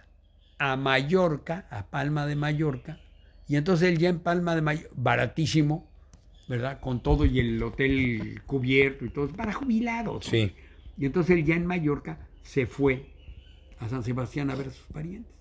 a Mallorca, a Palma de Mallorca, y entonces él ya en Palma de Mallorca, baratísimo, ¿verdad? Con todo y el hotel cubierto y todo, para jubilados. Sí. Y entonces él ya en Mallorca se fue a San Sebastián a ver a sus parientes.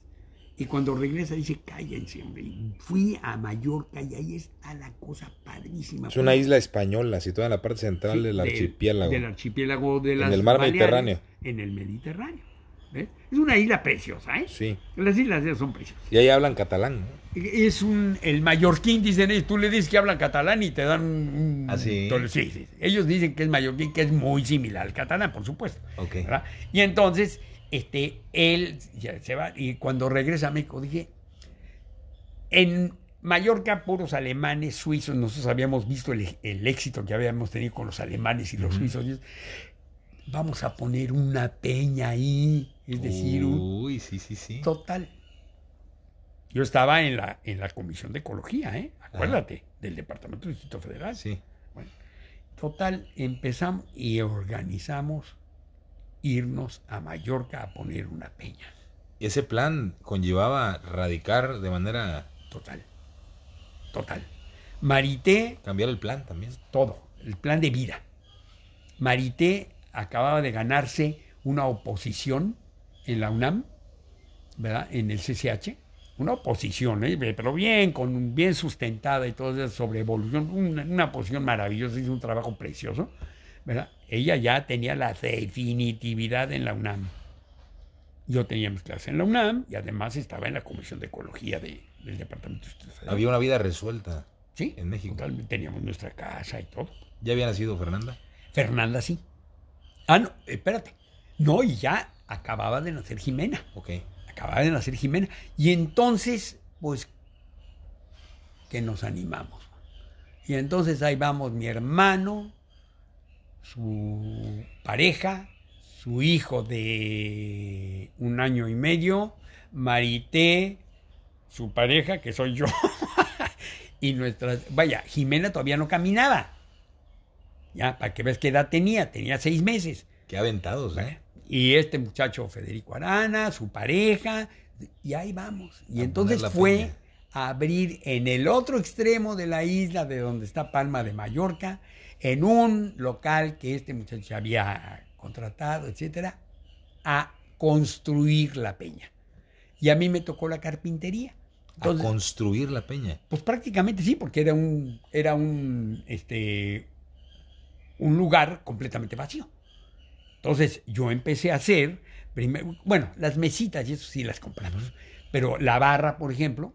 Y cuando regresa dice, cállense, hombre. Fui a Mallorca y ahí está la cosa padrísima. Es una isla española, situada en la parte central Sí, del de- archipiélago. Del archipiélago de En las el mar Baleares, Mediterráneo. En el Mediterráneo. ¿ves? Es una isla preciosa, ¿eh? Sí. Las islas son preciosas. Y ahí hablan catalán, ¿no? Es un, el mallorquín, dicen ellos, tú le dices que hablan catalán y te dan un... ¿Ah, sí? tole- sí, sí. Ellos dicen que es mallorquín, que es muy similar al catalán, por supuesto. Ok. ¿verdad? Y entonces, este, él ya se va, y cuando regresa a México, dije, en Mallorca, puros alemanes, suizos, nosotros habíamos visto el, el éxito que habíamos tenido con los alemanes y los suizos. Vamos a poner una peña ahí, es decir, un Uy, sí, sí, sí. total. Yo estaba en la, en la Comisión de Ecología, ¿eh? Acuérdate, del Departamento del Distrito Federal. Sí. Bueno, total, empezamos y organizamos irnos a Mallorca a poner una peña. Ese plan conllevaba radicar de manera. Total. Total. Marité, cambiar el plan también. todo, el plan de vida. Marité acababa de ganarse una oposición en la UNAM, ¿verdad? En el CCH. Una oposición, ¿eh? pero bien, con, bien sustentada y todo eso sobre evolución. Una, una posición maravillosa, hizo un trabajo precioso, ¿verdad? Ella ya tenía la definitividad en la UNAM. Yo tenía mis clases en la UNAM y además estaba en la Comisión de Ecología de- del Departamento de Estudios. Había una vida resuelta. Sí, en México. totalmente. Teníamos nuestra casa y todo. ¿Ya había nacido Fernanda? Fernanda sí. Ah, no, espérate. No, y ya acababa de nacer Jimena. Ok. Acababa de nacer Jimena. Y entonces, pues, que nos animamos. Y entonces ahí vamos mi hermano, su pareja, su hijo de un año y medio, Marité, su pareja, que soy yo, y nuestras... Vaya, Jimena todavía no caminaba. Ya, para que veas qué edad tenía, tenía seis meses. Qué aventados, ¿eh? Y este muchacho Federico Arana, su pareja, y ahí vamos. Y A entonces fue peña. a abrir en el otro extremo de la isla, de donde está Palma de Mallorca, en un local que este muchacho había contratado, etcétera, a construir la peña. Y a mí me tocó la carpintería. Entonces, a construir la peña. pues prácticamente sí, porque era un, era un, este, un lugar completamente vacío. Entonces yo empecé a hacer, primero, bueno, las mesitas y eso sí las compramos, pero la barra, por ejemplo,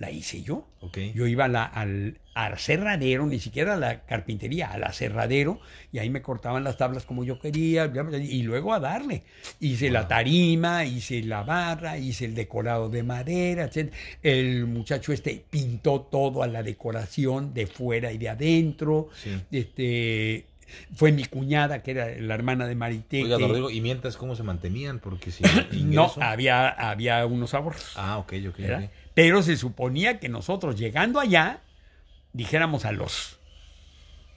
la hice yo. Yo iba a la- al, al cerradero, ni siquiera a la carpintería, al aserradero, y ahí me cortaban las tablas como yo quería, y luego a darle. Hice la tarima, hice la barra, hice el decorado de madera, etc. El muchacho este pintó todo a la decoración de fuera y de adentro. Sí. Este, fue mi cuñada, que era la hermana de Marité. Oiga, que- Rodrigo, ¿y mientras cómo se mantenían? Porque si no, había, había unos ahorros. Ah, ok, ok, ¿verdad? Pero se suponía que nosotros llegando allá, dijéramos a los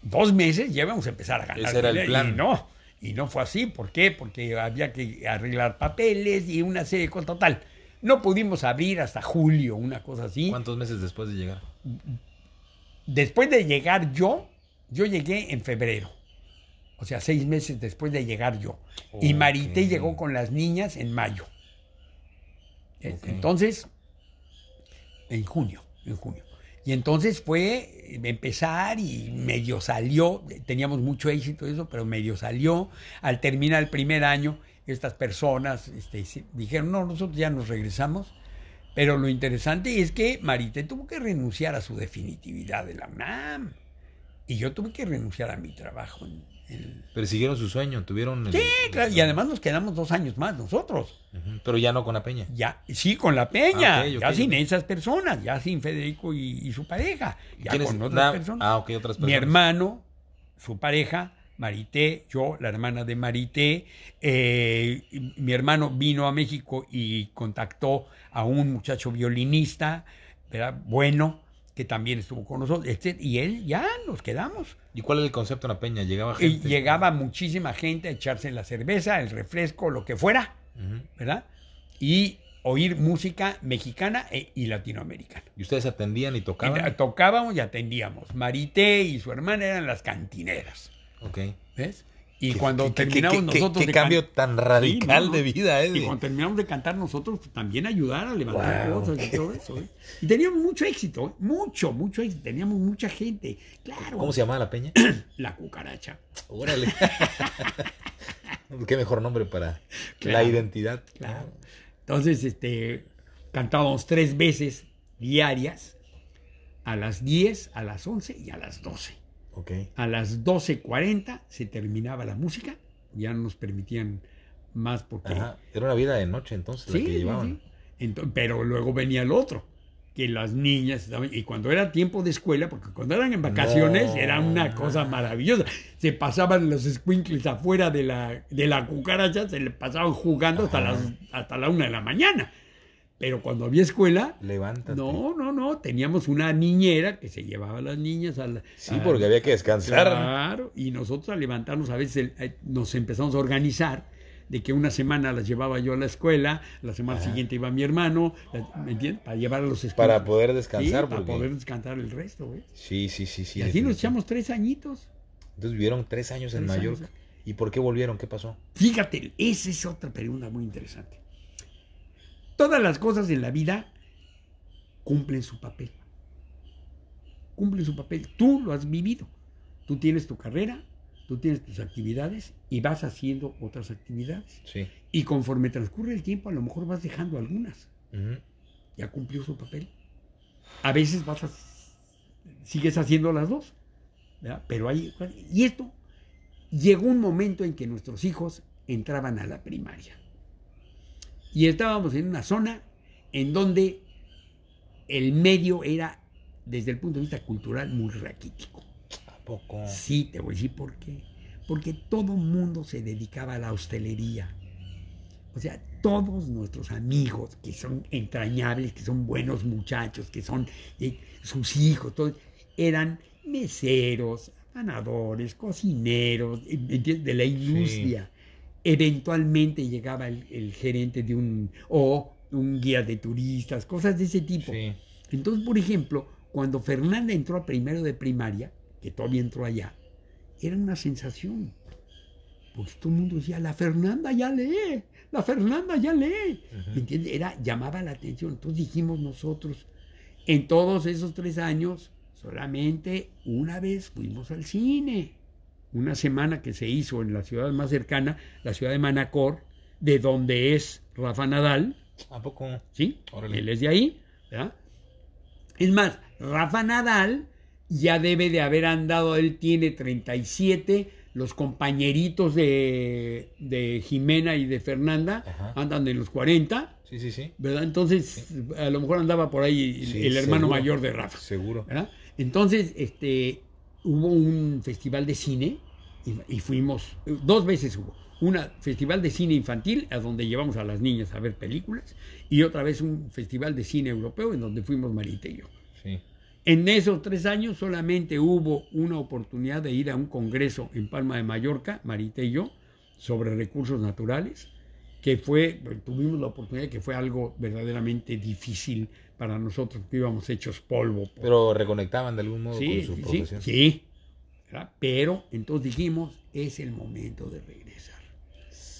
dos meses, ya íbamos a empezar a ganar. Ese era el plan. Y no, y no fue así. ¿Por qué? Porque había que arreglar papeles y una serie de cosas. Total, no pudimos abrir hasta julio, una cosa así. ¿Cuántos meses después de llegar? Después de llegar yo, yo llegué en febrero. O sea, seis meses después de llegar yo. Y. Marité llegó con las niñas en mayo. Entonces, en junio, en junio. Y entonces fue empezar y medio salió, teníamos mucho éxito eso, pero medio salió. Al terminar el primer año, estas personas este, dijeron, no, nosotros ya nos regresamos. Pero lo interesante es que Marité tuvo que renunciar a su definitividad de la UNAM. Y yo tuve que renunciar a mi trabajo en- Persiguieron su sueño, tuvieron... el- Sí, claro, y además nos quedamos dos años más nosotros. Pero ya no con la peña. Ya, sí, con la peña, Ah, ya sin esas personas, ya sin Federico y, y su pareja, ya con otras Na- personas. Ah, ok, otras personas. Mi hermano, su pareja, Marité, yo, la hermana de Marité. eh, mi hermano vino a México y contactó a un muchacho violinista, ¿verdad? bueno, que también estuvo con nosotros, etc. y él ya nos quedamos. ¿Y cuál era el concepto en la peña? ¿Llegaba Y gente? llegaba muchísima gente a echarse la cerveza, el refresco, lo que fuera. ¿verdad? Y oír música mexicana e- y latinoamericana. ¿Y ustedes atendían y tocaban? tocábamos y atendíamos. Marité y su hermana eran las cantineras, Ok. ¿ves? Y cuando qué- terminamos qué- nosotros Qué de cambio tan radical Sí, no, de vida, ¿eh? Y cuando terminamos de cantar nosotros, pues, también ayudar a levantar Wow. cosas y todo eso. ¿eh? Y teníamos mucho éxito, ¿eh? mucho, mucho éxito. Teníamos mucha gente. Claro. ¿Cómo se llamaba la peña? La cucaracha. Órale. Qué mejor nombre para la identidad. Claro. Entonces, este, cantábamos tres veces diarias, a las 10, a las 11 y a las 12. A las 12.40 se terminaba la música, ya no nos permitían más porque... Ajá. Era una vida de noche entonces la Sí, que sí, llevaban. sí. Ento- pero luego venía el otro, que las niñas estaban, y cuando era tiempo de escuela, porque cuando eran en vacaciones No. era una cosa maravillosa, se pasaban los squinkles afuera de la, de la cucaracha, se le pasaban jugando hasta, las, hasta la una de la mañana. Pero cuando había escuela, Levántate. no, no, no, teníamos una niñera que se llevaba a las niñas a la... Sí, a- porque había que descansar. Claro, y nosotros al levantarnos a veces eh, nos empezamos a organizar de que una semana las llevaba yo a la escuela, la semana Ajá. siguiente iba mi hermano, ¿me entiendes? Para llevar a los escuelas. Para poder Sí, descansar. para porque... poder descansar el resto, güey. Sí, sí, sí, sí. y así nos echamos tres añitos. Entonces vivieron tres años en Mallorca. años. ¿Y por qué volvieron? ¿Qué pasó? Fíjate, esa es otra pregunta muy interesante. Todas las cosas en la vida cumplen su papel. Cumplen su papel. Tú lo has vivido. Tú tienes tu carrera, tú tienes tus actividades y vas haciendo otras actividades. Sí. Y conforme transcurre el tiempo, a lo mejor vas dejando algunas. Ya cumplió su papel. A veces vas a, sigues haciendo las dos. ¿verdad? Pero hay. Y esto llegó un momento en que nuestros hijos entraban a la primaria. Y estábamos en una zona en donde el medio era, desde el punto de vista cultural, muy raquítico. ¿A poco? Sí, te voy a decir por qué. Porque todo mundo se dedicaba a la hostelería. O sea, todos nuestros amigos que son entrañables, que son buenos muchachos, que son eh, sus hijos, todos, eran meseros, ganadores, cocineros, de la industria. Eventualmente llegaba el, el gerente de un, o un guía de turistas, cosas de ese tipo. Sí. Entonces, por ejemplo, cuando Fernanda entró a primero de primaria, que todavía entró allá, era una sensación. Porque todo el mundo decía, la Fernanda ya lee, la Fernanda ya lee. Ujú. ¿Me entiendes? Era, llamaba la atención. Entonces dijimos nosotros, en todos esos tres años, solamente una vez fuimos al cine. Una semana que se hizo en la ciudad más cercana, la ciudad de Manacor, de donde es Rafa Nadal. ¿A poco? ¿Sí? Órale. Él es de ahí. ¿verdad? Es más, Rafa Nadal ya debe de haber andado, él tiene 37, los compañeritos de, de Jimena y de Fernanda Ajá. andan de los 40, Sí, sí, sí. ¿verdad? Entonces, a lo mejor andaba por ahí el, Sí, el hermano seguro. mayor de Rafa. Seguro. ¿verdad? Entonces, este, hubo un festival de cine y, y fuimos, dos veces hubo. Una festival de cine infantil, a donde llevamos a las niñas a ver películas, y otra vez un festival de cine europeo, en donde fuimos Marita y yo. Sí. En esos tres años solamente hubo una oportunidad de ir a un congreso en Palma de Mallorca, Marita y yo, sobre recursos naturales, que fue, tuvimos la oportunidad que fue algo verdaderamente difícil para nosotros, que íbamos hechos polvo. por- Pero reconectaban de algún modo Sí, con su sí, profesión. sí. ¿verdad? Pero entonces dijimos, es el momento de regresar.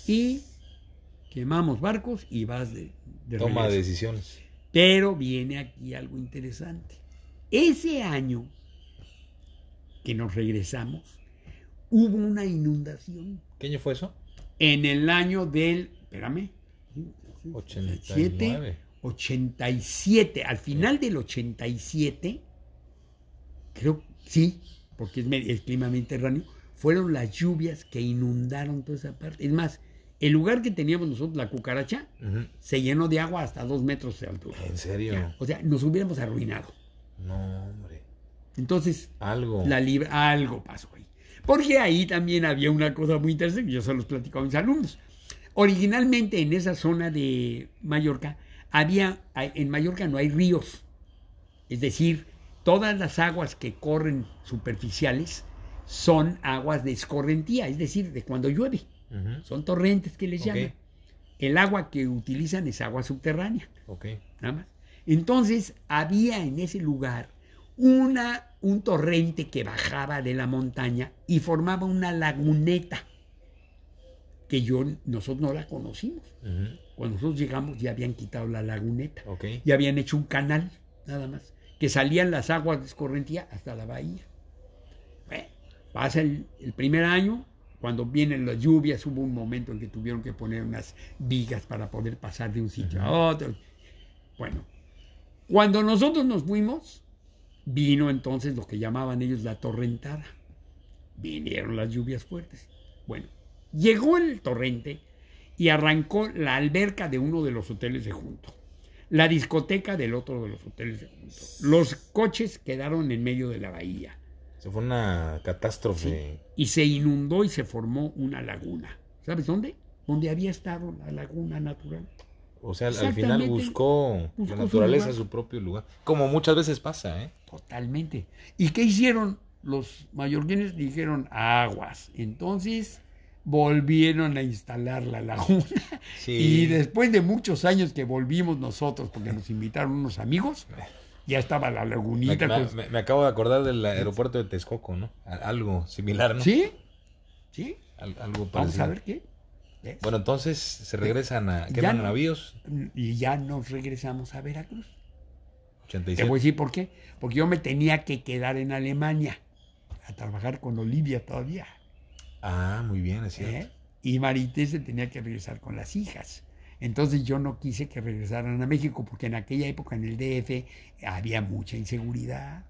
Y quemamos barcos y vas de, de Toma regreso. decisiones. Pero viene aquí algo interesante. Ese año que nos regresamos, hubo una inundación. ¿Qué año fue eso? En el año del, espérame, 89. 87, al final del 87, creo, sí, porque es, es clima mediterráneo, fueron las lluvias que inundaron toda esa parte. Es más, el lugar que teníamos nosotros, la cucaracha, se llenó de agua hasta dos metros de altura. ¿En serio? O sea, nos hubiéramos arruinado. No, hombre. Entonces, Algo. la libra, algo pasó ahí. Porque ahí también había una cosa muy interesante, que yo se los platico a mis alumnos. Originalmente en esa zona de Mallorca, había, en Mallorca no hay ríos. Es decir, todas las aguas que corren superficiales son aguas de escorrentía, es decir, de cuando llueve. Son torrentes que les llaman. El agua que utilizan es agua subterránea Ok. nada más. Entonces había en ese lugar una, un torrente que bajaba de la montaña y formaba una laguneta que yo, nosotros no la conocimos. Cuando nosotros llegamos ya habían quitado la laguneta y habían hecho un canal, nada más, que salían las aguas de escorrentía hasta la bahía. Bueno, pasa el, el primer año, cuando vienen las lluvias, hubo un momento en que tuvieron que poner unas vigas para poder pasar de un sitio a otro. Bueno, cuando nosotros nos fuimos, vino entonces lo que llamaban ellos la torrentada. Vinieron las lluvias fuertes. Bueno, llegó el torrente y arrancó la alberca de uno de los hoteles de junto, la discoteca del otro de los hoteles de junto. Los coches quedaron en medio de la bahía Se fue una catástrofe. y se inundó y se formó una laguna. ¿Sabes dónde? Donde había estado la laguna natural. O sea, al final buscó, Buscó la su naturaleza lugar. su propio lugar. Como muchas veces pasa, ¿eh? Totalmente. ¿Y qué hicieron los mallorquines? Dijeron aguas. Entonces volvieron a instalar la laguna. Sí. Y después de muchos años que volvimos nosotros, porque nos invitaron unos amigos, ya estaba la lagunita. me- pues. me- me acabo de acordar del aeropuerto de Texcoco, ¿no? Algo similar, ¿no? ¿Sí? ¿Sí? Al- algo Vamos parecido. a ver qué. ¿Ves? Bueno, entonces se regresan a... ¿Queman no. navíos? Y ya nos regresamos a Veracruz. Te 87. voy a decir por qué. Porque yo me tenía que quedar en Alemania a trabajar con Olivia todavía. Ah, muy bien, es cierto. ¿eh? Y Marité se tenía que regresar con las hijas. Entonces yo no quise que regresaran a México porque en aquella época en el DF había mucha inseguridad.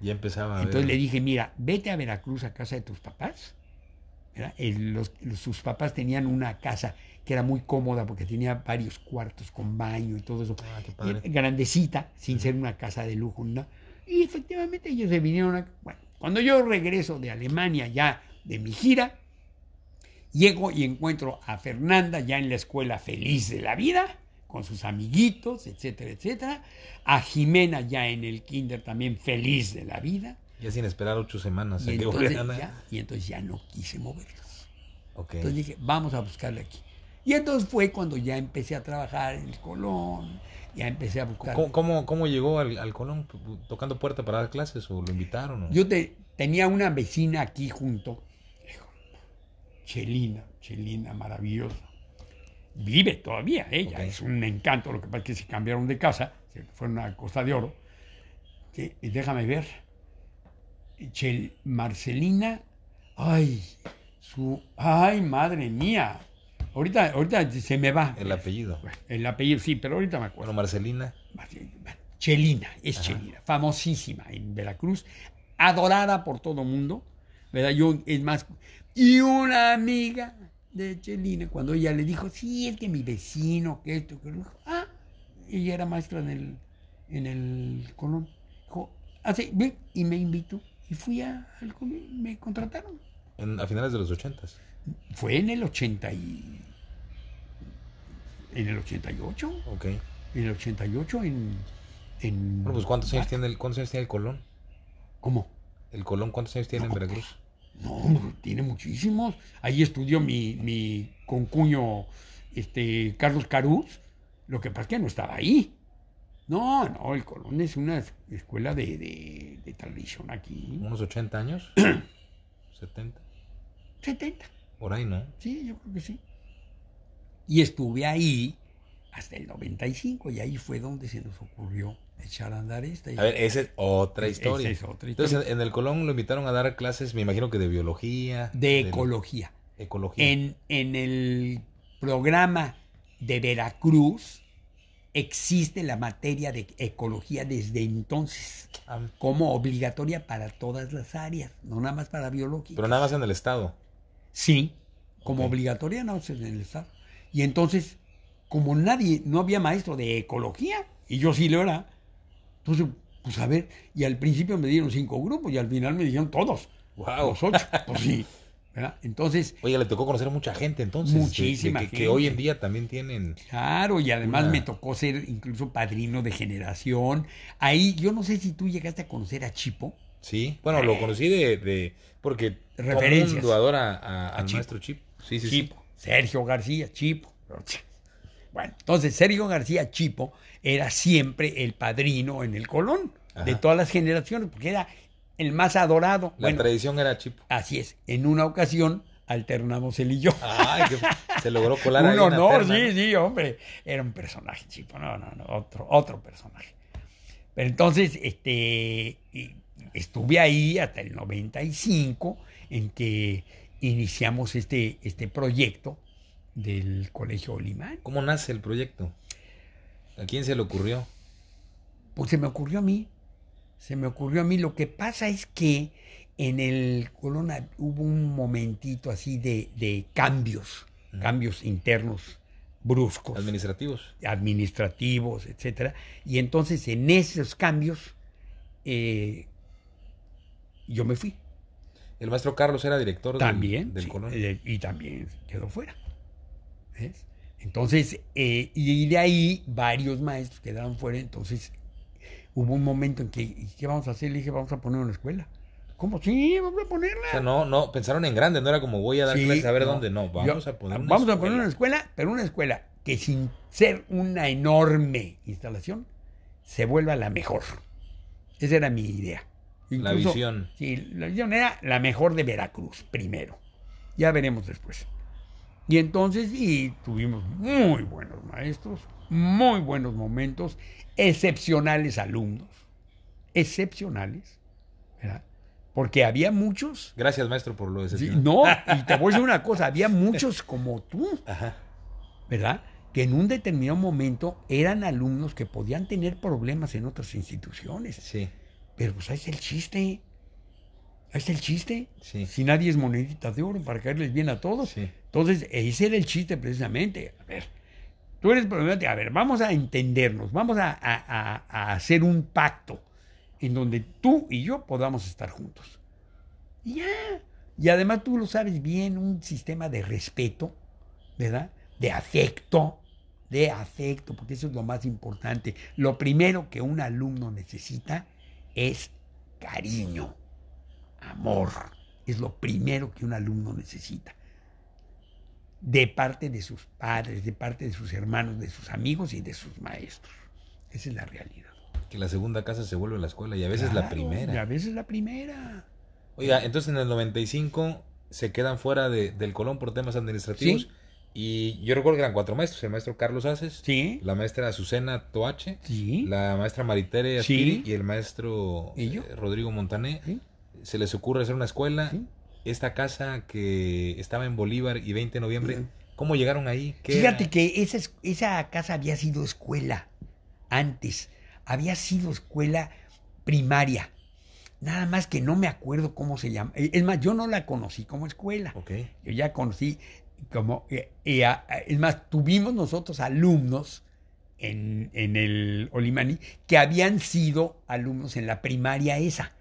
Ya empezaba a Entonces ver- le dije, mira, vete a Veracruz a casa de tus papás. ¿verdad? El- los- los- sus papás tenían una casa que era muy cómoda porque tenía varios cuartos con baño y todo eso. Ah, grandecita, sin ser una casa de lujo. ¿no? Y efectivamente ellos se vinieron a... Bueno, cuando yo regreso de Alemania ya de mi gira, llego y encuentro a Fernanda ya en la escuela feliz de la vida, con sus amiguitos, etcétera, etcétera. A Jimena ya en el kinder también feliz de la vida. Ya sin esperar ocho semanas. Y que entonces, ya, y entonces ya no quise moverlos. Ok. Entonces dije, vamos a buscarle aquí. Y entonces fue cuando ya empecé a trabajar en el Colón, ya empecé a buscar. ¿Cómo, cómo, cómo llegó al, al Colón? ¿Tocando puerta para dar clases o lo invitaron? o? Yo te- tenía una vecina aquí junto, Chelina, Chelina, maravillosa. Vive todavía ella, es un encanto, lo que pasa es que se cambiaron de casa, se fueron a Costa de Oro. Déjame ver, Chel- Marcelina Ay, su. Ay, madre mía. Ahorita, ahorita se me va. El apellido. El apellido, sí, pero ahorita me acuerdo. Bueno, Marcelina. Chelina, es Chelina, famosísima en Veracruz, adorada por todo el mundo, ¿verdad? Yo, es más, y una amiga de Chelina, cuando ella le dijo, sí, es que mi vecino, que esto, que lo ah, ella era maestra en el, en el Colón. Dijo, así, ven, y me invitó, y fui a, al Colón, me contrataron. En, a finales de los ochentas. Fue en el 80 y... En el 88. Ok. En el 88, en... en bueno, pues ¿cuántos años, tiene el, ¿cuántos años tiene el Colón? ¿Cómo? ¿El Colón cuántos años tiene No, en Veracruz? No, tiene muchísimos. Ahí estudió mi, mi concuño este, Carlos Caruz. Lo que pasa es que no estaba ahí. No, no, el Colón es una escuela de, de, de tradición aquí. ¿Unos 80 años? ¿70? 70. Por ahí, ¿no? Sí, yo creo que sí. Y estuve ahí hasta el 95 y ahí fue donde se nos ocurrió echar a andar esta. A ver, esa es otra historia. Esa es otra historia. Entonces, en el Colón lo invitaron a dar clases, me imagino que de biología. de ecología. Ecología. En, en el programa de Veracruz existe la materia de ecología desde entonces Ah, como obligatoria para todas las áreas, no nada más para biología. pero nada más en el estado. Sí, como obligatoria no es en el estado. Y entonces, como nadie, no había maestro de ecología, y yo sí lo era, entonces, pues a ver, y al principio me dieron cinco grupos y al final me dijeron todos, Wow. los ocho, pues sí, ¿verdad? Entonces, Oye, le tocó conocer a mucha gente entonces. de- de Muchísima que, que gente. hoy en día también tienen. Claro, y además Una- me tocó ser incluso padrino de generación. Ahí, yo no sé si tú llegaste a conocer a Chipo. Sí. Bueno, lo conocí de. de porque todo Referencias. mundo adora a- A al Chip. maestro Chip. Sí, sí, Chipo, Sergio García, Chipo. Bueno, entonces Sergio García Chipo era siempre el padrino en el Colón de todas las generaciones, porque era el más adorado. La bueno, tradición era Chip. así es. En una ocasión alternamos él y yo. Ay, que se logró colar un honor, terna, sí, ¿no? sí, hombre. Era un personaje, chico, no, no, no, otro, otro personaje. Pero entonces, este, estuve ahí hasta el 95, en que iniciamos este, este proyecto del Colegio Olimán. ¿Cómo nace el proyecto? ¿A quién se le ocurrió? Pues se me ocurrió a mí, se me ocurrió a mí. Lo que pasa es que en el Colón hubo un momentito así de, de cambios, cambios internos bruscos. Administrativos. administrativos, etcétera. Y entonces en esos cambios eh, yo me fui El maestro Carlos era director del- también del, sí, Colón. eh, y también quedó fuera. ¿Ves? Entonces, eh, y de ahí varios maestros quedaron fuera. Entonces hubo un momento en que, ¿y ¿qué vamos a hacer? Le dije, vamos a poner una escuela. ¿Cómo? Sí, vamos a ponerla. O sea, no, no, pensaron en grande, no era como voy a dar Sí, clases a ver no. dónde. No, vamos Yo- a poner una vamos a poner una escuela, pero una escuela que sin ser una enorme instalación, se vuelva la mejor. Esa era mi idea. La visión. Sí, la visión era la mejor de Veracruz, primero. Ya veremos después. Y entonces, y tuvimos muy buenos maestros, muy buenos momentos, excepcionales alumnos, excepcionales, ¿verdad? Porque había muchos Gracias, maestro, por lo de Sí, no, y te voy a decir una cosa, había muchos como tú, Ajá. ¿verdad? Que en un determinado momento eran alumnos que podían tener problemas en otras instituciones. Sí, Pero pues ahí está el chiste. Ahí está el chiste. sí. Si nadie es monedita de oro para caerles bien a todos. Sí. Entonces, ese era el chiste precisamente. A ver, tú eres problemática. A ver, vamos a entendernos, vamos a, hacer un pacto en donde tú y yo podamos estar juntos. Ya. Y además tú lo sabes bien, un sistema de respeto, ¿verdad? De afecto, de afecto, porque eso es lo más importante. Lo primero que un alumno necesita es cariño, amor. Es lo primero que un alumno necesita de parte de sus padres, de parte de sus hermanos, de sus amigos y de sus maestros. Esa es la realidad. Que la segunda casa se vuelve la escuela y a veces la primera. Y a veces la primera. Oiga, entonces en el 95 se quedan fuera de- del Colón por temas administrativos. Sí. Y yo recuerdo que eran cuatro maestros: el maestro Carlos Aces, Sí. la maestra Azucena Toache, Sí. la maestra Maritere. Aspiri y el maestro ¿Y eh, Rodrigo Montané. Sí. Se les ocurre hacer una escuela. Esta casa que estaba en Bolívar y 20 de noviembre, ¿cómo llegaron ahí? ¿Qué Fíjate era? que esa, es- esa casa había sido escuela antes. Había sido escuela primaria. Nada más que no me acuerdo cómo se llama. Eh, Es más, yo no la conocí como escuela. Ok. Yo ya conocí como... eh, eh, es más, tuvimos nosotros alumnos en, en el Olimani que habían sido alumnos en la primaria esa.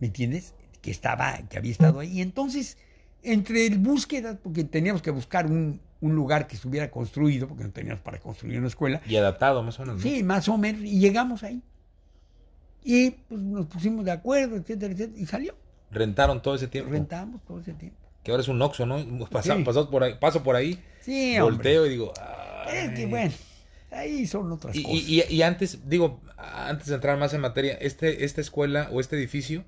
¿Me entiendes? Que estaba, que había estado ahí. Entonces, entre el búsqueda, porque teníamos que buscar un, un lugar que estuviera construido, porque no teníamos para construir una escuela. Y adaptado más o menos, ¿no? Sí, más o menos, y llegamos ahí. Y pues nos pusimos de acuerdo, etcétera, etcétera, y salió. Rentaron todo ese tiempo. Rentamos todo ese tiempo. Que ahora es un Oxxo, ¿no? Sí. por ahí, paso por ahí, Sí, hombre. volteo y digo... Es que bueno, ahí son otras Y, cosas. y- y- y antes, digo, antes de entrar más en materia, este, esta escuela o este edificio,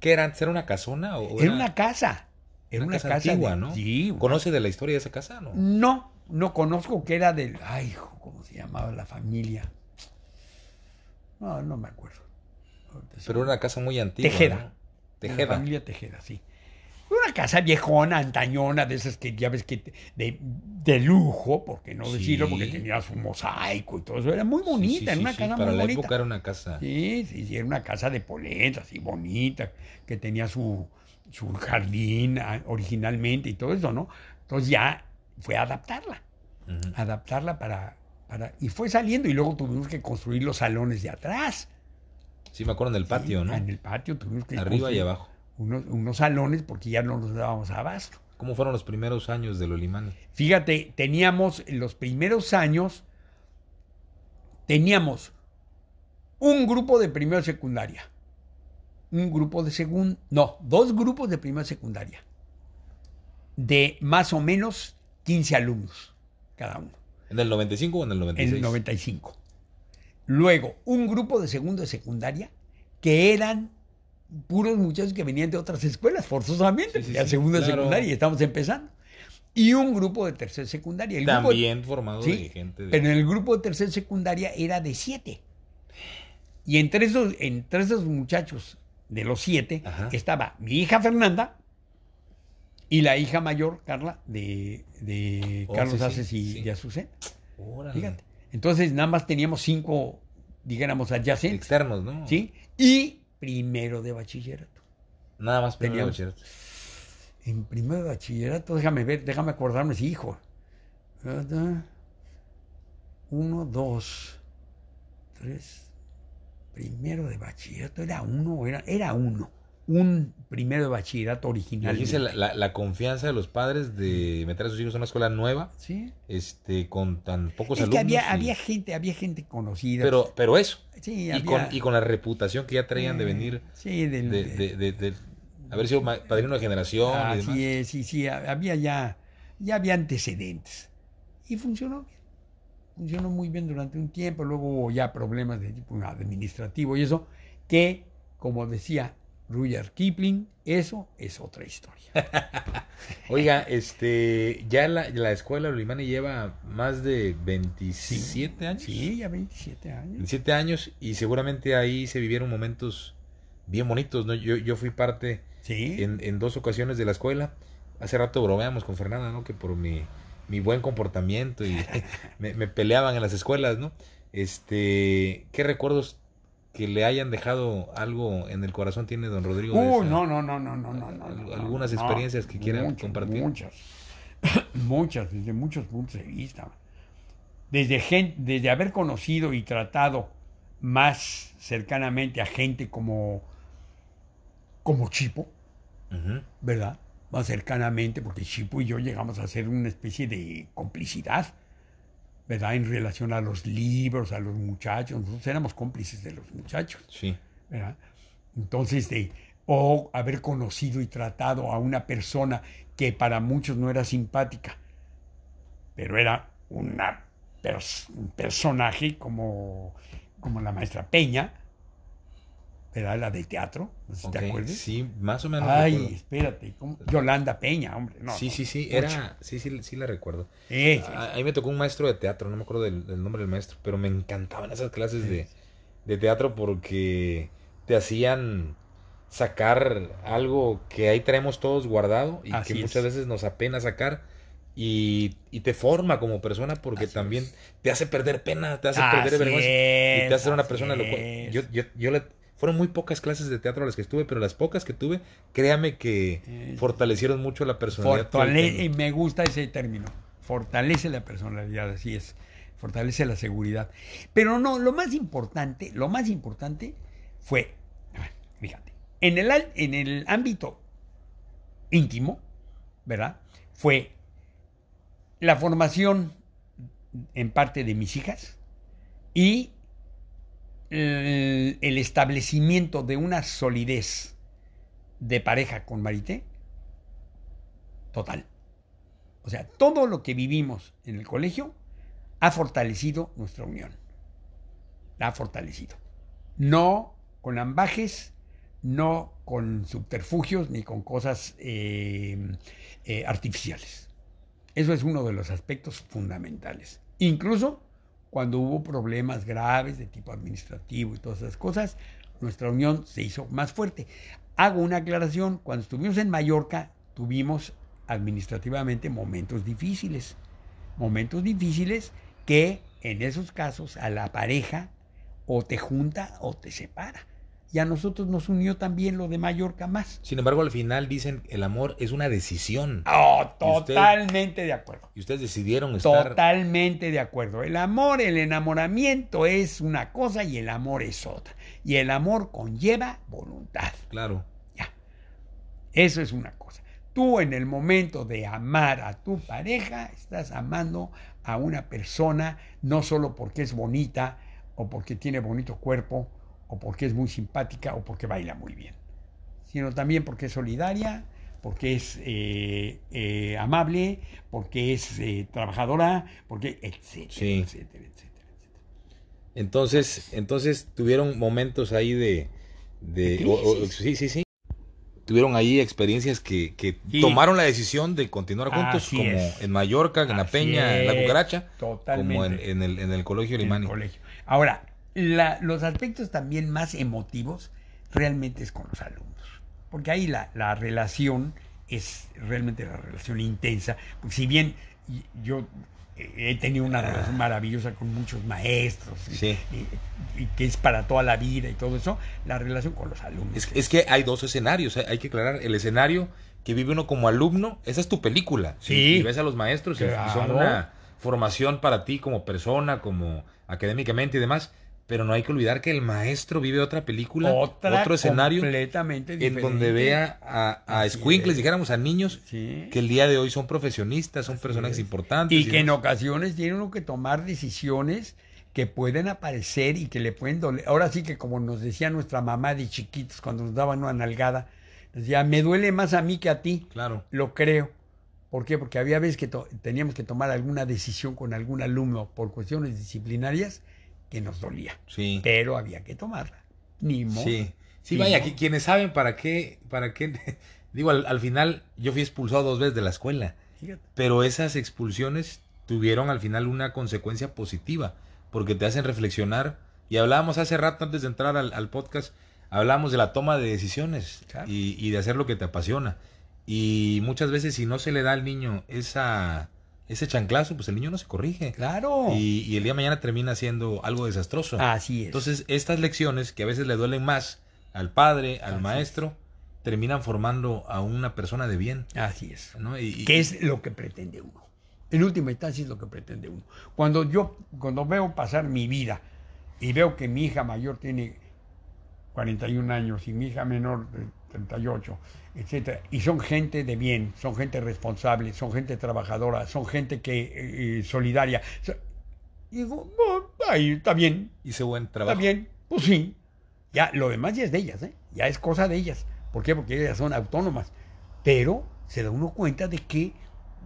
¿qué era antes? ¿Era una casona? O Era una casa. Era una una, casa casa, antigua, de- ¿no? Sí. ¿Conoce de la historia de esa casa? No. No, no conozco que era del. Ay, hijo, ¿cómo se llamaba la familia? No, no me acuerdo. Pero era una casa muy antigua. Tejeda. ¿no? De La Tejeda. familia Tejeda, sí. Una casa viejona, antañona, de esas que ya ves que de, de lujo, porque no Sí. decirlo, porque tenía su mosaico y todo eso. Era muy bonita, sí, era una casa Para muy la bonita. época era una casa. Sí, sí, sí, era una casa de poletas, así bonita, que tenía su, su jardín ah, originalmente y todo eso, ¿no? Entonces ya fue a adaptarla, adaptarla para, para... Y fue saliendo y luego tuvimos que construir los salones de atrás. Sí, me acuerdo en el patio, Sí, ¿no? En el patio tuvimos que Arriba y abajo. Unos, unos salones porque ya no nos dábamos abasto. ¿Cómo fueron los primeros años de Lolimani? Fíjate, teníamos en los primeros años, teníamos un grupo de primero secundaria, un grupo de segundo, no, dos grupos de primero secundaria, de más o menos 15 alumnos cada uno, ¿En el 95 o en el 96? en el 95. Luego, un grupo de segundo de secundaria que eran puros muchachos que venían de otras escuelas, forzosamente, Sí, sí, de sí, segunda claro. secundaria y estamos empezando. Y un grupo de tercera de secundaria. El grupo de- También formado de gente de... Pero en el grupo de tercera secundaria era de siete. Y entre esos, entre esos muchachos de los siete Ajá. estaba mi hija Fernanda y la hija mayor, Carla, de, de Oh, Carlos sí, Aces y, sí. y Azucena. Fíjate. Entonces nada más teníamos cinco, dijéramos, adyacentes. Externos, ¿no? ¿Sí? Y primero de bachillerato. Nada más primero de bachillerato. En primero de bachillerato, déjame ver, déjame acordarme si hijo. Uno, dos, tres. Primero de bachillerato, era uno, era, era uno. Un primero de bachillerato original. Imagínense la, la- la confianza de los padres de meter a sus hijos a una escuela nueva, Sí. este, con tan pocos Es que alumnos. había, y- había gente, había gente conocida. pero, pero eso. sí, Y había- con, y con la reputación que ya traían de eh, venir, Sí, del, de, de- de- de haber sido padrino de generación y demás. Así es, sí, sí, había ya, ya había antecedentes. Y funcionó bien. Funcionó muy bien durante un tiempo, luego hubo ya problemas de tipo administrativo y eso, que, como decía Rudyard Kipling, eso es otra historia. Oiga, este, ya la, la escuela Olimani lleva más de 27 años. Sí, ya 27 años. 27 años y seguramente ahí se vivieron momentos bien bonitos, ¿no? Yo, yo fui parte Sí, en, en dos ocasiones de la escuela. Hace rato bromeamos con Fernanda, ¿no? Que por mi, mi buen comportamiento y me, me peleaban en las escuelas, ¿no? Este, ¿qué recuerdos que le hayan dejado algo en el corazón tiene don Rodrigo? Uh, no, no, no, no, no, no, no, Al- no, algunas no, experiencias que quiera muchas, compartir. Muchas, muchas, desde muchos puntos de vista. Desde, desde haber conocido y tratado más cercanamente a gente como, como Chipo. ¿verdad? Más cercanamente, porque Chipo y yo llegamos a hacer una especie de complicidad, ¿verdad? En relación a los libros, a los muchachos. Nosotros éramos cómplices de los muchachos. Sí. ¿verdad? Entonces, de, o haber conocido y tratado a una persona que para muchos no era simpática, pero era una pers- un personaje como, como la maestra Peña, ¿verdad? La de teatro, no sé si Ok, te acuerdas. Sí, más o menos. Ay, recuerdo. espérate, ¿cómo? Yolanda Peña, hombre. No, sí, no, sí, sí, mucho. era, sí, sí, sí la recuerdo. Sí, A, a mí me tocó un maestro de teatro, no me acuerdo del, del nombre del maestro, pero me encantaban esas clases de, de teatro porque te hacían sacar algo que ahí traemos todos guardado y Así que es. muchas veces nos apena sacar y, y te forma como persona porque Así también es. te hace perder pena, te hace Así perder vergüenza y te hace ser una persona locuaz. es. Yo, yo, yo le- fueron muy pocas clases de teatro las que estuve, pero las pocas que tuve, créame que Eh, fortalecieron mucho la personalidad. Fortale- tengo. me gusta ese término. Fortalece la personalidad, así es. Fortalece la seguridad. Pero no, lo más importante, lo más importante fue, fíjate, en el, en el ámbito íntimo, ¿verdad? Fue la formación en parte de mis hijas y el, el establecimiento de una solidez de pareja con Marité total. O sea, todo lo que vivimos en el colegio ha fortalecido nuestra unión. La ha fortalecido. No con ambajes, no con subterfugios ni con cosas eh, eh, artificiales. Eso es uno de los aspectos fundamentales. Incluso cuando hubo problemas graves de tipo administrativo y todas esas cosas, nuestra unión se hizo más fuerte. Hago una aclaración, cuando estuvimos en Mallorca tuvimos administrativamente momentos difíciles, momentos difíciles que en esos casos a la pareja o te junta o te separa. Y a nosotros nos unió también lo de Mallorca más. Sin embargo, al final dicen el amor es una decisión. Oh, ¿Y usted? totalmente de acuerdo. Y ustedes decidieron estar. Totalmente de acuerdo. El amor, el enamoramiento es una cosa y el amor es otra. Y el amor conlleva voluntad. Claro. Ya. Eso es una cosa. Tú en el momento de amar a tu pareja, estás amando a una persona no solo porque es bonita o porque tiene bonito cuerpo o porque es muy simpática o porque baila muy bien, sino también porque es solidaria, porque es eh, eh, amable, porque es eh, trabajadora, porque etcétera, Sí. etcétera, etcétera, etcétera. Entonces, entonces tuvieron momentos ahí de, de, De o- o- crisis. sí, sí, sí. Tuvieron ahí experiencias que, que Sí. tomaron la decisión de continuar juntos, Así como es. en Mallorca, en La Peña, en La Cucaracha, Totalmente. como en, en el, en el colegio el Limani. colegio. Ahora, la- los aspectos también más emotivos realmente es con los alumnos, porque ahí la, la relación es realmente la relación intensa, porque si bien yo he tenido una relación maravillosa con muchos maestros, y- Sí. y, y que es para toda la vida y todo eso, la relación con los alumnos. Es, es que hay dos escenarios, hay que aclarar. El escenario que vive uno como alumno, esa es tu película. Sí. Y, y ves a los maestros y- y son una formación para ti como persona, como académicamente y demás. Pero no hay que olvidar que el maestro vive otra película, Otra otro escenario completamente en donde vea a, a Así escuincles, es. dijéramos a niños, Sí. que el día de hoy son profesionistas, son Así personajes es. importantes. Y que en ocasiones tiene uno que tomar decisiones que pueden aparecer y que le pueden doler. Ahora sí que como nos decía nuestra mamá de chiquitos cuando nos daban una nalgada, decía, me duele más a mí que a ti. Claro, Lo creo. ¿Por qué? Porque había veces que teníamos que tomar alguna decisión con algún alumno por cuestiones disciplinarias que nos dolía. sí. Pero había que tomarla. Ni modo. Sí, sí, vaya, aquí quienes saben para qué, para qué, digo, al, al final yo fui expulsado dos veces de la escuela, Fíjate. pero esas expulsiones tuvieron al final una consecuencia positiva, porque te hacen reflexionar, y hablábamos hace rato antes de entrar al, al podcast, hablábamos de la toma de decisiones Claro. y, y de hacer lo que te apasiona, y muchas veces si no se le da al niño esa, ese chanclazo, pues el niño no se corrige, Claro. y, y el día de mañana termina siendo algo desastroso. Así es. Entonces, estas lecciones que a veces le duelen más al padre, al Así maestro, terminan formando a una persona de bien. Así es. ¿no? Y, que es lo que pretende uno. En última instancia es lo que pretende uno. Cuando yo, cuando veo pasar mi vida y veo que mi hija mayor tiene 41 años y mi hija menor de 38, etcétera, y son gente de bien, son gente responsable, son gente trabajadora, son gente que eh, eh, solidaria. So- digo, "Oh, ahí está bien, hice buen trabajo. Está bien, pues sí. Ya, lo demás ya es de ellas, ¿eh? Ya es cosa de ellas. ¿Por qué? Porque ellas son autónomas. Pero se da uno cuenta de que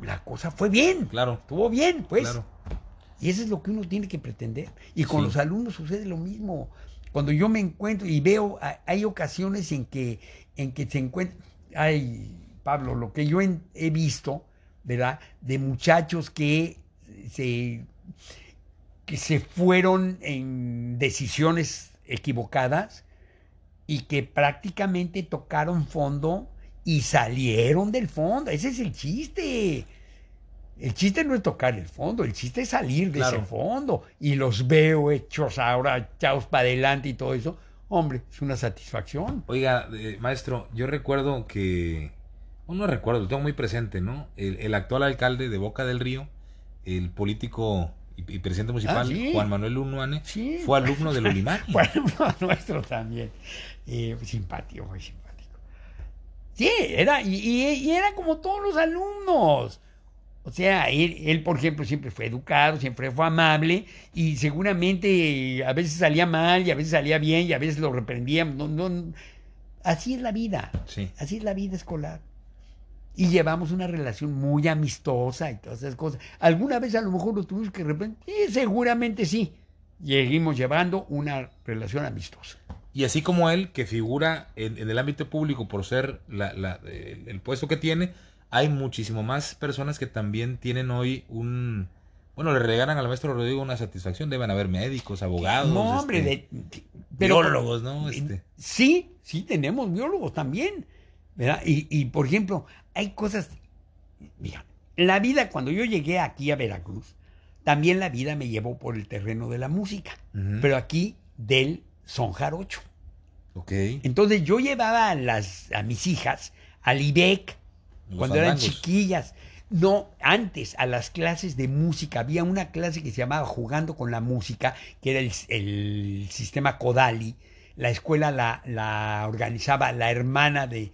la cosa fue bien. Claro, Estuvo bien, pues. claro. Y eso es lo que uno tiene que pretender. Y con Sí. los alumnos sucede lo mismo. Cuando yo me encuentro y veo, ha- hay ocasiones en que, en que se encuentran, ay, Pablo, lo que yo en- he visto, ¿verdad? De muchachos que se, que se fueron en decisiones equivocadas y que prácticamente tocaron fondo y salieron del fondo. Ese es el chiste. El chiste no es tocar el fondo, el chiste es salir de Claro. ese fondo. Y los veo hechos ahora, echados para adelante y todo eso. Hombre, es una satisfacción. Oiga, eh, maestro, yo recuerdo que, o no recuerdo, lo tengo muy presente, ¿no? El, el actual alcalde de Boca del Río, el político y, y presidente municipal, Ah, sí. Juan Manuel Unuane, Sí. fue alumno del Ulimani. Bueno, nuestro también. Eh, simpático, muy simpático. Sí, era, y, y- y era como todos los alumnos. O sea, él, él, por ejemplo, siempre fue educado, siempre fue amable y seguramente eh, a veces salía mal y a veces salía bien y a veces lo reprendíamos. No, no, así es la vida. Sí. Así es la vida escolar. Y llevamos una relación muy amistosa y todas esas cosas. Alguna vez a lo mejor lo tuvimos que reprender. Sí, seguramente sí. Seguimos llevando una relación amistosa. Y así como él, que figura en, en el ámbito público por ser la- la- el, el puesto que tiene, hay muchísimo más personas que también tienen hoy un... Bueno, le regalan al maestro Rodrigo una satisfacción. Deben haber médicos, abogados, no, hombre, este, de- biólogos, ¿no? Este, Sí, sí, tenemos biólogos también. ¿verdad? Y, y, por ejemplo, hay cosas. Mira, la vida, cuando yo llegué aquí a Veracruz, también la vida me llevó por el terreno de la música, pero aquí del son jarocho. ok. Entonces yo llevaba a, las, a mis hijas al IBEC Los cuando eran chiquillas. No, antes, a las clases de música. Había una clase que se llamaba Jugando con la Música, que era el, el sistema Kodali. La escuela la, la organizaba la hermana de eh,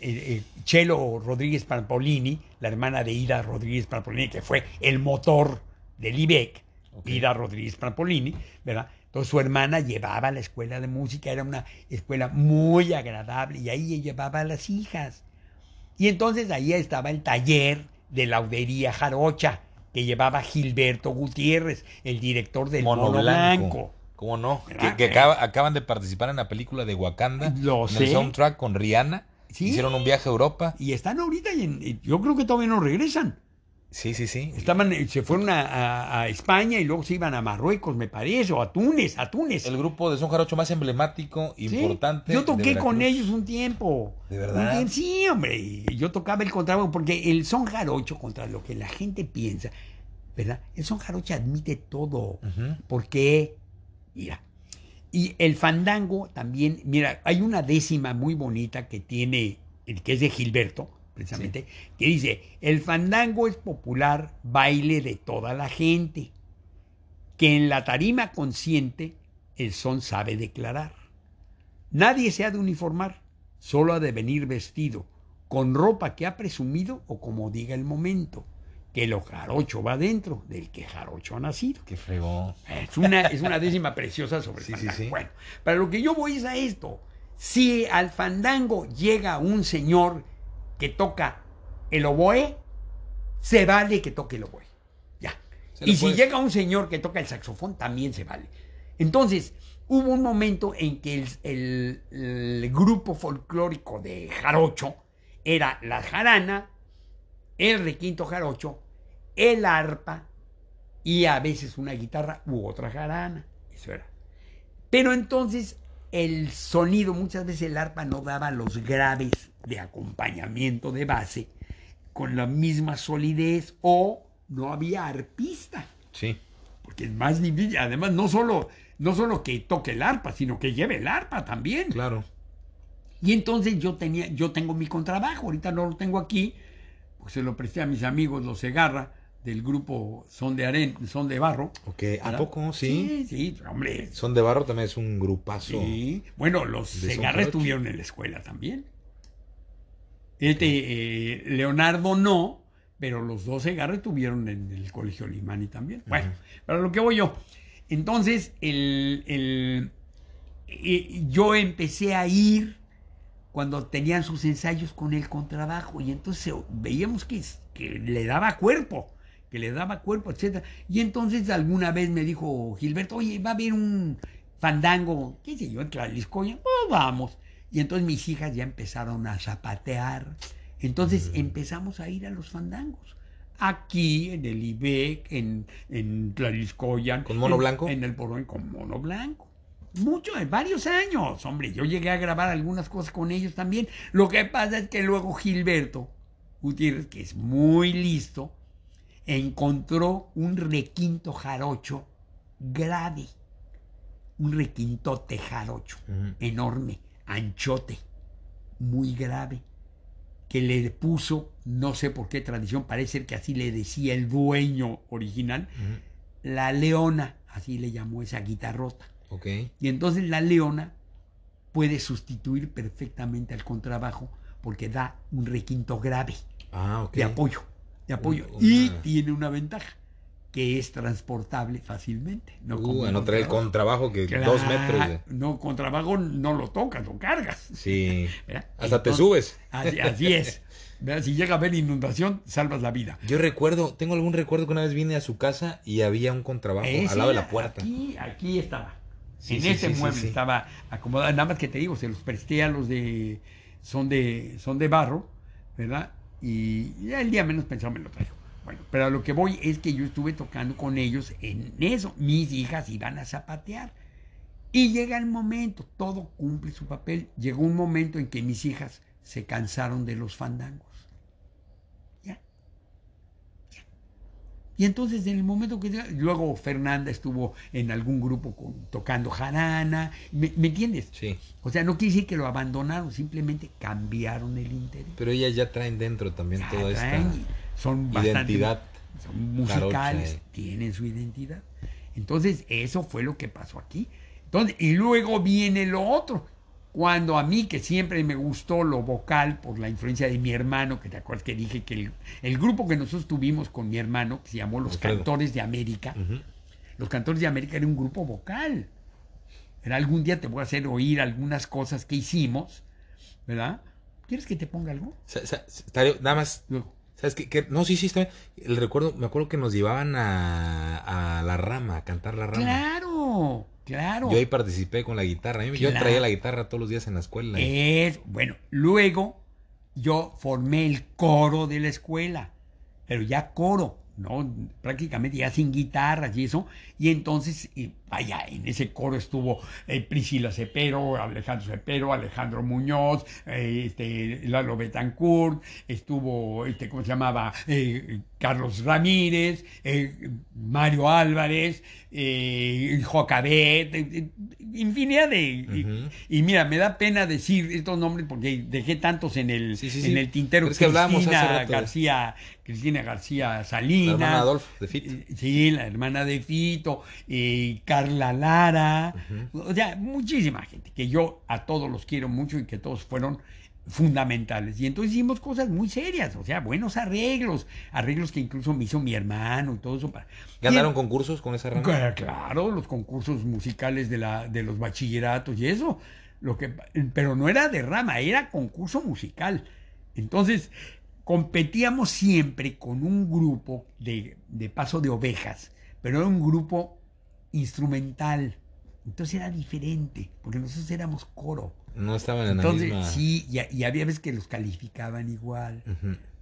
eh, Chelo Rodríguez Pampolini, la hermana de Ida Rodríguez Pampolini, que fue el motor del IBEC. Ida Rodríguez Pampolini, ¿verdad? Entonces su hermana llevaba a la escuela de música, era una escuela muy agradable y ahí llevaba a las hijas. Y entonces ahí estaba el taller de laudería jarocha que llevaba Gilberto Gutiérrez, el director del Mono, Mono, Blanco. Blanco. ¿Cómo no? Que, ¿Verdad? que acaba- acaban de participar en la película de Wakanda. Lo en sé. el soundtrack con Rihanna. Sí. Hicieron un viaje a Europa. Y están ahorita y, en- y yo creo que todavía no regresan. Sí, sí, sí. Estaban, eh, se fueron a, a- a España y luego se iban a Marruecos, me parece, o a Túnez, a Túnez. El grupo de son jarocho más emblemático, Sí. importante. Yo de toqué con ellos un tiempo. ¿De verdad? Tiempo, sí, hombre. y Yo tocaba el contrabajo porque el son jarocho, contra lo que la gente piensa, ¿verdad? El son jarocho admite todo. Porque, mira, y el fandango también, mira, hay una décima muy bonita que tiene, el que es de Gilberto, precisamente, que dice, el fandango es popular baile de toda la gente, que en la tarima consciente el son sabe declarar. Nadie se ha de uniformar, solo ha de venir vestido, con ropa que ha presumido o como diga el momento, que lo jarocho va dentro del que jarocho ha nacido. Qué fregó. Es una, es una décima preciosa sobre el Sí, sí, fandango. sí. Bueno, para lo que yo voy es a esto. Si al fandango llega un señor que toca el oboe, se vale que toque el oboe. Ya. Y si puede- llega un señor que toca el saxofón, también se vale. Entonces, hubo un momento en que el, el- el grupo folclórico de Jarocho era la jarana, el requinto jarocho, el arpa y a veces una guitarra u otra jarana. Eso era. Pero entonces el sonido, muchas veces el arpa no daba los graves de acompañamiento de base con la misma solidez o no había arpista, Sí. porque es más difícil. Además, no solo, no solo que toque el arpa, sino que lleve el arpa también. Claro. Y entonces yo tenía, yo tengo mi contrabajo, ahorita no lo tengo aquí, pues se lo presté a mis amigos los Segarra del grupo Son de Aren, Son de Barro. Ok, ¿a ¿verdad? poco? Sí. Sí, sí, hombre. Son de Barro también es un grupazo. Sí. Bueno, los Segarra estuvieron en la escuela también. Este, eh, Leonardo no, pero los dos Segarra estuvieron en el colegio Limani también. Bueno, para lo que voy yo. Entonces, el, el- eh, yo empecé a ir cuando tenían sus ensayos con el contrabajo y entonces veíamos que, que le daba cuerpo, que le daba cuerpo, etcétera. Y entonces alguna vez me dijo Gilberto, oye, va a haber un fandango, qué sé yo, en Tlaliscoya, oh, vamos. Y entonces mis hijas ya empezaron a zapatear. Entonces empezamos a ir a los fandangos. Aquí, en el IBEC, en, en Tlaliscoyan. ¿Con mono en- blanco? En el Porrón, con mono blanco. Mucho, varios años, hombre. Yo llegué a grabar algunas cosas con ellos también. Lo que pasa es que luego Gilberto Gutiérrez, que es muy listo, encontró un requinto jarocho grave. Un requintote jarocho, enorme, anchote, muy grave, que le puso, no sé por qué tradición, parece ser que así le decía el dueño original, la leona, así le llamó esa guitarrota. Ok. Y entonces la leona puede sustituir perfectamente al contrabajo porque da un requinto grave Ah, de apoyo, de apoyo. Una- Y tiene una ventaja, que es transportable fácilmente. No Uh, no trae el contrabajo que dos metros. de- No, contrabajo no lo tocas, lo cargas. Sí. Hasta te subes. Así, así es. ¿verdad? Si llega a haber inundación, salvas la vida. Yo recuerdo, tengo algún recuerdo que una vez vine a su casa y había un contrabajo Ese al lado de la puerta. Aquí, aquí estaba. Sí, en sí, ese sí, mueble estaba acomodado. Nada más que te digo, se los presté a los de. Son de, son de barro, ¿verdad? Y el día menos pensado me lo traigo. Bueno, pero a lo que voy es que yo estuve tocando con ellos en eso. Mis hijas iban a zapatear. Y llega el momento, todo cumple su papel. Llegó un momento en que mis hijas se cansaron de los fandangos. Ya. Ya. Y entonces en el momento que luego Fernanda estuvo en algún grupo con- tocando jarana, ¿me, me entiendes? Sí. O sea, no quiere decir que lo abandonaron, simplemente cambiaron el interés. Pero ellas ya traen dentro también Ya toda traen, esta son bastante- identidad. son musicales, eh. tienen su identidad. Entonces, eso fue lo que pasó aquí. Entonces, y luego viene lo otro. Cuando a mí, que siempre me gustó lo vocal por la influencia de mi hermano, que te acuerdas que dije que el, el grupo que nosotros tuvimos con mi hermano, que se llamó Los Alfredo. Cantores de América, los Cantores de América era un grupo vocal. Era algún día te voy a hacer oír algunas cosas que hicimos, ¿verdad? ¿Quieres que te ponga algo? Nada más. ¿sabes qué? qué? No, sí, sí, está bien. El recuerdo, me acuerdo que nos llevaban a, a la rama, a cantar la rama. Claro, claro. Yo ahí participé con la guitarra. Yo Claro. traía la guitarra todos los días en la escuela. Es, bueno, luego yo formé el coro de la escuela, pero ya coro, ¿no? Prácticamente ya sin guitarras y eso. Y entonces, y vaya, en ese coro estuvo eh, Priscila Cepero, Alejandro Cepero, Alejandro Muñoz, eh, este, Lalo Betancourt, estuvo, este, ¿cómo se llamaba? Eh, Carlos Ramírez, Mario Álvarez, Jocabet, infinidad de... y- mira, me da pena decir estos nombres porque dejé tantos en el, Sí, sí, en sí. el tintero. Pero es que hablábamos Cristina García, Cristina García La Salinas. hermana Adolfo, de Fit. Eh, Sí, la hermana de Fito, eh, Carla Lara, o sea, muchísima gente que yo a todos los quiero mucho y que todos fueron fundamentales. Y entonces hicimos cosas muy serias, o sea, buenos arreglos, arreglos que incluso me hizo mi hermano y todo eso. Para... ¿Ganaron Y- concursos con esa rama? Cla- Claro, los concursos musicales de, la, de los bachilleratos y eso. Lo que, pero no era de rama, era concurso musical. Entonces, competíamos siempre con un grupo de, de paso de ovejas, pero era un grupo instrumental. Entonces era diferente, porque nosotros éramos coro. No estaban en Entonces, la misma... sí, y, y había veces que los calificaban igual.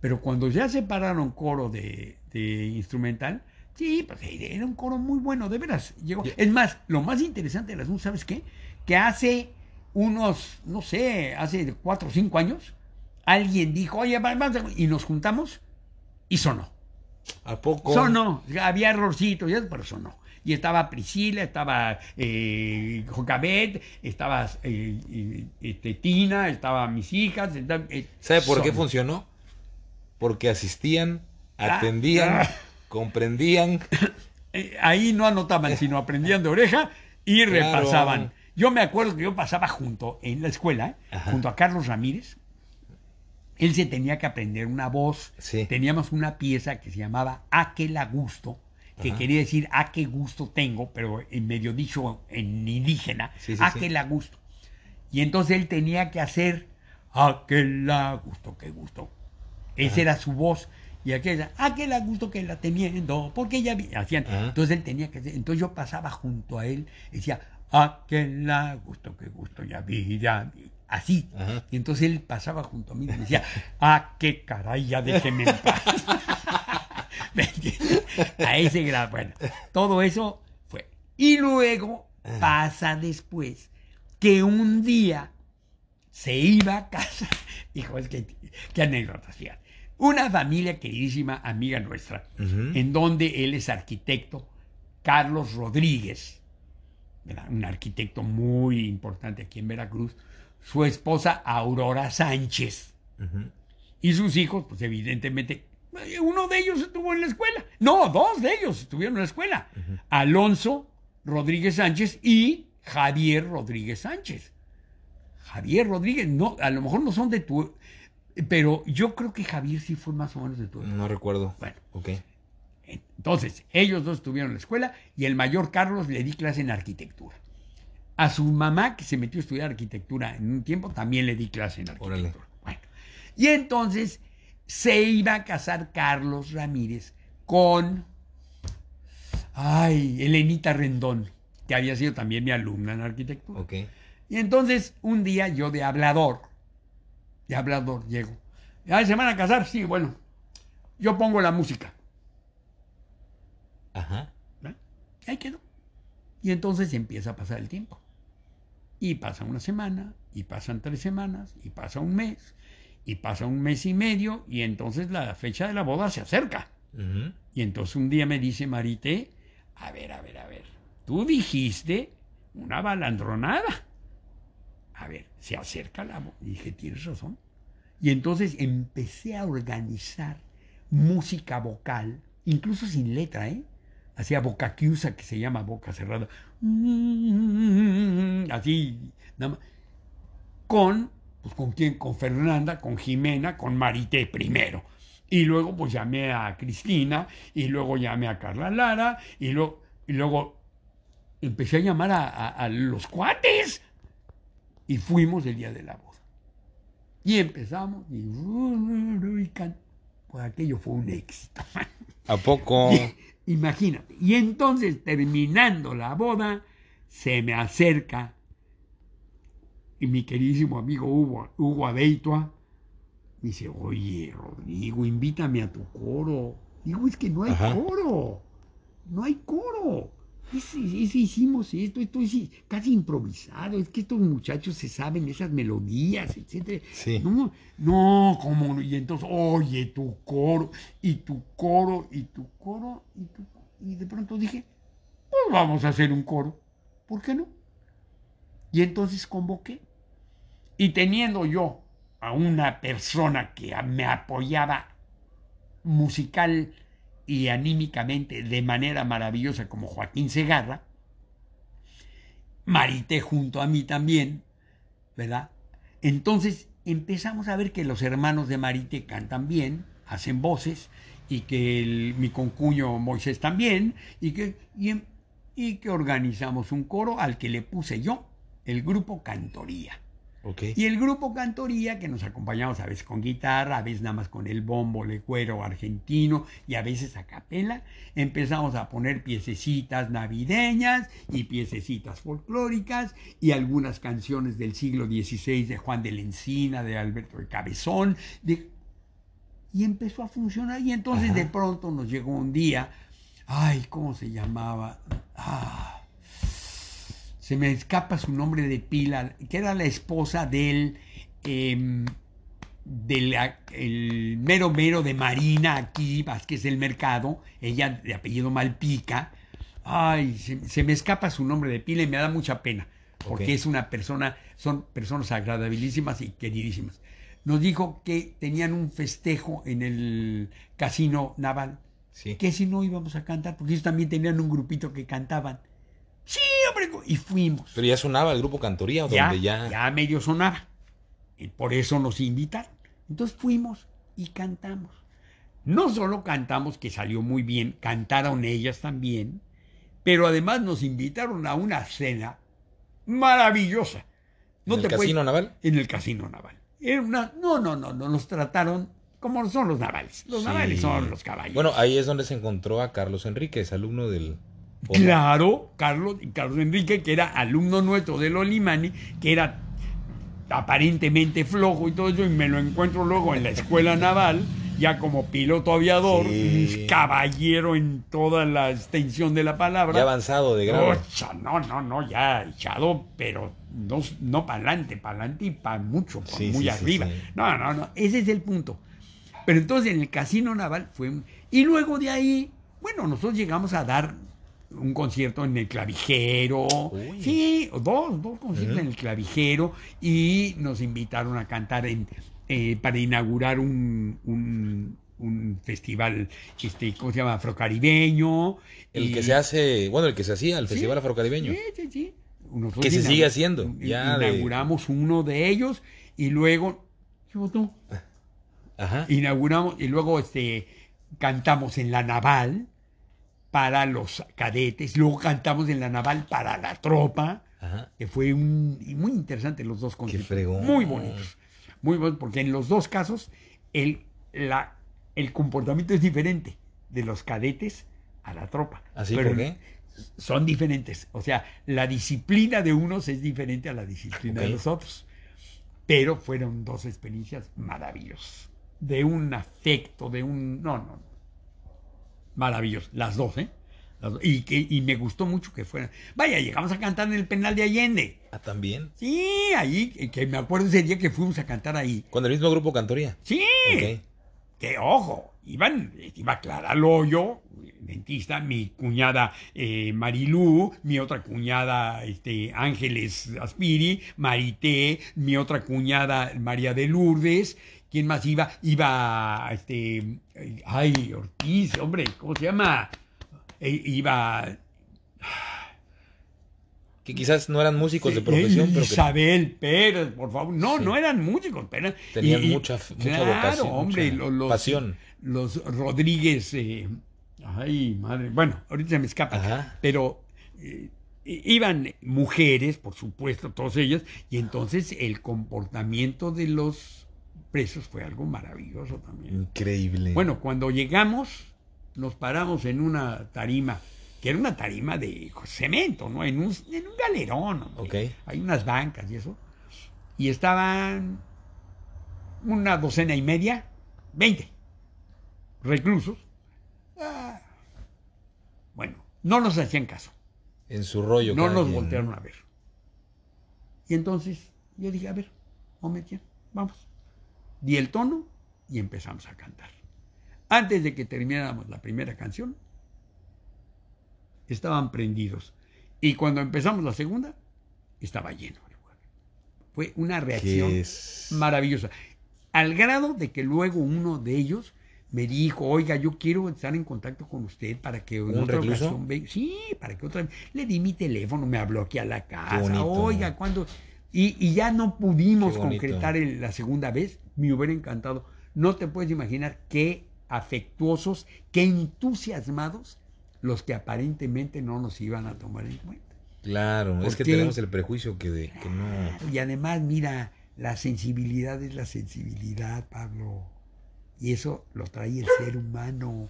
Pero cuando ya separaron coro de, de instrumental, sí, pues era un coro muy bueno, de veras. Llegó. Es más, lo más interesante del asunto, ¿sabes qué? Que hace unos, no sé, hace cuatro o cinco años, alguien dijo, oye, va- vamos a-", y nos juntamos y sonó. ¿A poco? Sonó. Había errorcitos, pero sonó. Y estaba Priscila, estaba eh, Jocabet, estaba eh, este, Tina, estaba mis hijas. estaba- eh, ¿Sabe por qué funcionó? Porque asistían, Ah, atendían, ah. comprendían. Eh, ahí no anotaban, sino aprendían de oreja y Claro. repasaban. Yo me acuerdo que yo pasaba junto en la escuela. Ajá. junto a Carlos Ramírez. Él se tenía que aprender una voz. Sí. Teníamos una pieza que se llamaba A que la gusto, que Ajá. quería decir A qué gusto tengo, pero en medio dicho en indígena, Sí, sí, A sí. que la gusto. Y entonces él tenía que hacer A que la gusto, qué gusto. Esa era su voz. Y aquella, a que la gusto que la teniendo, porque ya vi- hacían. Entonces él tenía que hacer. Entonces yo pasaba junto a él y decía, a que la gusto, qué gusto, ya vi, ya vi. Así. Ajá. Y entonces él pasaba junto a mí y me decía, ah, qué caray, ya déjeme en paz. A ese grado. Bueno, todo eso fue. Y luego pasa después que un día se iba a casa. Hijo, es que, qué anécdotas, fíjate. Una familia queridísima, amiga nuestra, en donde él es arquitecto, Carlos Rodríguez, ¿verdad? un arquitecto muy importante aquí en Veracruz, su esposa Aurora Sánchez y sus hijos, pues evidentemente, uno de ellos estuvo en la escuela. No, dos de ellos estuvieron en la escuela. Alonso Rodríguez Sánchez y Javier Rodríguez Sánchez. Javier Rodríguez, no, a lo mejor no son de tu... Pero yo creo que Javier sí fue más o menos de tu... No recuerdo. Bueno, Ok. entonces, ellos dos estuvieron en la escuela y el mayor Carlos le di clase en arquitectura. A su mamá, que se metió a estudiar arquitectura en un tiempo, también le di clase en arquitectura. Órale. Bueno, y entonces se iba a casar Carlos Ramírez con, ay, Elenita Rendón, que había sido también mi alumna en arquitectura. Ok. Y entonces un día yo de hablador, de hablador llego. "Ay, ¿Se van a casar? Sí, bueno. Yo pongo la música. Ajá. Y ahí quedó. Y entonces empieza a pasar el tiempo. Y pasa una semana, y pasan tres semanas, y pasa un mes, y pasa un mes y medio, y entonces la fecha de la boda se acerca. Y entonces un día me dice Marité, a ver, a ver, a ver, tú dijiste una balandronada. A ver, se acerca la boda. Y dije, tienes razón. Y entonces empecé a organizar música vocal, incluso sin letra, ¿eh? Hacía boca chiusa, que se llama boca cerrada. Así, nada más. Con, pues con quién, con Fernanda, con Jimena, con Marité primero. Y luego pues llamé a Cristina, y luego llamé a Carla Lara, y, luego y luego empecé a llamar a, a- a los cuates. Y fuimos el día de la boda. Y empezamos, y, y pues aquello fue un éxito. ¿A poco? Imagínate. Y entonces, terminando la boda, se me acerca y mi queridísimo amigo Hugo, Hugo Abeitua me dice, oye, Rodrigo, invítame a tu coro. Digo, es que no hay Ajá. coro. No hay coro. Es- es- hicimos esto, esto es casi improvisado. Es que estos muchachos se saben esas melodías, etcétera. Sí. No, no, ¿cómo no? Y entonces, oye, tu coro, y tu coro, y tu coro, y tu Y de pronto dije, pues vamos a hacer un coro. ¿Por qué no? Y entonces convoqué. Y teniendo yo a una persona que me apoyaba musical y anímicamente de manera maravillosa como Joaquín Segarra, Marité junto a mí también, ¿verdad? Entonces empezamos a ver que los hermanos de Marité cantan bien, hacen voces, y que el- mi concuño Moisés también, y que, y, em- y que organizamos un coro al que le puse yo, el grupo Cantoría. Y el grupo Cantoría, que nos acompañamos a veces con guitarra, a veces nada más con el bombo, le cuero argentino y a veces a capela, empezamos a poner piececitas navideñas y piececitas folclóricas y algunas canciones del siglo XVI de Juan de la Encina, de Alberto de Cabezón, de- y empezó a funcionar. Y entonces Ajá. de pronto nos llegó un día, ay, ¿cómo se llamaba? Ah, se me escapa su nombre de pila, que era la esposa del, em, del el mero mero de Marina aquí, Vázquez del Mercado, ella de apellido Malpica. Ay, se, se me escapa su nombre de pila y me da mucha pena, porque es una persona, son personas agradabilísimas y queridísimas. Nos dijo que tenían un festejo en el casino naval Sí. que si no íbamos a cantar, porque ellos también tenían un grupito que cantaban. Sí, hombre, y fuimos. Pero ya sonaba el grupo Cantoría, Ya, donde ya. ya medio sonaba. Y por eso nos invitaron. Entonces fuimos y cantamos. No solo cantamos, que salió muy bien, cantaron ellas también, pero además nos invitaron a una cena maravillosa. ¿En el puedes- Casino Naval? En el casino naval. Era una, no, no, no, no, nos trataron como son los navales. Los Sí. navales son los caballos. Bueno, ahí es donde se encontró a Carlos Enríquez, alumno del. Claro, Carlos, Carlos Enrique, que era alumno nuestro del Olimani, que era aparentemente flojo y todo eso, y me lo encuentro luego en la escuela naval, ya como piloto aviador, Sí. caballero en toda la extensión de la palabra. Ya avanzado de grado. Ocha, no, no, no, ya echado, pero no, no para adelante, para adelante y para mucho, Sí, muy sí, arriba. No, no, no, ese es el punto. Pero entonces en el Casino Naval fue... Y luego de ahí, bueno, nosotros llegamos a dar un concierto en el clavijero. Uy. Sí, dos, dos conciertos en el clavijero y nos invitaron a cantar en, eh, para inaugurar un, un, un festival, este, ¿cómo se llama? Afrocaribeño. El y- que se hace, bueno, el que se hacía, el Sí. Festival Afrocaribeño. Sí, sí, sí. Nosotros Que se sigue haciendo, ya de- Inauguramos uno de ellos y luego. ¿Qué votó? Ajá. Inauguramos y luego este, cantamos en la naval para los cadetes, luego cantamos en la naval para la tropa, Ajá. que fue un, muy interesante los dos conciertos. Muy bonitos. Muy bonitos, porque en los dos casos el, la, el comportamiento es diferente de los cadetes a la tropa. ¿Así Pero por qué? Son diferentes. O sea, la disciplina de unos es diferente a la disciplina de los otros. Pero fueron dos experiencias maravillosas. De un afecto, de un... No, no. Maravilloso. Las dos, ¿eh? Las dos. Y, que, y me gustó mucho que fueran. Vaya, llegamos a cantar en el penal de Allende. Ah, también. Sí, ahí, que- me acuerdo ese día que fuimos a cantar ahí. Con el mismo grupo Cantoría. Sí, Ok. que ojo, iban, iba Clara Loyo, dentista, mi cuñada eh, Marilú, mi otra cuñada este, Ángeles Aspiri, Marité, mi otra cuñada María de Lourdes. ¿Quién más iba? Iba, este, ay, Ortiz, hombre, ¿cómo se llama? Eh, iba Que quizás no eran músicos de profesión, pero Isabel Pérez, por favor. No, Sí. no eran músicos, pero Tenían mucha- mucha vocación, hombre, mucha los, pasión. Los Rodríguez, eh, ay, madre. Bueno, ahorita se me escapa. Ajá. Pero eh, iban mujeres, por supuesto, todas ellas, y entonces el comportamiento de los presos fue algo maravilloso también. Increíble. Bueno, cuando llegamos, nos paramos en una tarima, que era una tarima de cemento, ¿no? En un, en un galerón. hombre. Ok. Hay unas bancas y eso. Y estaban una docena y media, veinte reclusos. Ah, Bueno, no nos hacían caso. en su rollo. No nos quien. voltearon a ver. Y entonces yo dije, a ver, momentito, vamos. Di el tono y empezamos a cantar. Antes de que termináramos la primera canción, estaban prendidos. Y cuando empezamos la segunda, estaba lleno el lugar. Fue una reacción es... maravillosa. Al grado de que luego uno de ellos me dijo, oiga, yo quiero estar en contacto con usted para que en ¿Un otra recluso? ocasión venga. Sí, para que otra vez. Le di mi teléfono, me habló aquí a la casa. Oiga, ¿cuándo? Y, y ya no pudimos concretar el- la segunda vez. Me hubiera encantado. No te puedes imaginar qué afectuosos, qué entusiasmados los que aparentemente no nos iban a tomar en cuenta. Claro, es ¿Por que tenemos el prejuicio que, de, que no... Y además, mira, la sensibilidad es la sensibilidad, Pablo. Y eso lo trae el ser humano.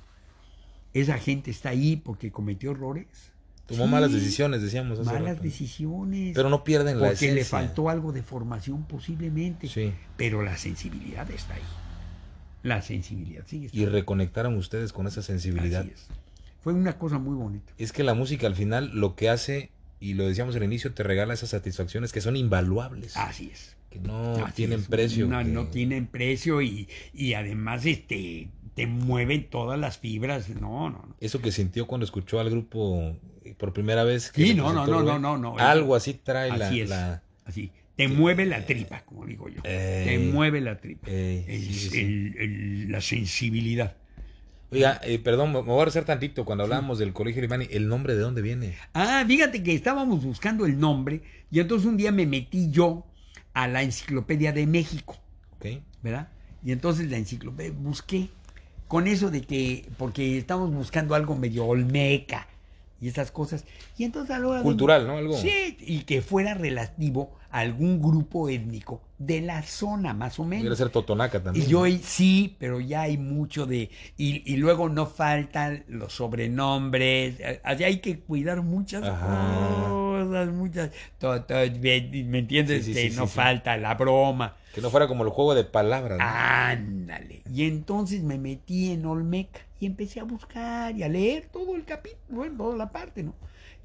Esa gente está ahí porque cometió errores. Tomó Sí, malas decisiones, decíamos hace Malas rato. decisiones. Pero no pierden la porque le esencia. faltó algo de formación posiblemente. Sí. Pero la sensibilidad está ahí. La sensibilidad sigue Y estando. reconectaron ustedes con esa sensibilidad. Así es. Fue una cosa muy bonita. Es que la música al final lo que hace, y lo decíamos al inicio, te regala esas satisfacciones que son invaluables. Así es. que no Así tienen es. precio. No, que- no tienen precio y, y además este te mueven todas las fibras. No, no, no. Eso que sintió cuando escuchó al grupo por primera vez. que Sí, no, no, no, no, no, no. Algo así trae la... Así es. la- Así. Te mueve la tripa, como digo yo. te Ey. mueve la tripa. El- sí, el- el- la sensibilidad. Oiga, eh, perdón, me me voy a rezar tantito. Cuando hablábamos del colegio Limani, ¿el nombre de dónde viene? Ah, fíjate que estábamos buscando el nombre y entonces un día me metí yo a la enciclopedia de México. ¿Ok? ¿verdad? Y entonces la enciclopedia busqué con eso de que, porque estamos buscando algo medio olmeca y esas cosas. Y entonces a la hora de- Cultural, ¿no? Algo. Sí, y que fuera relativo a algún grupo étnico de la zona, más o menos. ser Totonaca también. Y yo sí, pero ya hay mucho de... Y, y luego no faltan los sobrenombres. eh, Allá hay que cuidar muchas Ajá. cosas, muchas. to- to- me, entiendes? Sí, sí, Este, sí, no falta la broma. Que no fuera como el juego de palabras. ¿no? Ándale. Y entonces me metí en Olmeca y empecé a buscar y a leer todo el capítulo, bueno, toda la parte, ¿no?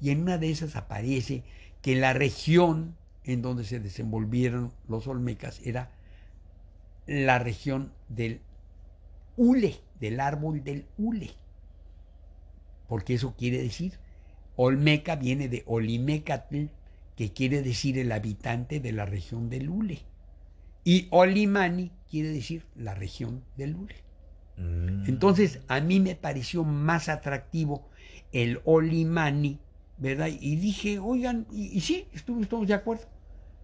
Y en una de esas aparece que la región en donde se desenvolvieron los Olmecas era la región del hule, del árbol del hule. Porque eso quiere decir, Olmeca viene de Olimecatl, que quiere decir el habitante de la región del hule. Y Olimani quiere decir la región del hule. Mm. Entonces, a mí me pareció más atractivo el Olimani, ¿verdad? Y dije, oigan, y, y sí, estuvimos todos de acuerdo,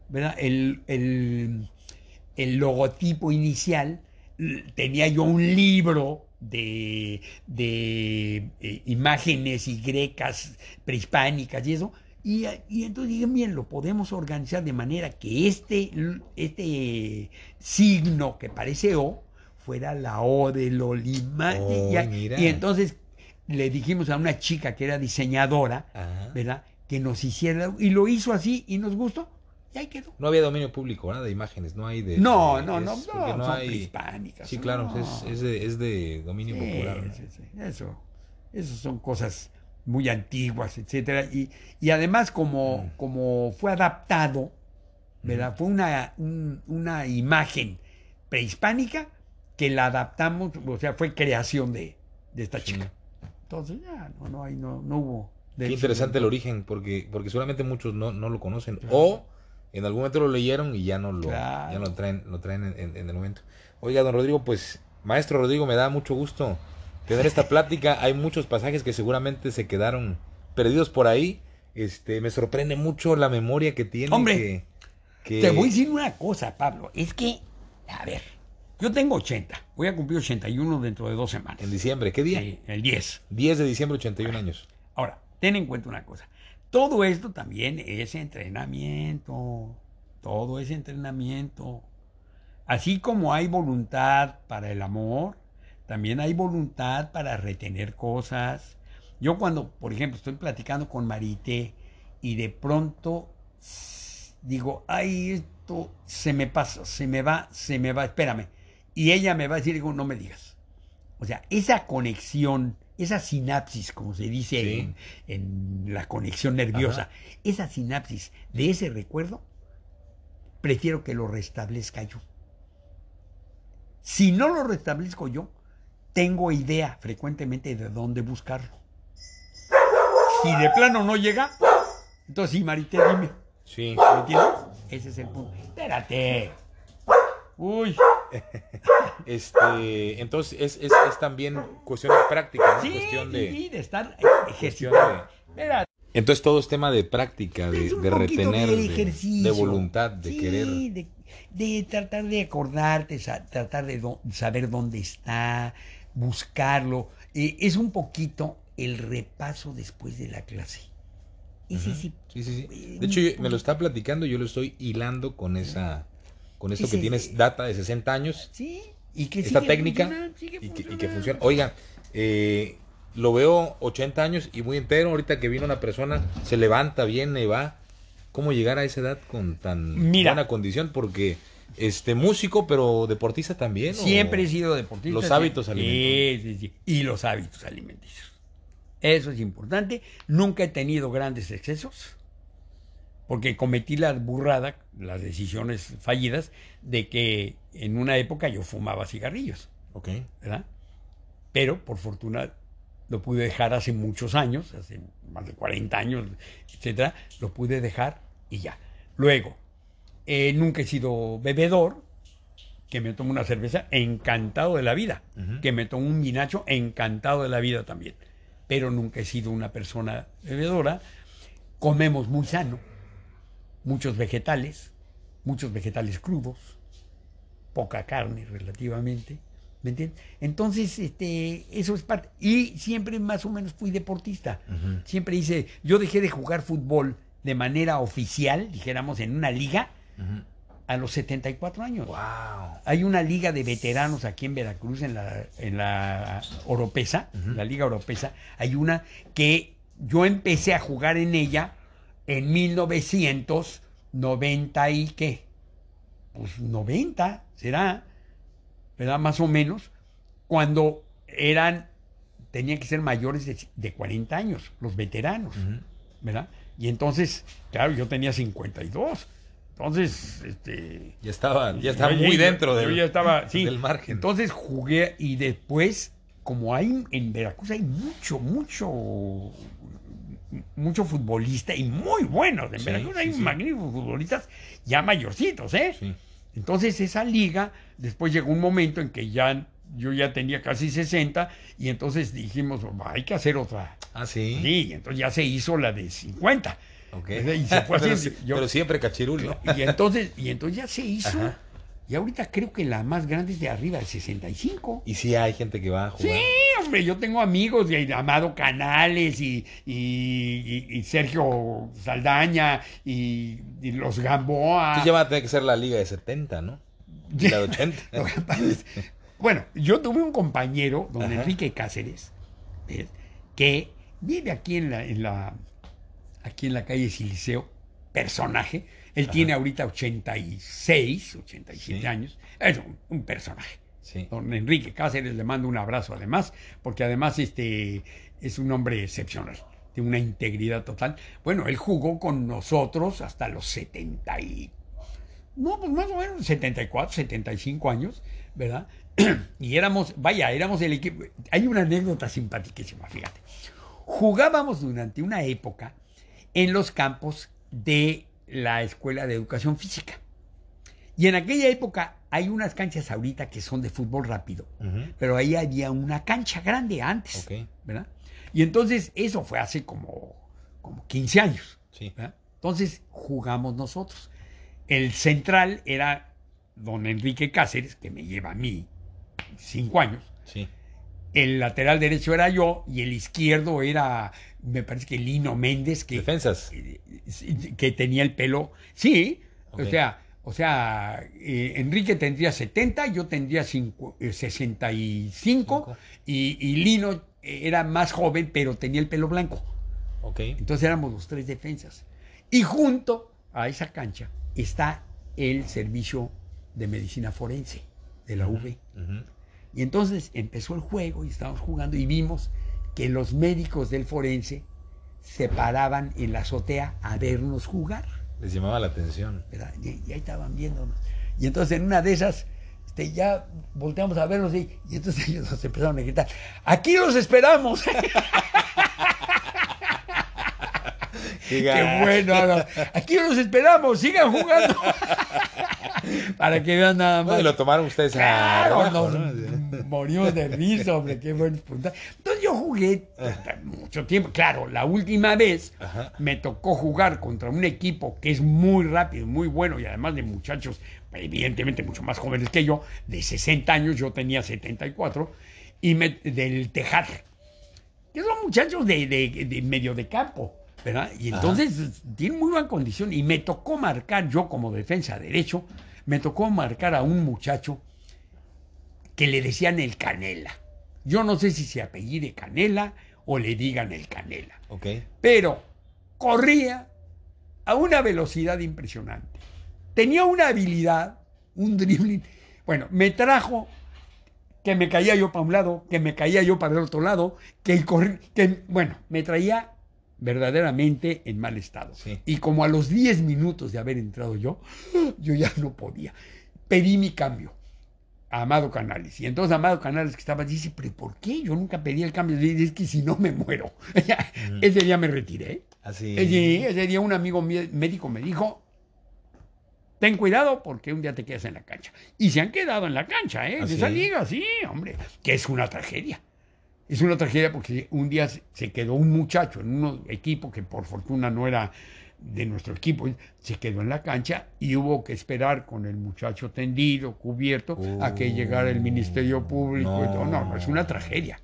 ¿verdad? El, el- el logotipo inicial, tenía yo un libro de, de, eh, imágenes y grecas prehispánicas y eso, y, y entonces dije, bien, lo podemos organizar de manera que este, este signo que parece O fuera la O del Olimani. Oh, y, entonces le dijimos a una chica que era diseñadora, Ajá. ¿verdad? Que nos hiciera, y lo hizo así y nos gustó, y ahí quedó. No había dominio público, ¿verdad? De imágenes, no hay de... No, de- no, es no, no, son hay- prehispánicas. Sí, claro, no. es, es de, es de dominio Sí, popular. ¿no? sí, sí, Eso, eso son cosas muy antiguas, etcétera. Y, y además, como, Mm. como fue adaptado, ¿verdad? Fue una, un- una imagen prehispánica que la adaptamos, o sea, fue creación de, de esta Sí. chica. Entonces, ya, no, no, hay, no, no hubo. Qué interesante el origen, porque, porque seguramente muchos no, no lo conocen. Claro. O en algún momento lo leyeron y ya no lo, Claro. ya lo traen, lo traen en, en- en el momento. Oiga, don Rodrigo, pues, maestro Rodrigo, me da mucho gusto tener esta plática. Hay muchos pasajes que seguramente se quedaron perdidos por ahí. Este, me sorprende mucho la memoria que tiene. Hombre, que, que- Te voy a decir una cosa, Pablo. Es que, a ver, yo tengo 80. Voy a cumplir 81 dentro de dos semanas. En diciembre, ¿qué día? Sí, el 10. 10 de diciembre, 81 años. Ahora, ten en cuenta una cosa. Todo esto también es entrenamiento. Todo es entrenamiento. Así como hay voluntad para el amor, también hay voluntad para retener cosas. Yo cuando, por ejemplo, estoy platicando con Marité y de pronto digo, ay, esto se me pasa, se me va, se me va, espérame. Y ella me va a decir, digo, no me digas. O sea, esa conexión, esa sinapsis, como se dice Sí. en, en la conexión nerviosa, Ajá. esa sinapsis de ese recuerdo, prefiero que lo restablezca yo. Si no lo restablezco yo, tengo idea frecuentemente de dónde buscarlo. Si de plano no llega, entonces sí, Marité, dime. Sí. ¿Me entiendes? Ese es el punto. Espérate. Uy. Este, entonces es, es, es también cuestión de práctica, ¿no? Sí, cuestión de... sí, de estar ejercitando. Espérate. Entonces todo es tema de práctica, de, de retener, de de, de voluntad, de Sí, querer. De, de tratar de acordarte, tratar de do- saber dónde está, buscarlo. Eh, es un poquito el repaso después de la clase. Ese Ujú. sí. Sí, sí, sí. eh, De hecho, yo- me lo está platicando, yo lo estoy hilando con esa, con esto que tienes data de 60 años, Sí. Y que esta sigue técnica y que, y que funciona. Oiga, eh, lo veo 80 años y muy entero. Ahorita que viene una persona, se levanta, viene, va. ¿Cómo llegar a esa edad con tan Mira. buena condición? Porque este músico, pero deportista también. Siempre he sido deportista. Los sí. hábitos alimenticios. Sí, sí, sí. Y los hábitos alimenticios. Eso es importante. Nunca he tenido grandes excesos. Porque cometí la burrada, las decisiones fallidas, de que en una época yo fumaba cigarrillos, Ok. ¿verdad? Pero por fortuna lo pude dejar hace muchos años, hace más de 40 años, etcétera. Lo pude dejar y ya. Luego, eh, nunca he sido bebedor, que me tomo una cerveza, encantado de la vida. Que me tomo un vinacho, encantado de la vida también. Pero nunca he sido una persona bebedora. Comemos muy sano, muchos vegetales, muchos vegetales crudos, poca carne relativamente. ¿Me entiendes? Entonces, este, eso es parte. Y siempre más o menos fui deportista. Siempre hice, yo dejé de jugar fútbol de manera oficial, dijéramos, en una liga, Ujú. a los 74 años. Wow. Hay una liga de veteranos aquí en Veracruz, en la, en la Oropesa, la Liga Oropesa. Hay una que yo empecé a jugar en ella en 1990 y qué? Pues 90 será, ¿verdad? Más o menos, cuando eran, tenían que ser mayores de, de 40 años, los veteranos, ¿verdad? Y entonces, claro, yo tenía 52. Entonces, este... Ya estaba, ya estaba yo- muy dentro del, ya estaba, sí. del margen. Entonces jugué y después, como hay en Veracruz hay mucho, mucho, mucho futbolista y muy buenos. En Sí, Veracruz hay sí. magníficos futbolistas ya mayorcitos, ¿eh? Entonces esa liga, después llegó un momento en que ya yo ya tenía casi 60 y entonces dijimos, hay que hacer otra. Ah, sí. Sí, y entonces ya se hizo la de 50. Ok. Y se fue pero, yo- pero siempre cachirul, ¿no? y entonces, y entonces ya se hizo. Ajá. Y ahorita creo que la más grande es de arriba, de 65. Y sí hay gente que va a jugar. Sí, hombre, yo tengo amigos de Amado Canales y, y- y- y Sergio Saldaña y, los Gamboa. Entonces ya va a tener que ser la liga de 70, ¿no? La de 80. Lo que pasa es- bueno, yo tuve un compañero, don Ajá. Enrique Cáceres, ¿ves? que vive aquí en la, en la aquí en la calle Siliceo, personaje. Él Ajá. tiene ahorita 86, 87 Sí. años. Es un, un personaje. Sí. Don Enrique Cáceres le mando un abrazo además, porque además este es un hombre excepcional, de una integridad total. Bueno, él jugó con nosotros hasta los 70 y no, pues más o menos 74, 75 años, ¿verdad? Y éramos, vaya, éramos el equipo. Hay una anécdota simpaticísima, fíjate. Jugábamos durante una época en los campos de la Escuela de Educación Física. Y en aquella época hay unas canchas ahorita que son de fútbol rápido, pero ahí había una cancha grande antes. Y entonces eso fue hace como, como 15 años. Entonces jugamos nosotros. El central era don Enrique Cáceres, que me lleva a mí cinco años. Sí. El lateral derecho era yo y el izquierdo era, me parece que Lino Méndez, que, Defensas. que tenía el pelo. Sí, o sea, o sea, eh, Enrique tendría 70, yo tendría cincu- eh, 65 Cinco. y, y Lino era más joven, pero tenía el pelo blanco. Ok. Entonces éramos los tres defensas. Y junto a esa cancha está el servicio de medicina forense de la UV. Y entonces empezó el juego y estábamos jugando y vimos que los médicos del forense se paraban en la azotea a vernos jugar. Les llamaba la atención. Y, y ahí estaban viéndonos. Y entonces en una de esas este, ya volteamos a verlos y, y entonces ellos nos empezaron a gritar, aquí los esperamos. Qué bueno, no, aquí los esperamos, sigan jugando. Para que vean nada más. Y lo tomaron ustedes Claro, relajo, nos ¿no? morimos de risa, hombre, qué buen puntaje. Entonces yo jugué mucho tiempo. Claro, la última vez Ajá. me tocó jugar contra un equipo que es muy rápido, muy bueno y además de muchachos, evidentemente mucho más jóvenes que yo, de 60 años, yo tenía 74, y me, del Tejar, que son muchachos de, de- de medio de campo, ¿verdad? Y Ajá. entonces tienen muy buena condición y me tocó marcar, yo como defensa derecho, me tocó marcar a un muchacho que le decían el Canela. Yo no sé si se apellide Canela o le digan el Canela, Ok. pero corría a una velocidad impresionante. Tenía una habilidad, un dribbling. Bueno, me trajo que me caía yo para un lado, que me caía yo para el otro lado, que, el que bueno, me traía verdaderamente en mal estado. Sí. Y como a los 10 minutos de haber entrado yo, yo ya no podía. Pedí mi cambio a Amado Canales. Y entonces Amado Canales que estaba dice, pero ¿por qué? Yo nunca pedí el cambio. Le dije, es que si no me muero. Ese día me retiré. Así. Ese, ese día un amigo médico me dijo, ten cuidado porque un día te quedas en la cancha. Y se han quedado en la cancha, ¿eh? ¿Ah, De esa liga, sí, hombre. Que es una tragedia. Es una tragedia porque un día se- quedó un muchacho en un equipo que por fortuna no era de nuestro equipo, se quedó en la cancha y hubo que esperar con el muchacho tendido, cubierto, a que llegara el Ministerio Público. y todo. No, no, es una tragedia.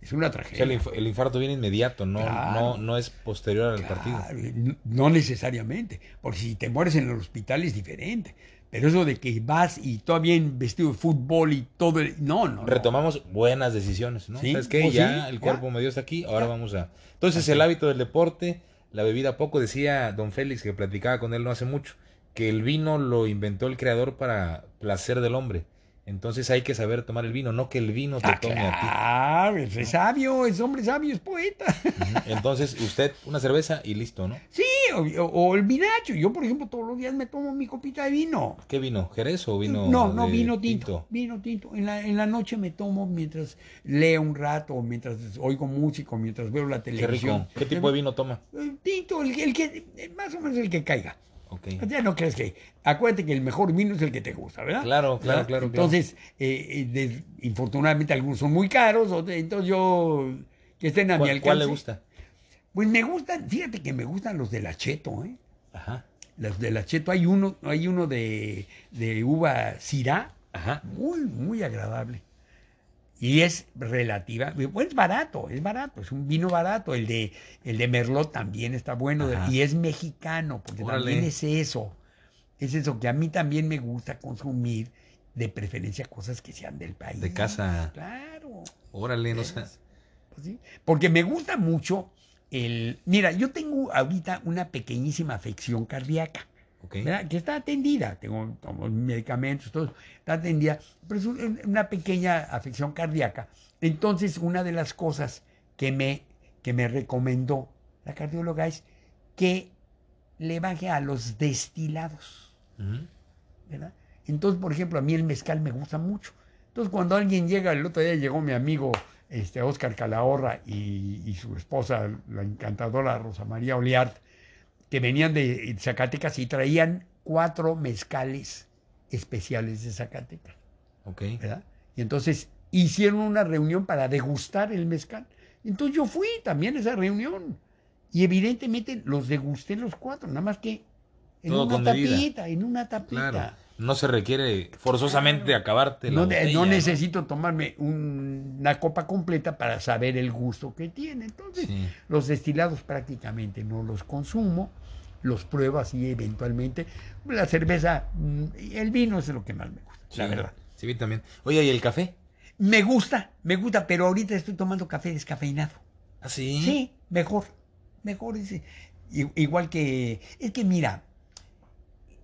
Es una O sea, el, tragedia. inf- el infarto viene inmediato, no, Claro. no, no es posterior al partido. Claro, no necesariamente, porque si te mueres en el hospital es diferente. Pero eso de que vas y todavía en vestido de fútbol y todo, el- no, no. no. Retomamos buenas decisiones, ¿no? Sí, ¿Sabes qué? pues ya sí, el ya. cuerpo me dio hasta aquí, ahora Ya. vamos a... Entonces el hábito del deporte, la bebida poco. Decía don Félix, que platicaba con él no hace mucho, que el vino lo inventó el creador para placer del hombre. Entonces hay que saber tomar el vino, no que el vino te Ah, tome a ti. claro, es sabio, es hombre sabio, es poeta. Entonces usted una cerveza y listo, ¿no? Sí, o, el vinacho. Yo, por ejemplo, todos los días me tomo mi copita de vino. ¿Qué vino? ¿Jerez o vino? no, no, vino tinto, Vino tinto. En la, en la noche me tomo mientras leo un rato, mientras oigo música, mientras veo la Qué televisión. rico. ¿Qué tipo de vino toma? Eh, Tinto, el, que- el que, más o menos el que caiga. Ya no crees que. Acuérdate que el mejor vino es el que te gusta, ¿verdad? Claro, claro, ¿Verdad? claro, Entonces, eh, eh, des- infortunadamente algunos son muy caros, otros- entonces yo. Que estén a mi ¿Cuál, alcance. cuál le gusta? Pues me gustan, fíjate que me gustan los de la Cheto, ¿eh? Ajá. Los de la Cheto, hay uno, hay uno de, de uva Syrah, Ajá. muy, muy agradable. Y es relativa, pues es barato, es barato, es un vino barato. El de, el de Merlot también está bueno Ajá. y es mexicano, porque Órale. también es eso. Es eso que a mí también me gusta consumir, de preferencia cosas que sean del país. De casa. Claro. Órale, no sé. Pues sí, Porque me gusta mucho el... Mira, yo tengo ahorita una pequeñísima afección cardíaca. Que está atendida, tengo tomo medicamentos, todo, está atendida, pero es un- una pequeña afección cardíaca. Entonces, una de las cosas que me, que me recomendó la cardióloga es que le baje a los destilados. ¿verdad? Entonces, por ejemplo, a mí el mezcal me gusta mucho. Entonces, cuando alguien llega, el otro día llegó mi amigo este, Oscar Calahorra y, y su esposa, la encantadora Rosa María Oliart, que venían de Zacatecas y traían cuatro mezcales especiales de Zacatecas, Ok. ¿verdad? Y entonces hicieron una reunión para degustar el mezcal. Entonces yo fui también a esa reunión. Y evidentemente los degusté los cuatro, nada más que en Todo una medida. tapita, en una tapita. Claro. No se requiere forzosamente acabarte la No, botella, no necesito tomarme un- una copa completa para saber el gusto que tiene. Entonces, Sí. los destilados prácticamente no los consumo, los pruebo así eventualmente. La cerveza, mm, y el vino es lo que más me gusta, la verdad. Sí, también. Oye, ¿y el café? Me gusta, me gusta, pero ahorita estoy tomando café descafeinado. ¿Ah, sí? Sí, mejor, mejor. Igual que, es que mira,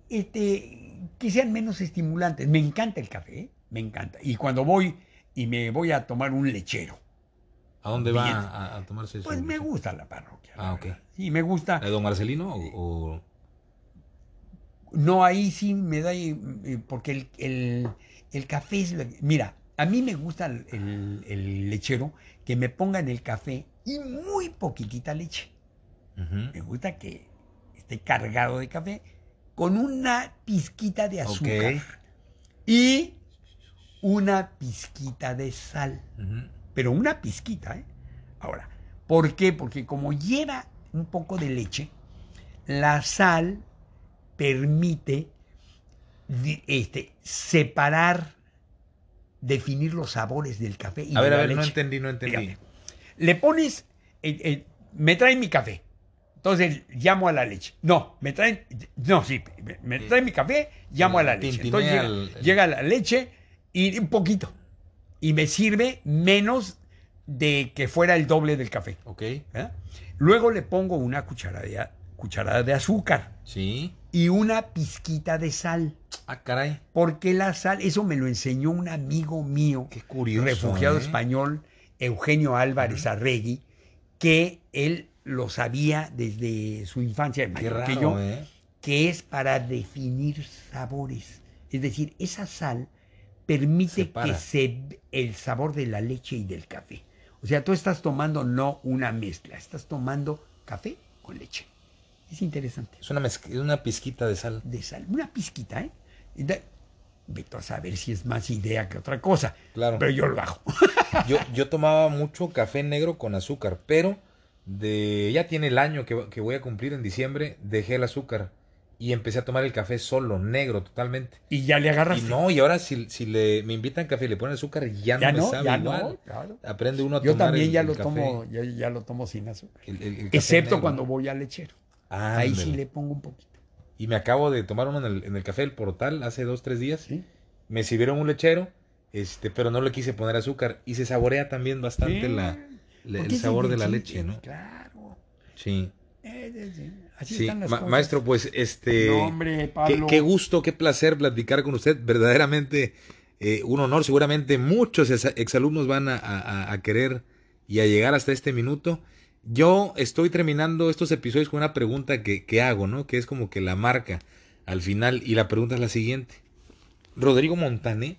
este, que sean menos estimulantes. Me encanta el café, ¿eh? me encanta. Y cuando voy y me voy a tomar un lechero, ¿A dónde va a, a tomarse pues su- me gusta la parroquia. la Ah, ok. verdad. Sí, me gusta. ¿De don Marcelino o...? o- No, ahí sí me da, eh, porque el, el- el café es... la- Mira, a mí me gusta el, el- el lechero que me pongan el café y muy poquitita leche. Me gusta que esté cargado de café con una pizquita de azúcar y una pizquita de sal. Pero una pizquita, ¿eh? Ahora, ¿por qué? Porque como lleva un poco de leche, la sal permite este, separar, definir los sabores del café. Y A de ver, a ver, no entendí, no entendí. Fíjate. Le pones, eh, eh, me traen mi café. Entonces llamo a la leche. No, me traen, no, sí, me, me traen mi café, llamo a la leche. Entonces llega, el- el- llega la leche y un poquito. Y me sirve menos de que fuera el doble del café. Ok. ¿verdad? Luego le pongo una cucharada de, cucharada de azúcar Sí. y una pizquita de sal. Ah, caray. Porque la sal, eso me lo enseñó un amigo mío Qué curioso. refugiado ¿eh? español, Eugenio Álvarez Arregui, que él lo sabía desde su infancia, mayor raro, que yo, ¿eh? que es para definir sabores. Es decir, esa sal permite que se el sabor de la leche y del café. O sea, tú estás tomando no una mezcla, estás tomando café con leche. Es interesante. Es una, una pizquita de sal. De sal, una pizquita, ¿eh? Vete a saber si es más idea que otra cosa. Claro. Pero yo lo hago. Yo, yo tomaba mucho café negro con azúcar, pero de ya tiene el año que, que voy a cumplir en diciembre, dejé el azúcar y empecé a tomar el café solo, negro totalmente. Y ya le Y agarraste. no, y ahora si, si le, me invitan café y le ponen azúcar, ya no ya me no, sabe ya igual. no, claro. Aprende uno a Yo tomar también el- ya el lo café, tomo, ya, ya lo tomo sin azúcar. el- Excepto negro. cuando voy al lechero. Ahí sí le pongo un poquito. Y me acabo de tomar uno en el, en el café del portal hace dos, tres días. ¿sí? Me sirvieron un lechero, este, pero no le quise poner azúcar. Y se saborea también bastante Sí, la, el sabor de la leche, ¿no? Claro. Sí. Eh, eh, sí, Así Sí, están las ma- cosas. maestro, pues este... No, hombre, Qué, Pablo. qué gusto, qué placer platicar con usted. Verdaderamente eh, un honor. Seguramente muchos ex- exalumnos van a, a- a querer y a llegar hasta este minuto. Yo estoy terminando estos episodios con una pregunta que, que hago, ¿no? Que es como que la marca al final. Y la pregunta es la siguiente. Rodrigo Montané,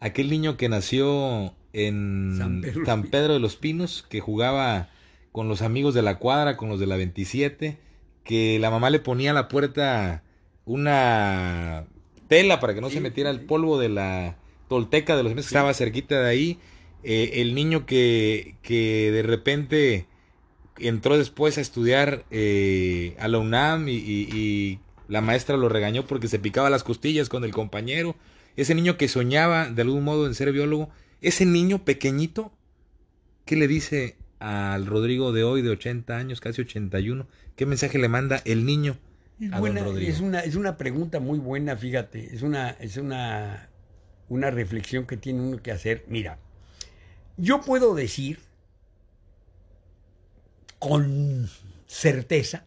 aquel niño que nació en San Pedro. San Pedro de los Pinos, que jugaba con los amigos de la cuadra, con los de la 27, que la mamá le ponía a la puerta una tela para que no Sí, se metiera sí, el sí. polvo de la tolteca de los meses que estaba cerquita de ahí. Eh, el niño que, que de repente entró después a estudiar eh, a la UNAM y, y- y la maestra lo regañó porque se picaba las costillas con el compañero. Ese niño que soñaba de algún modo en ser biólogo. Ese niño pequeñito, ¿qué le dice al Rodrigo de hoy, de 80 años, casi 81? ¿Qué mensaje le manda el niño Es, a don Rodrigo? es, una, es una pregunta muy buena, fíjate. Es una, es una, una reflexión que tiene uno que hacer. Mira, yo puedo decir con certeza,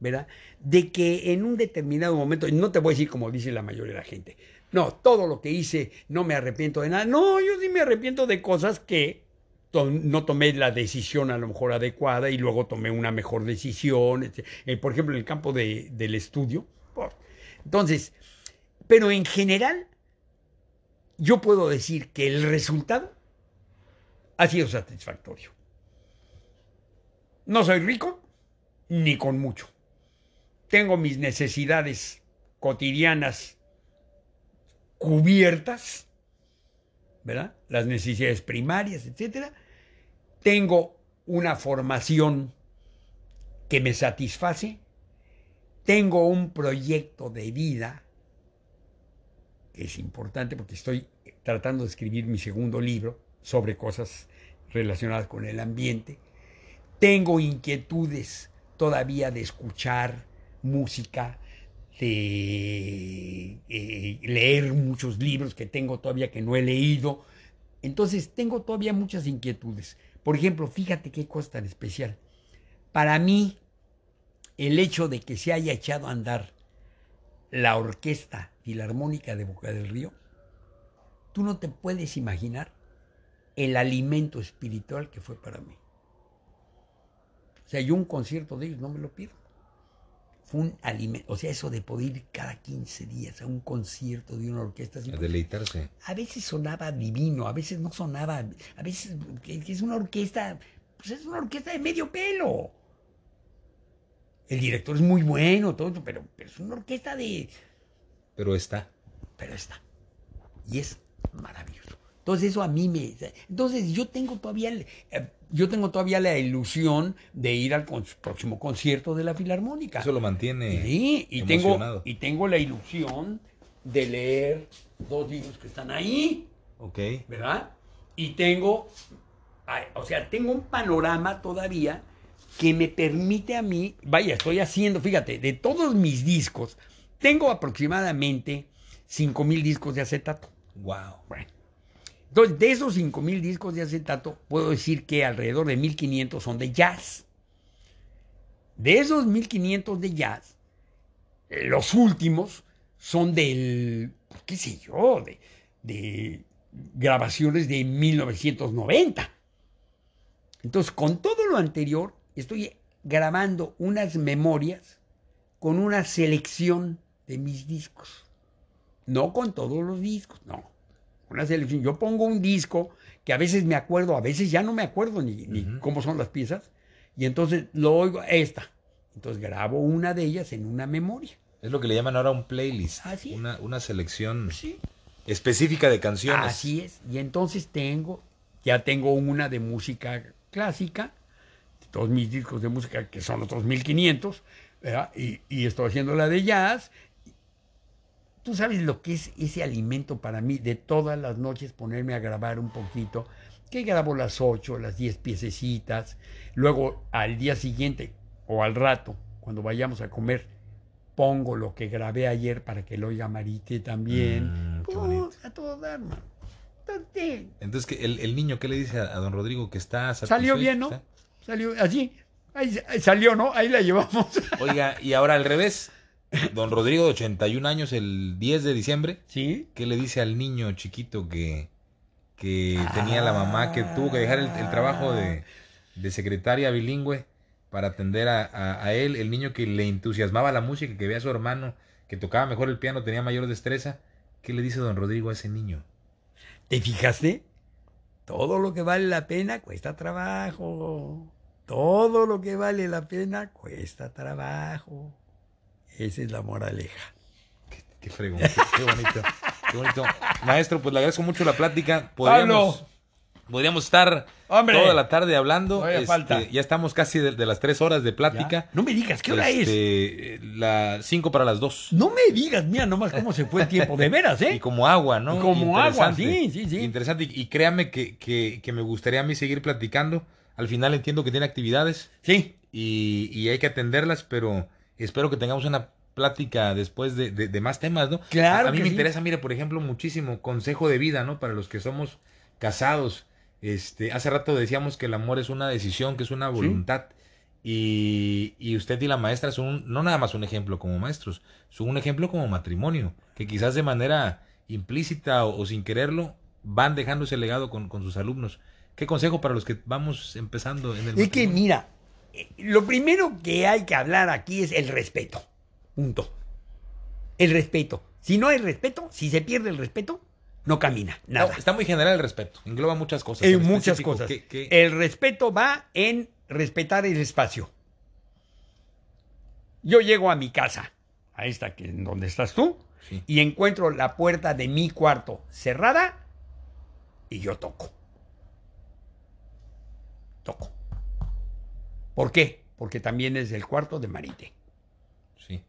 ¿verdad? De que en un determinado momento, no te voy a decir como dice la mayoría de la gente, no, todo lo que hice no me arrepiento de nada. No, yo sí me arrepiento de cosas que no tomé la decisión a lo mejor adecuada y luego tomé una mejor decisión, etc. Eh, por ejemplo, en el campo de- del estudio. Entonces, pero en general, yo puedo decir que el resultado ha sido satisfactorio. No soy rico, ni con mucho. Tengo mis necesidades cotidianas cubiertas, ¿verdad? Las necesidades primarias, etcétera. Tengo una formación que me satisface. Tengo un proyecto de vida que es importante porque estoy tratando de escribir mi segundo libro sobre cosas relacionadas con el ambiente. Tengo inquietudes todavía de escuchar música, eh, leer muchos libros que tengo todavía que no he leído. Entonces tengo todavía muchas inquietudes. Por ejemplo, fíjate qué cosa tan especial. Para mí, el hecho de que se haya echado a andar la Orquesta Filarmónica de Boca del Río, tú no te puedes imaginar el alimento espiritual que fue para mí. Sea, yo un concierto de ellos no me lo pido. Fue un alimento, o sea, eso de poder ir cada 15 días a un concierto de una orquesta. así, A deleitarse. a veces sonaba divino, a veces no sonaba, a veces es una orquesta, pues es una orquesta de medio pelo. El director es muy bueno, todo, eso, pero, pero es una orquesta de, Pero está. pero está. Y es maravilloso. Entonces eso a mí me... Entonces yo tengo todavía, el- eh, yo tengo todavía la ilusión de ir al con- próximo concierto de la Filarmónica. Eso lo mantiene Sí, y tengo, y tengo la ilusión de leer dos libros que están ahí. Ok. ¿verdad? Y tengo, o sea, tengo un panorama todavía que me permite a mí, vaya, estoy haciendo, fíjate, de todos mis discos, tengo aproximadamente 5 mil discos de acetato. Wow. Bueno, entonces, de esos 5 mil discos de acetato, puedo decir que alrededor de 1500 son de jazz. De esos 1500 de jazz, los últimos son del, qué sé yo, de, de grabaciones de 1990. Entonces, con todo lo anterior, estoy grabando unas memorias con una selección de mis discos. No con todos los discos, no. Una selección. Yo pongo un disco que a veces me acuerdo, a veces ya no me acuerdo ni, cómo son las piezas, y entonces lo oigo, esta. Entonces grabo una de ellas en una memoria. Es lo que le llaman ahora un playlist. Así es. Una, una selección Sí. específica de canciones. Así es. Y entonces tengo, ya tengo una de música clásica, todos mis discos de música que son otros 1500, ¿verdad? Y, y estoy haciendo la de jazz. Tú sabes lo que es ese alimento para mí de todas las noches ponerme a grabar un poquito, que grabo las 8, las 10 piececitas, luego al día siguiente o al rato, cuando vayamos a comer, pongo lo que grabé ayer para que lo oiga Marite también. Mm, a todo dar, mano. Entonces, Entonces, ¿qué- el, el niño qué le dice a, a don Rodrigo que está? Salió bien, ¿no? ¿Está? Salió así. Ahí salió, ¿no? Ahí la llevamos. Oiga, y ahora al revés. Don Rodrigo, de 81 años, el 10 de diciembre, Sí. ¿qué le dice al niño chiquito que, que tenía la mamá que tuvo que dejar el, el trabajo de, de secretaria bilingüe para atender a, a- a él? El niño que le entusiasmaba la música, que veía a su hermano que tocaba mejor el piano, tenía mayor destreza. ¿Qué le dice don Rodrigo a ese niño? ¿Te fijaste? Todo lo que vale la pena cuesta trabajo. Todo lo que vale la pena cuesta trabajo. Esa es la moraleja. Qué fregón, qué, qué bonito, qué bonito. Maestro, pues le agradezco mucho la plática. Podríamos, Pablo. podríamos estar Hombre. toda la tarde hablando. Este, falta. Ya estamos casi de, de las tres horas de plática. ¿Ya? No me digas, ¿qué hora es? Este, Las cinco para las dos. No me digas, mira nomás cómo se fue el tiempo. De veras, Y ¿eh? como agua, ¿no? Y como agua, Interesante. sí, sí, sí. Interesante. Y, y créame que, que, que me gustaría a mí seguir platicando. Al final entiendo que tiene actividades Sí. y, y hay que atenderlas, pero espero que tengamos una plática después de, de- de más temas, ¿no? Claro A, a mí me sí. interesa, mire, por ejemplo, muchísimo consejo de vida, ¿no? Para los que somos casados. Este, hace rato decíamos que el amor es una decisión, que es una voluntad. Y, y usted y la maestra son un- no nada más un ejemplo como maestros, son un ejemplo como matrimonio, que quizás de manera implícita o, o sin quererlo van dejando ese legado con, con sus alumnos. ¿Qué consejo para los que vamos empezando en el Es que mira, lo primero que hay que hablar aquí es el respeto. Punto. El respeto. Si no hay respeto, si se pierde el respeto, no camina No, nada. está muy general el respeto, engloba muchas cosas. En muchas cosas. ¿qué- qué- El respeto va en respetar el espacio. Yo llego a mi casa, a esta que en donde estás tú, Sí. y encuentro la puerta de mi cuarto cerrada y yo toco. Toco. ¿Por qué? Porque también es el cuarto de Marité. Sí.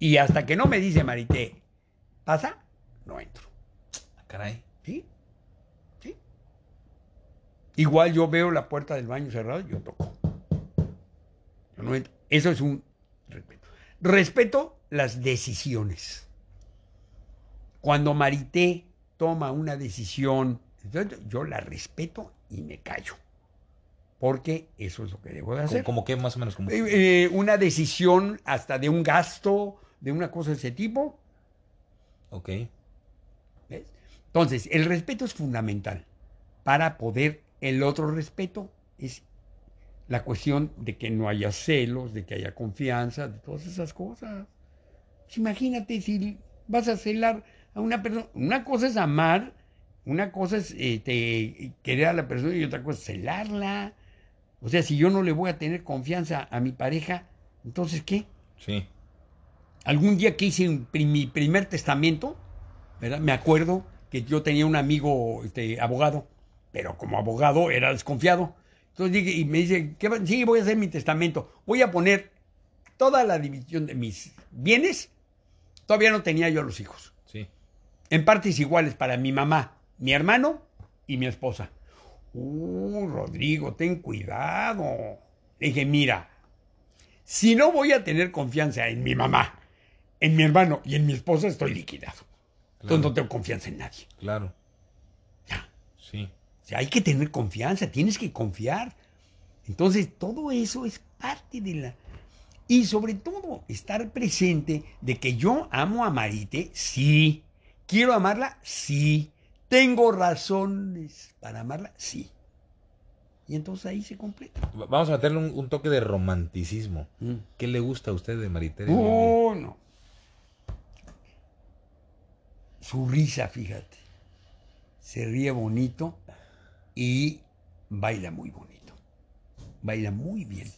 Y hasta que no me dice Marité, pasa, no entro. Ah, Caray. ¿Sí? ¿Sí? Igual yo veo la puerta del baño cerrada, yo toco. Yo no entro. Eso es un respeto. Respeto las decisiones. Cuando Marité toma una decisión, yo la respeto y me callo. Porque eso es lo que debo de ¿Cómo, hacer. cómo qué más o menos? Como... Eh, eh, una decisión hasta de un gasto, de una cosa de ese tipo, Ok. ¿Ves? Entonces, el respeto es fundamental para poder, el otro respeto es la cuestión de que no haya celos, de que haya confianza, de todas esas cosas. Pues imagínate si vas a celar a una persona, una cosa es amar, una cosa es este, querer a la persona y otra cosa es celarla. O sea, si yo no le voy a tener confianza a mi pareja, entonces ¿qué? Sí. Algún día que hice un mi primer testamento, ¿verdad? me acuerdo que yo tenía un amigo este, abogado, pero como abogado era desconfiado. Entonces dije, y me dice, ¿qué va? sí, voy a hacer mi testamento. Voy a poner toda la división de mis bienes. Todavía no tenía yo los hijos. Sí. En partes iguales para mi mamá, mi hermano y mi esposa. Uh, Rodrigo, ten cuidado. Le dije, mira, si no voy a tener confianza en mi mamá, en mi hermano y en mi esposa, estoy liquidado. Entonces no tengo confianza en nadie. Claro. Ya. Sí. O sea, hay que tener confianza, tienes que confiar. Entonces, todo eso es parte de la... Y sobre todo, estar presente de que yo amo a Marite, sí. Quiero amarla, sí. Tengo razones para amarla, sí. Y entonces ahí se completa. Va- Vamos a meterle un, un toque de romanticismo. ¿Qué le gusta a usted de Lili? Oh, no. Su risa, fíjate. Se ríe bonito y baila muy bonito. Baila muy bien.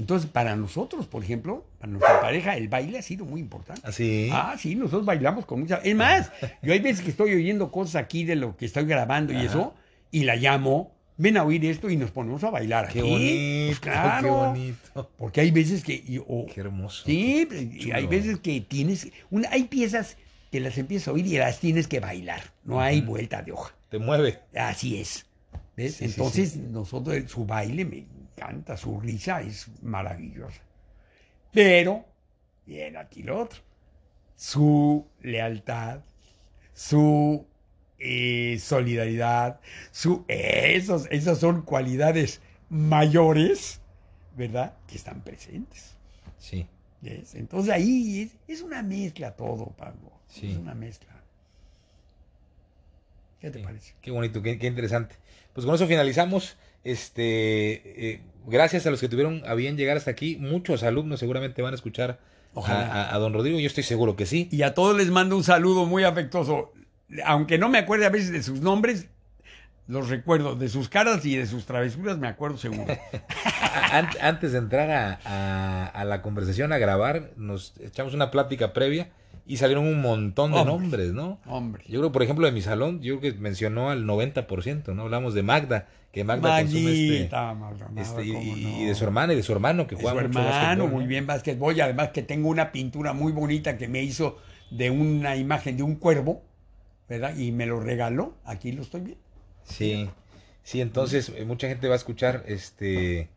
Entonces, para nosotros, por ejemplo, para nuestra pareja, el baile ha sido muy importante. ¿Ah, sí? Ah, sí, nosotros bailamos con mucha... Es más, yo hay veces que estoy oyendo cosas aquí de lo que estoy grabando y eso, y la llamo, ven a oír esto y nos ponemos a bailar Qué aquí. bonito, Pues claro. qué bonito. Porque hay veces que... y- o- Qué hermoso. Sí, y Chulo. hay veces que tienes... una- hay piezas que las empiezas a oír y las tienes que bailar. No hay vuelta de hoja. Te mueve. Así es. ¿Ves? Sí, sí, Entonces, nosotros, su baile me encanta, su risa es maravillosa. Pero, viene aquí lo otro. Su lealtad, su eh, solidaridad, su, esos, esas son cualidades mayores ¿verdad? Que están presentes. Sí. ¿Ves? Entonces ahí es, es una mezcla todo, Pablo. Sí. Es una mezcla. ¿Qué te Sí. parece? Qué bonito, qué, qué interesante. Pues con eso finalizamos. Este, eh, gracias a los que tuvieron a bien llegar hasta aquí. Muchos alumnos seguramente van a escuchar a, Ojalá. a- a don Rodrigo. Yo estoy seguro que sí. Y a todos les mando un saludo muy afectuoso. Aunque no me acuerde a veces de sus nombres, los recuerdo. De sus caras y de sus travesuras me acuerdo seguro. An- Antes de entrar a la conversación, a grabar, nos echamos una plática previa y salieron un montón de Hombre. nombres, ¿no? Hombre. Yo creo, por ejemplo, de mi salón, yo creo que mencionó al 90%, ¿no? Hablamos de Magda, que Magda consume este, Maguita, Maldonado, este, y, y de su hermana y de su hermano, que De juega su mucho hermano, muy bien básquetbol. Y además que tengo una pintura muy bonita que me hizo de una imagen de un cuervo, ¿verdad? Y me lo regaló. Aquí lo estoy viendo. Sí, sí, entonces eh, mucha gente va a escuchar, este,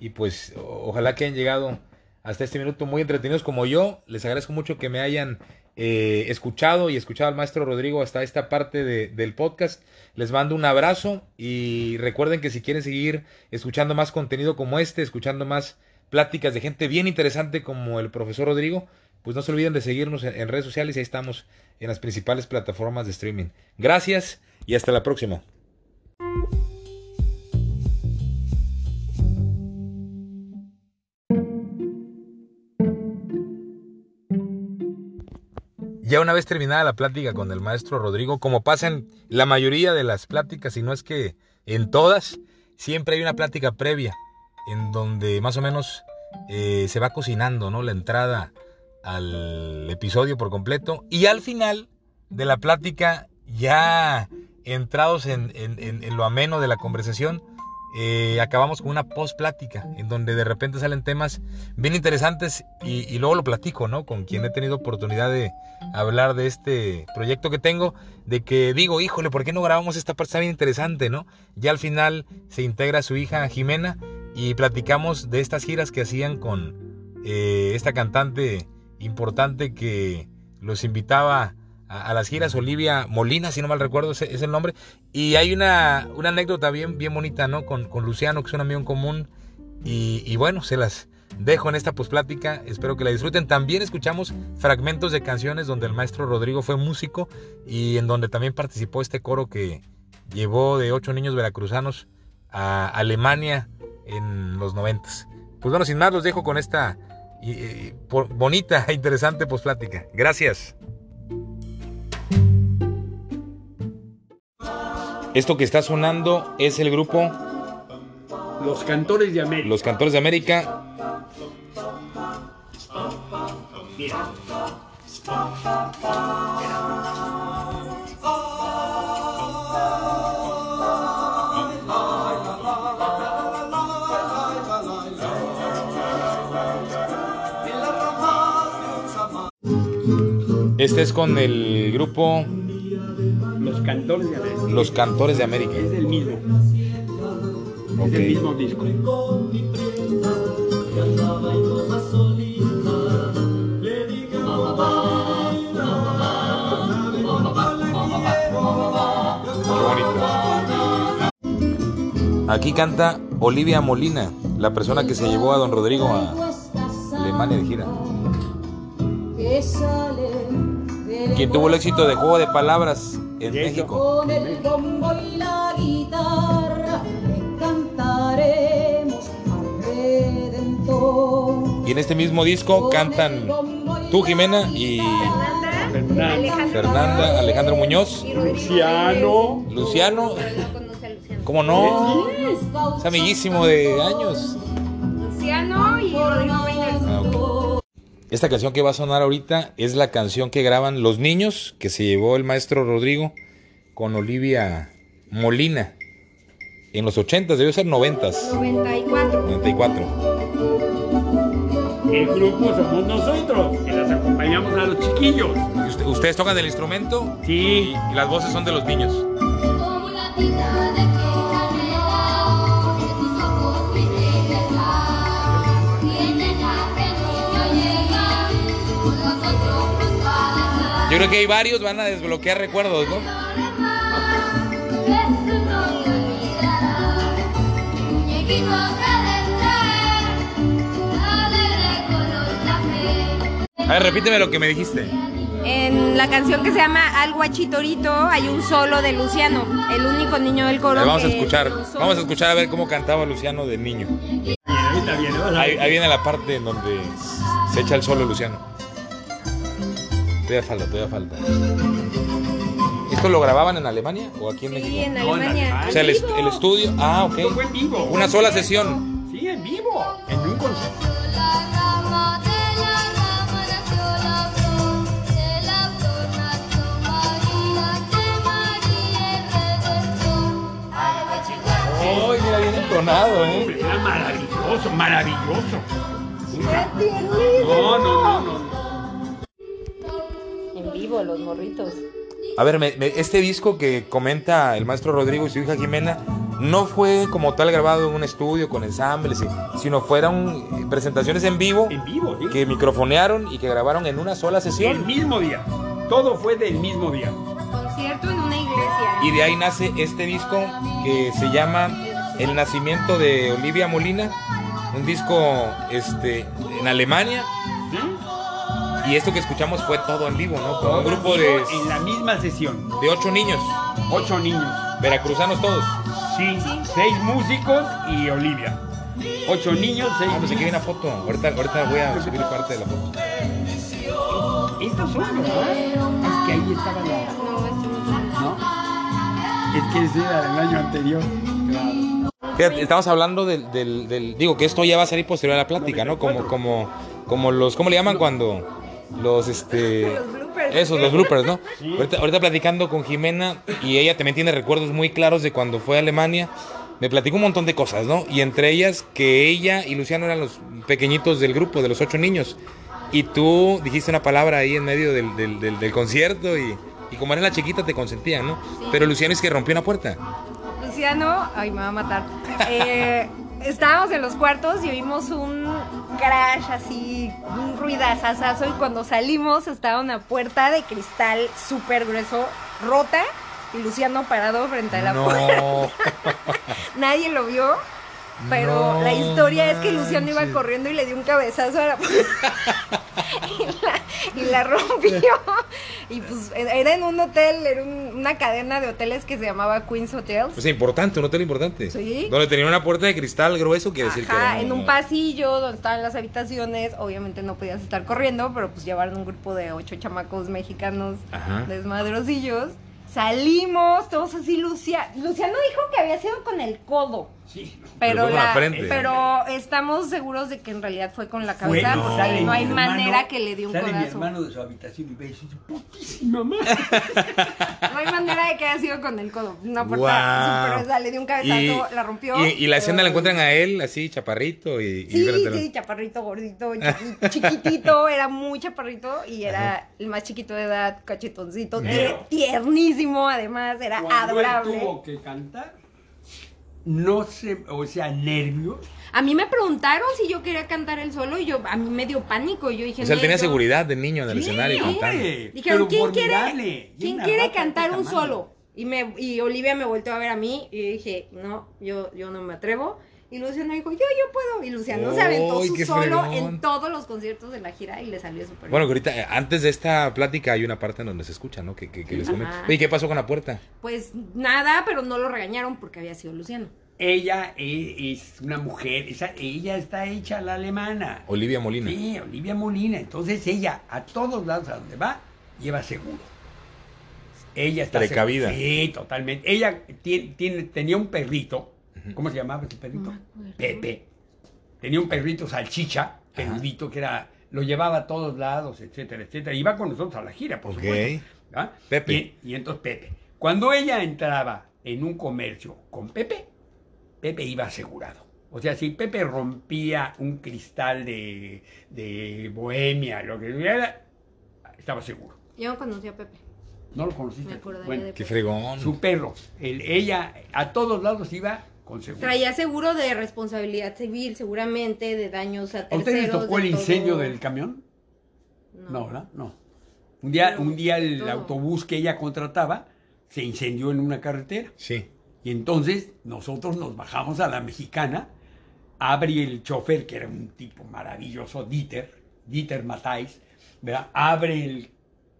y pues ojalá que hayan llegado hasta este minuto muy entretenidos como yo. Les agradezco mucho que me hayan eh, escuchado y escuchado al maestro Rodrigo hasta esta parte de- del podcast. Les mando un abrazo y recuerden que si quieren seguir escuchando más contenido como este, escuchando más pláticas de gente bien interesante como el profesor Rodrigo, pues no se olviden de seguirnos en, redes sociales y ahí estamos en las principales plataformas de streaming. Gracias y hasta la próxima. Ya una vez terminada la plática con el maestro Rodrigo, como pasa en la mayoría de las pláticas, y no es que en todas, siempre hay una plática previa, en donde más o menos eh, se va cocinando, ¿no? La entrada al episodio por completo. Y al final de la plática, ya entrados en, en- lo ameno de la conversación, eh, acabamos con una post plática, en donde de repente salen temas bien interesantes y, luego lo platico, ¿no? Con quien he tenido oportunidad de hablar de este proyecto que tengo, de que digo, híjole, ¿por qué no grabamos esta parte? Está bien interesante, ¿no? Ya al final se integra su hija Jimena y platicamos de estas giras que hacían con eh, esta cantante importante que los invitaba a, a las giras, Olivia Molina, si no mal recuerdo, es el nombre. Y hay una, una anécdota bien, bien bonita, ¿no? Con, con Luciano, que es un amigo en común. Y, y bueno, se las dejo en esta posplática. Espero que la disfruten. También escuchamos fragmentos de canciones donde el maestro Rodrigo fue músico y en donde también participó este coro que llevó de ocho niños veracruzanos a Alemania en los noventas. Pues bueno, sin más, los dejo con esta y- y- por- bonita e interesante posplática. Gracias. Esto que está sonando es el grupo Los cantores de América. Los Cantores de América. Este es con el grupo Los cantores de América. Los Cantores de América. Es del mismo. Es del mismo disco. Aquí canta Olivia Molina, la persona que se llevó a don Rodrigo a Alemania de gira. Quien tuvo el éxito de Juego de Palabras en eso. México. Con el bombo y la guitarra le cantaremos al Redentor. Y en este mismo disco cantan tú, Jimena, y Fernanda. Alejandro Fernanda, Alejandro Muñoz, Luciano. Luciano. ¿cómo no? Es amiguísimo de años. Luciano y Rodrigo. Ah, ok. Esta canción que va a sonar ahorita es la canción que graban Los Niños, que se llevó el maestro Rodrigo con Olivia Molina. En los 80, debió ser 90, 94. 94. El grupo somos nosotros, que las acompañamos a los chiquillos. ¿Y usted- ¿Ustedes tocan el instrumento? Sí. Y las voces son de los niños. Como una Yo creo que hay varios, van a desbloquear recuerdos, ¿no? A ver, repíteme lo que me dijiste. En la canción que se llama Al Guachitorito hay un solo de Luciano, el único niño del coro. Vamos a escuchar, vamos a escuchar a ver cómo cantaba Luciano de niño. Ahí viene la parte en donde se echa el solo Luciano. Todavía falta, todavía falta. ¿Esto lo grababan en Alemania o aquí en Sí, México? en No, en Alemania. O sea, el, est- el estudio. Ah, Esto fue ok. en vivo. Una sola sesión. Sí, en vivo. En un concierto. Ay, mira, bien entonado, ¿eh? Hombre, era maravilloso, maravilloso. No, no, no, no. Vivo, los morritos. A ver, me- me- este disco que comenta el maestro Rodrigo y su hija Jimena no fue como tal grabado en un estudio con ensambles, sino fueron eh, presentaciones en vivo En vivo, ¿sí? que microfonearon y que grabaron en una sola El sesión. mismo día. Todo fue del mismo día. Concierto en una iglesia. Y de ahí nace este disco que se llama El nacimiento de Olivia Molina, un disco este, en Alemania. Y esto que escuchamos fue todo en vivo, ¿no? Con Todo un grupo de, En la misma sesión. de ocho niños, Ocho niños. veracruzanos todos. Sí, seis músicos y Olivia. Ocho niños, seis Ah, pues aquí hay una foto. Ahorita, ahorita voy a subir parte de la foto. Estos son, ¿verdad? Es que ahí estaba la... No, esto no. ¿No? Es que ese era del año anterior. Claro. Fíjate, estamos hablando del, del- del- Digo que esto ya va a salir posterior a la plática, ¿no? Como, como, como los. ¿Cómo le llaman cuando.? Los este. Los bloopers. Esos, los bloopers, ¿no? Sí. Ahorita, ahorita platicando con Jimena y ella también tiene recuerdos muy claros de cuando fue a Alemania. Me platicó un montón de cosas, ¿no? Y entre ellas que ella y Luciano eran los pequeñitos del grupo, de los ocho niños. Y tú dijiste una palabra ahí en medio del, del- del- del concierto y, y como eres la chiquita te consentían, ¿no? Sí. Pero Luciano es que rompió una puerta. Luciano, ay, me va a matar. Eh, estábamos en los cuartos y oímos un crash así, un ruidazazazo. Y cuando salimos estaba una puerta de cristal súper grueso, rota. Y Luciano parado frente a la puerta. Nadie lo vio. Pero No la historia es que Luciano iba corriendo y le dio un cabezazo a la puerta. y, la, y la rompió. Y pues era en un hotel, era un- una cadena de hoteles que se llamaba Queen's Hotels. Pues importante, un hotel importante. Sí. Donde tenía una puerta de cristal grueso, quiere decir que. Era en un pasillo donde estaban las habitaciones, obviamente no podías estar corriendo, pero pues llevaron un grupo de ocho chamacos mexicanos Ajá. desmadrosillos. Salimos, todos así, Lucia, Luciano dijo que había sido con el codo, Sí. pero, la la- frente. pero estamos seguros de que en realidad fue con la cabeza, Bueno, porque sale no mi hay hermano- manera que le dé un sale mi codazo. hermano de su habitación y ve y dice, putísima madre. No hay manera de que haya sido con el codo. Una puerta Guau. súper gruesa, le dio un cabezazo, la rompió. Y, y la escena la encuentran a él, así, chaparrito. Y, Sí, sí, chaparrito, gordito, chiqui- chiquitito, era muy chaparrito y era el más chiquito de edad, cachetoncito, tiernísimo, además, era Cuando él adorable. tuvo que cantar, no se, o sea, nervios. A mí me preguntaron si yo quería cantar el solo y yo, a mí me dio pánico, yo dije, O sea, él "No, tenía yo-". seguridad de niño en el Sí, escenario cantando. Dijeron, ¿quién quiere, ¿quién quiere cantar un solo? Y, me, y Olivia me volteó a ver a mí y yo dije, no, yo, yo no me atrevo. Y Luciano dijo, yo, yo puedo. Y Luciano se aventó ¡Ay, su solo fregón! en todos los conciertos de la gira y le salió súper Bueno, que bien. ahorita, eh, antes de esta plática hay una parte en donde se escucha, ¿no? Que, que, que les. Oye, ¿qué pasó con la puerta? Pues nada, pero no lo regañaron porque había sido Luciano. Ella es, una mujer, esa- ella está hecha a la alemana. Olivia Molina. Sí, Olivia Molina. Entonces ella, a todos lados a donde va, lleva seguro. Ella está Precavida. segura. Sí, totalmente. Ella tiene, tiene- tenía un perrito. ¿Cómo se llamaba ese perrito? No. Pepe. Tenía un perrito salchicha, peludito, que era, lo llevaba a todos lados, etcétera, etcétera. Iba con nosotros a la gira, por Ok. supuesto. ¿ah? Pepe. Y, y entonces Pepe. Cuando ella entraba en un comercio con Pepe, Pepe iba asegurado. O sea, si Pepe rompía un cristal de, de bohemia, lo que fuera, estaba seguro. Yo no conocí a Pepe. ¿No lo conociste? Me Bueno, de Qué fregón. su perro. el- ella a todos lados iba con seguro. Traía seguro de responsabilidad civil, seguramente, de daños a ¿A terceros. ustedes les tocó el todo. incendio del camión? No, ¿verdad? No. Un día, un día el todo. autobús que ella contrataba se incendió en una carretera. Sí. Y entonces nosotros nos bajamos a la mexicana, abre el chofer, que era un tipo maravilloso, Dieter, Dieter Matáis, ¿verdad? abre el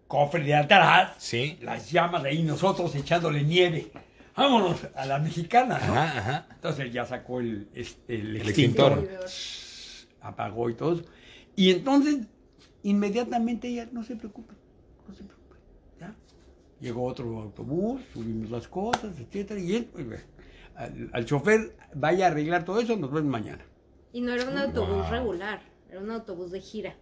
cofre de atrás, Sí. las llamas ahí, nosotros echándole nieve. Vámonos a la mexicana, ¿no? Ajá, ajá. Entonces ya sacó el, este, el El extintor, extintor. apagó y todo eso. Y entonces, inmediatamente ella, no se preocupe, no se preocupe. ¿ya? Llegó otro autobús, subimos las cosas, etcétera, y él, pues, al, al chofer, vaya a arreglar todo eso, nos vemos mañana. Y no era un autobús Wow. regular, era un autobús de gira.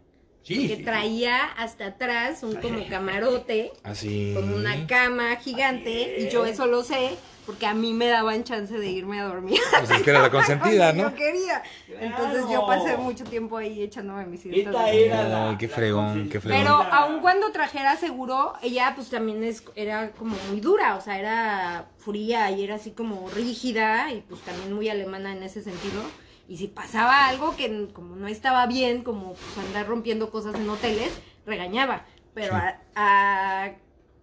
Sí, que sí, traía hasta atrás un como camarote Así. con una cama gigante y yo eso lo sé porque a mí me daban chance de irme a dormir. Pues es que era la consentida, Yo ¿no? quería. Entonces yo pasé mucho tiempo ahí echándome mis la- Ay, qué la fregón, qué fregón. Pero aun cuando trajera seguro, ella pues también es, era como muy dura, o sea, era fría y era así como rígida y pues también muy alemana en ese sentido. Y si pasaba algo que como no estaba bien, como pues andar rompiendo cosas en hoteles, regañaba. Pero Sí. a, a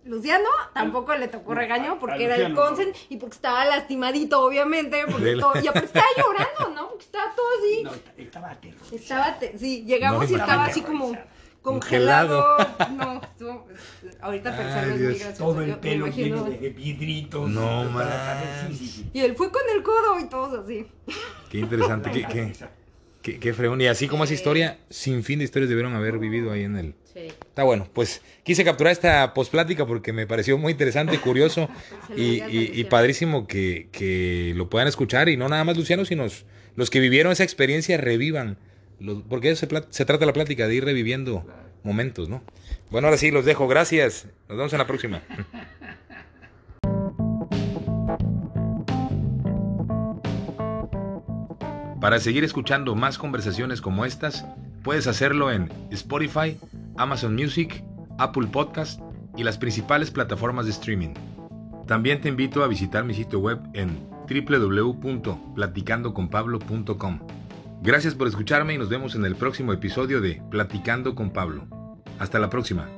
Luciano tampoco le tocó regaño porque era el no. consent y porque estaba lastimadito, obviamente, porque todo, y aparte estaba llorando, ¿no? Porque estaba todo así. No, estaba aterrorizado. Estaba, sí, llegamos No, y estaba así como Congelado. congelado. No, estuvo- ahorita Ay, muy Dios. gracioso. Todo yo el me pelo lleno de vidritos. No, man. cabeza, sí, sí, sí. Y él fue con el codo y todos así. Qué interesante, qué, qué, qué, qué fregón. Y así como esa historia, sin fin de historias debieron haber vivido ahí en el... Sí. Está bueno, pues quise capturar esta posplática porque me pareció muy interesante, curioso y, padrísimo que, que lo puedan escuchar y no nada más Luciano, sino los que vivieron esa experiencia revivan, los- porque eso se, se trata la plática, de ir reviviendo momentos, ¿no? Bueno, ahora sí, los dejo, gracias, nos vemos en la próxima. Para seguir escuchando más conversaciones como estas, puedes hacerlo en Spotify, Amazon Music, Apple Podcast y las principales plataformas de streaming. También te invito a visitar mi sitio web en www.platicandoconpablo.com. Gracias por escucharme y nos vemos en el próximo episodio de Platicando con Pablo. Hasta la próxima.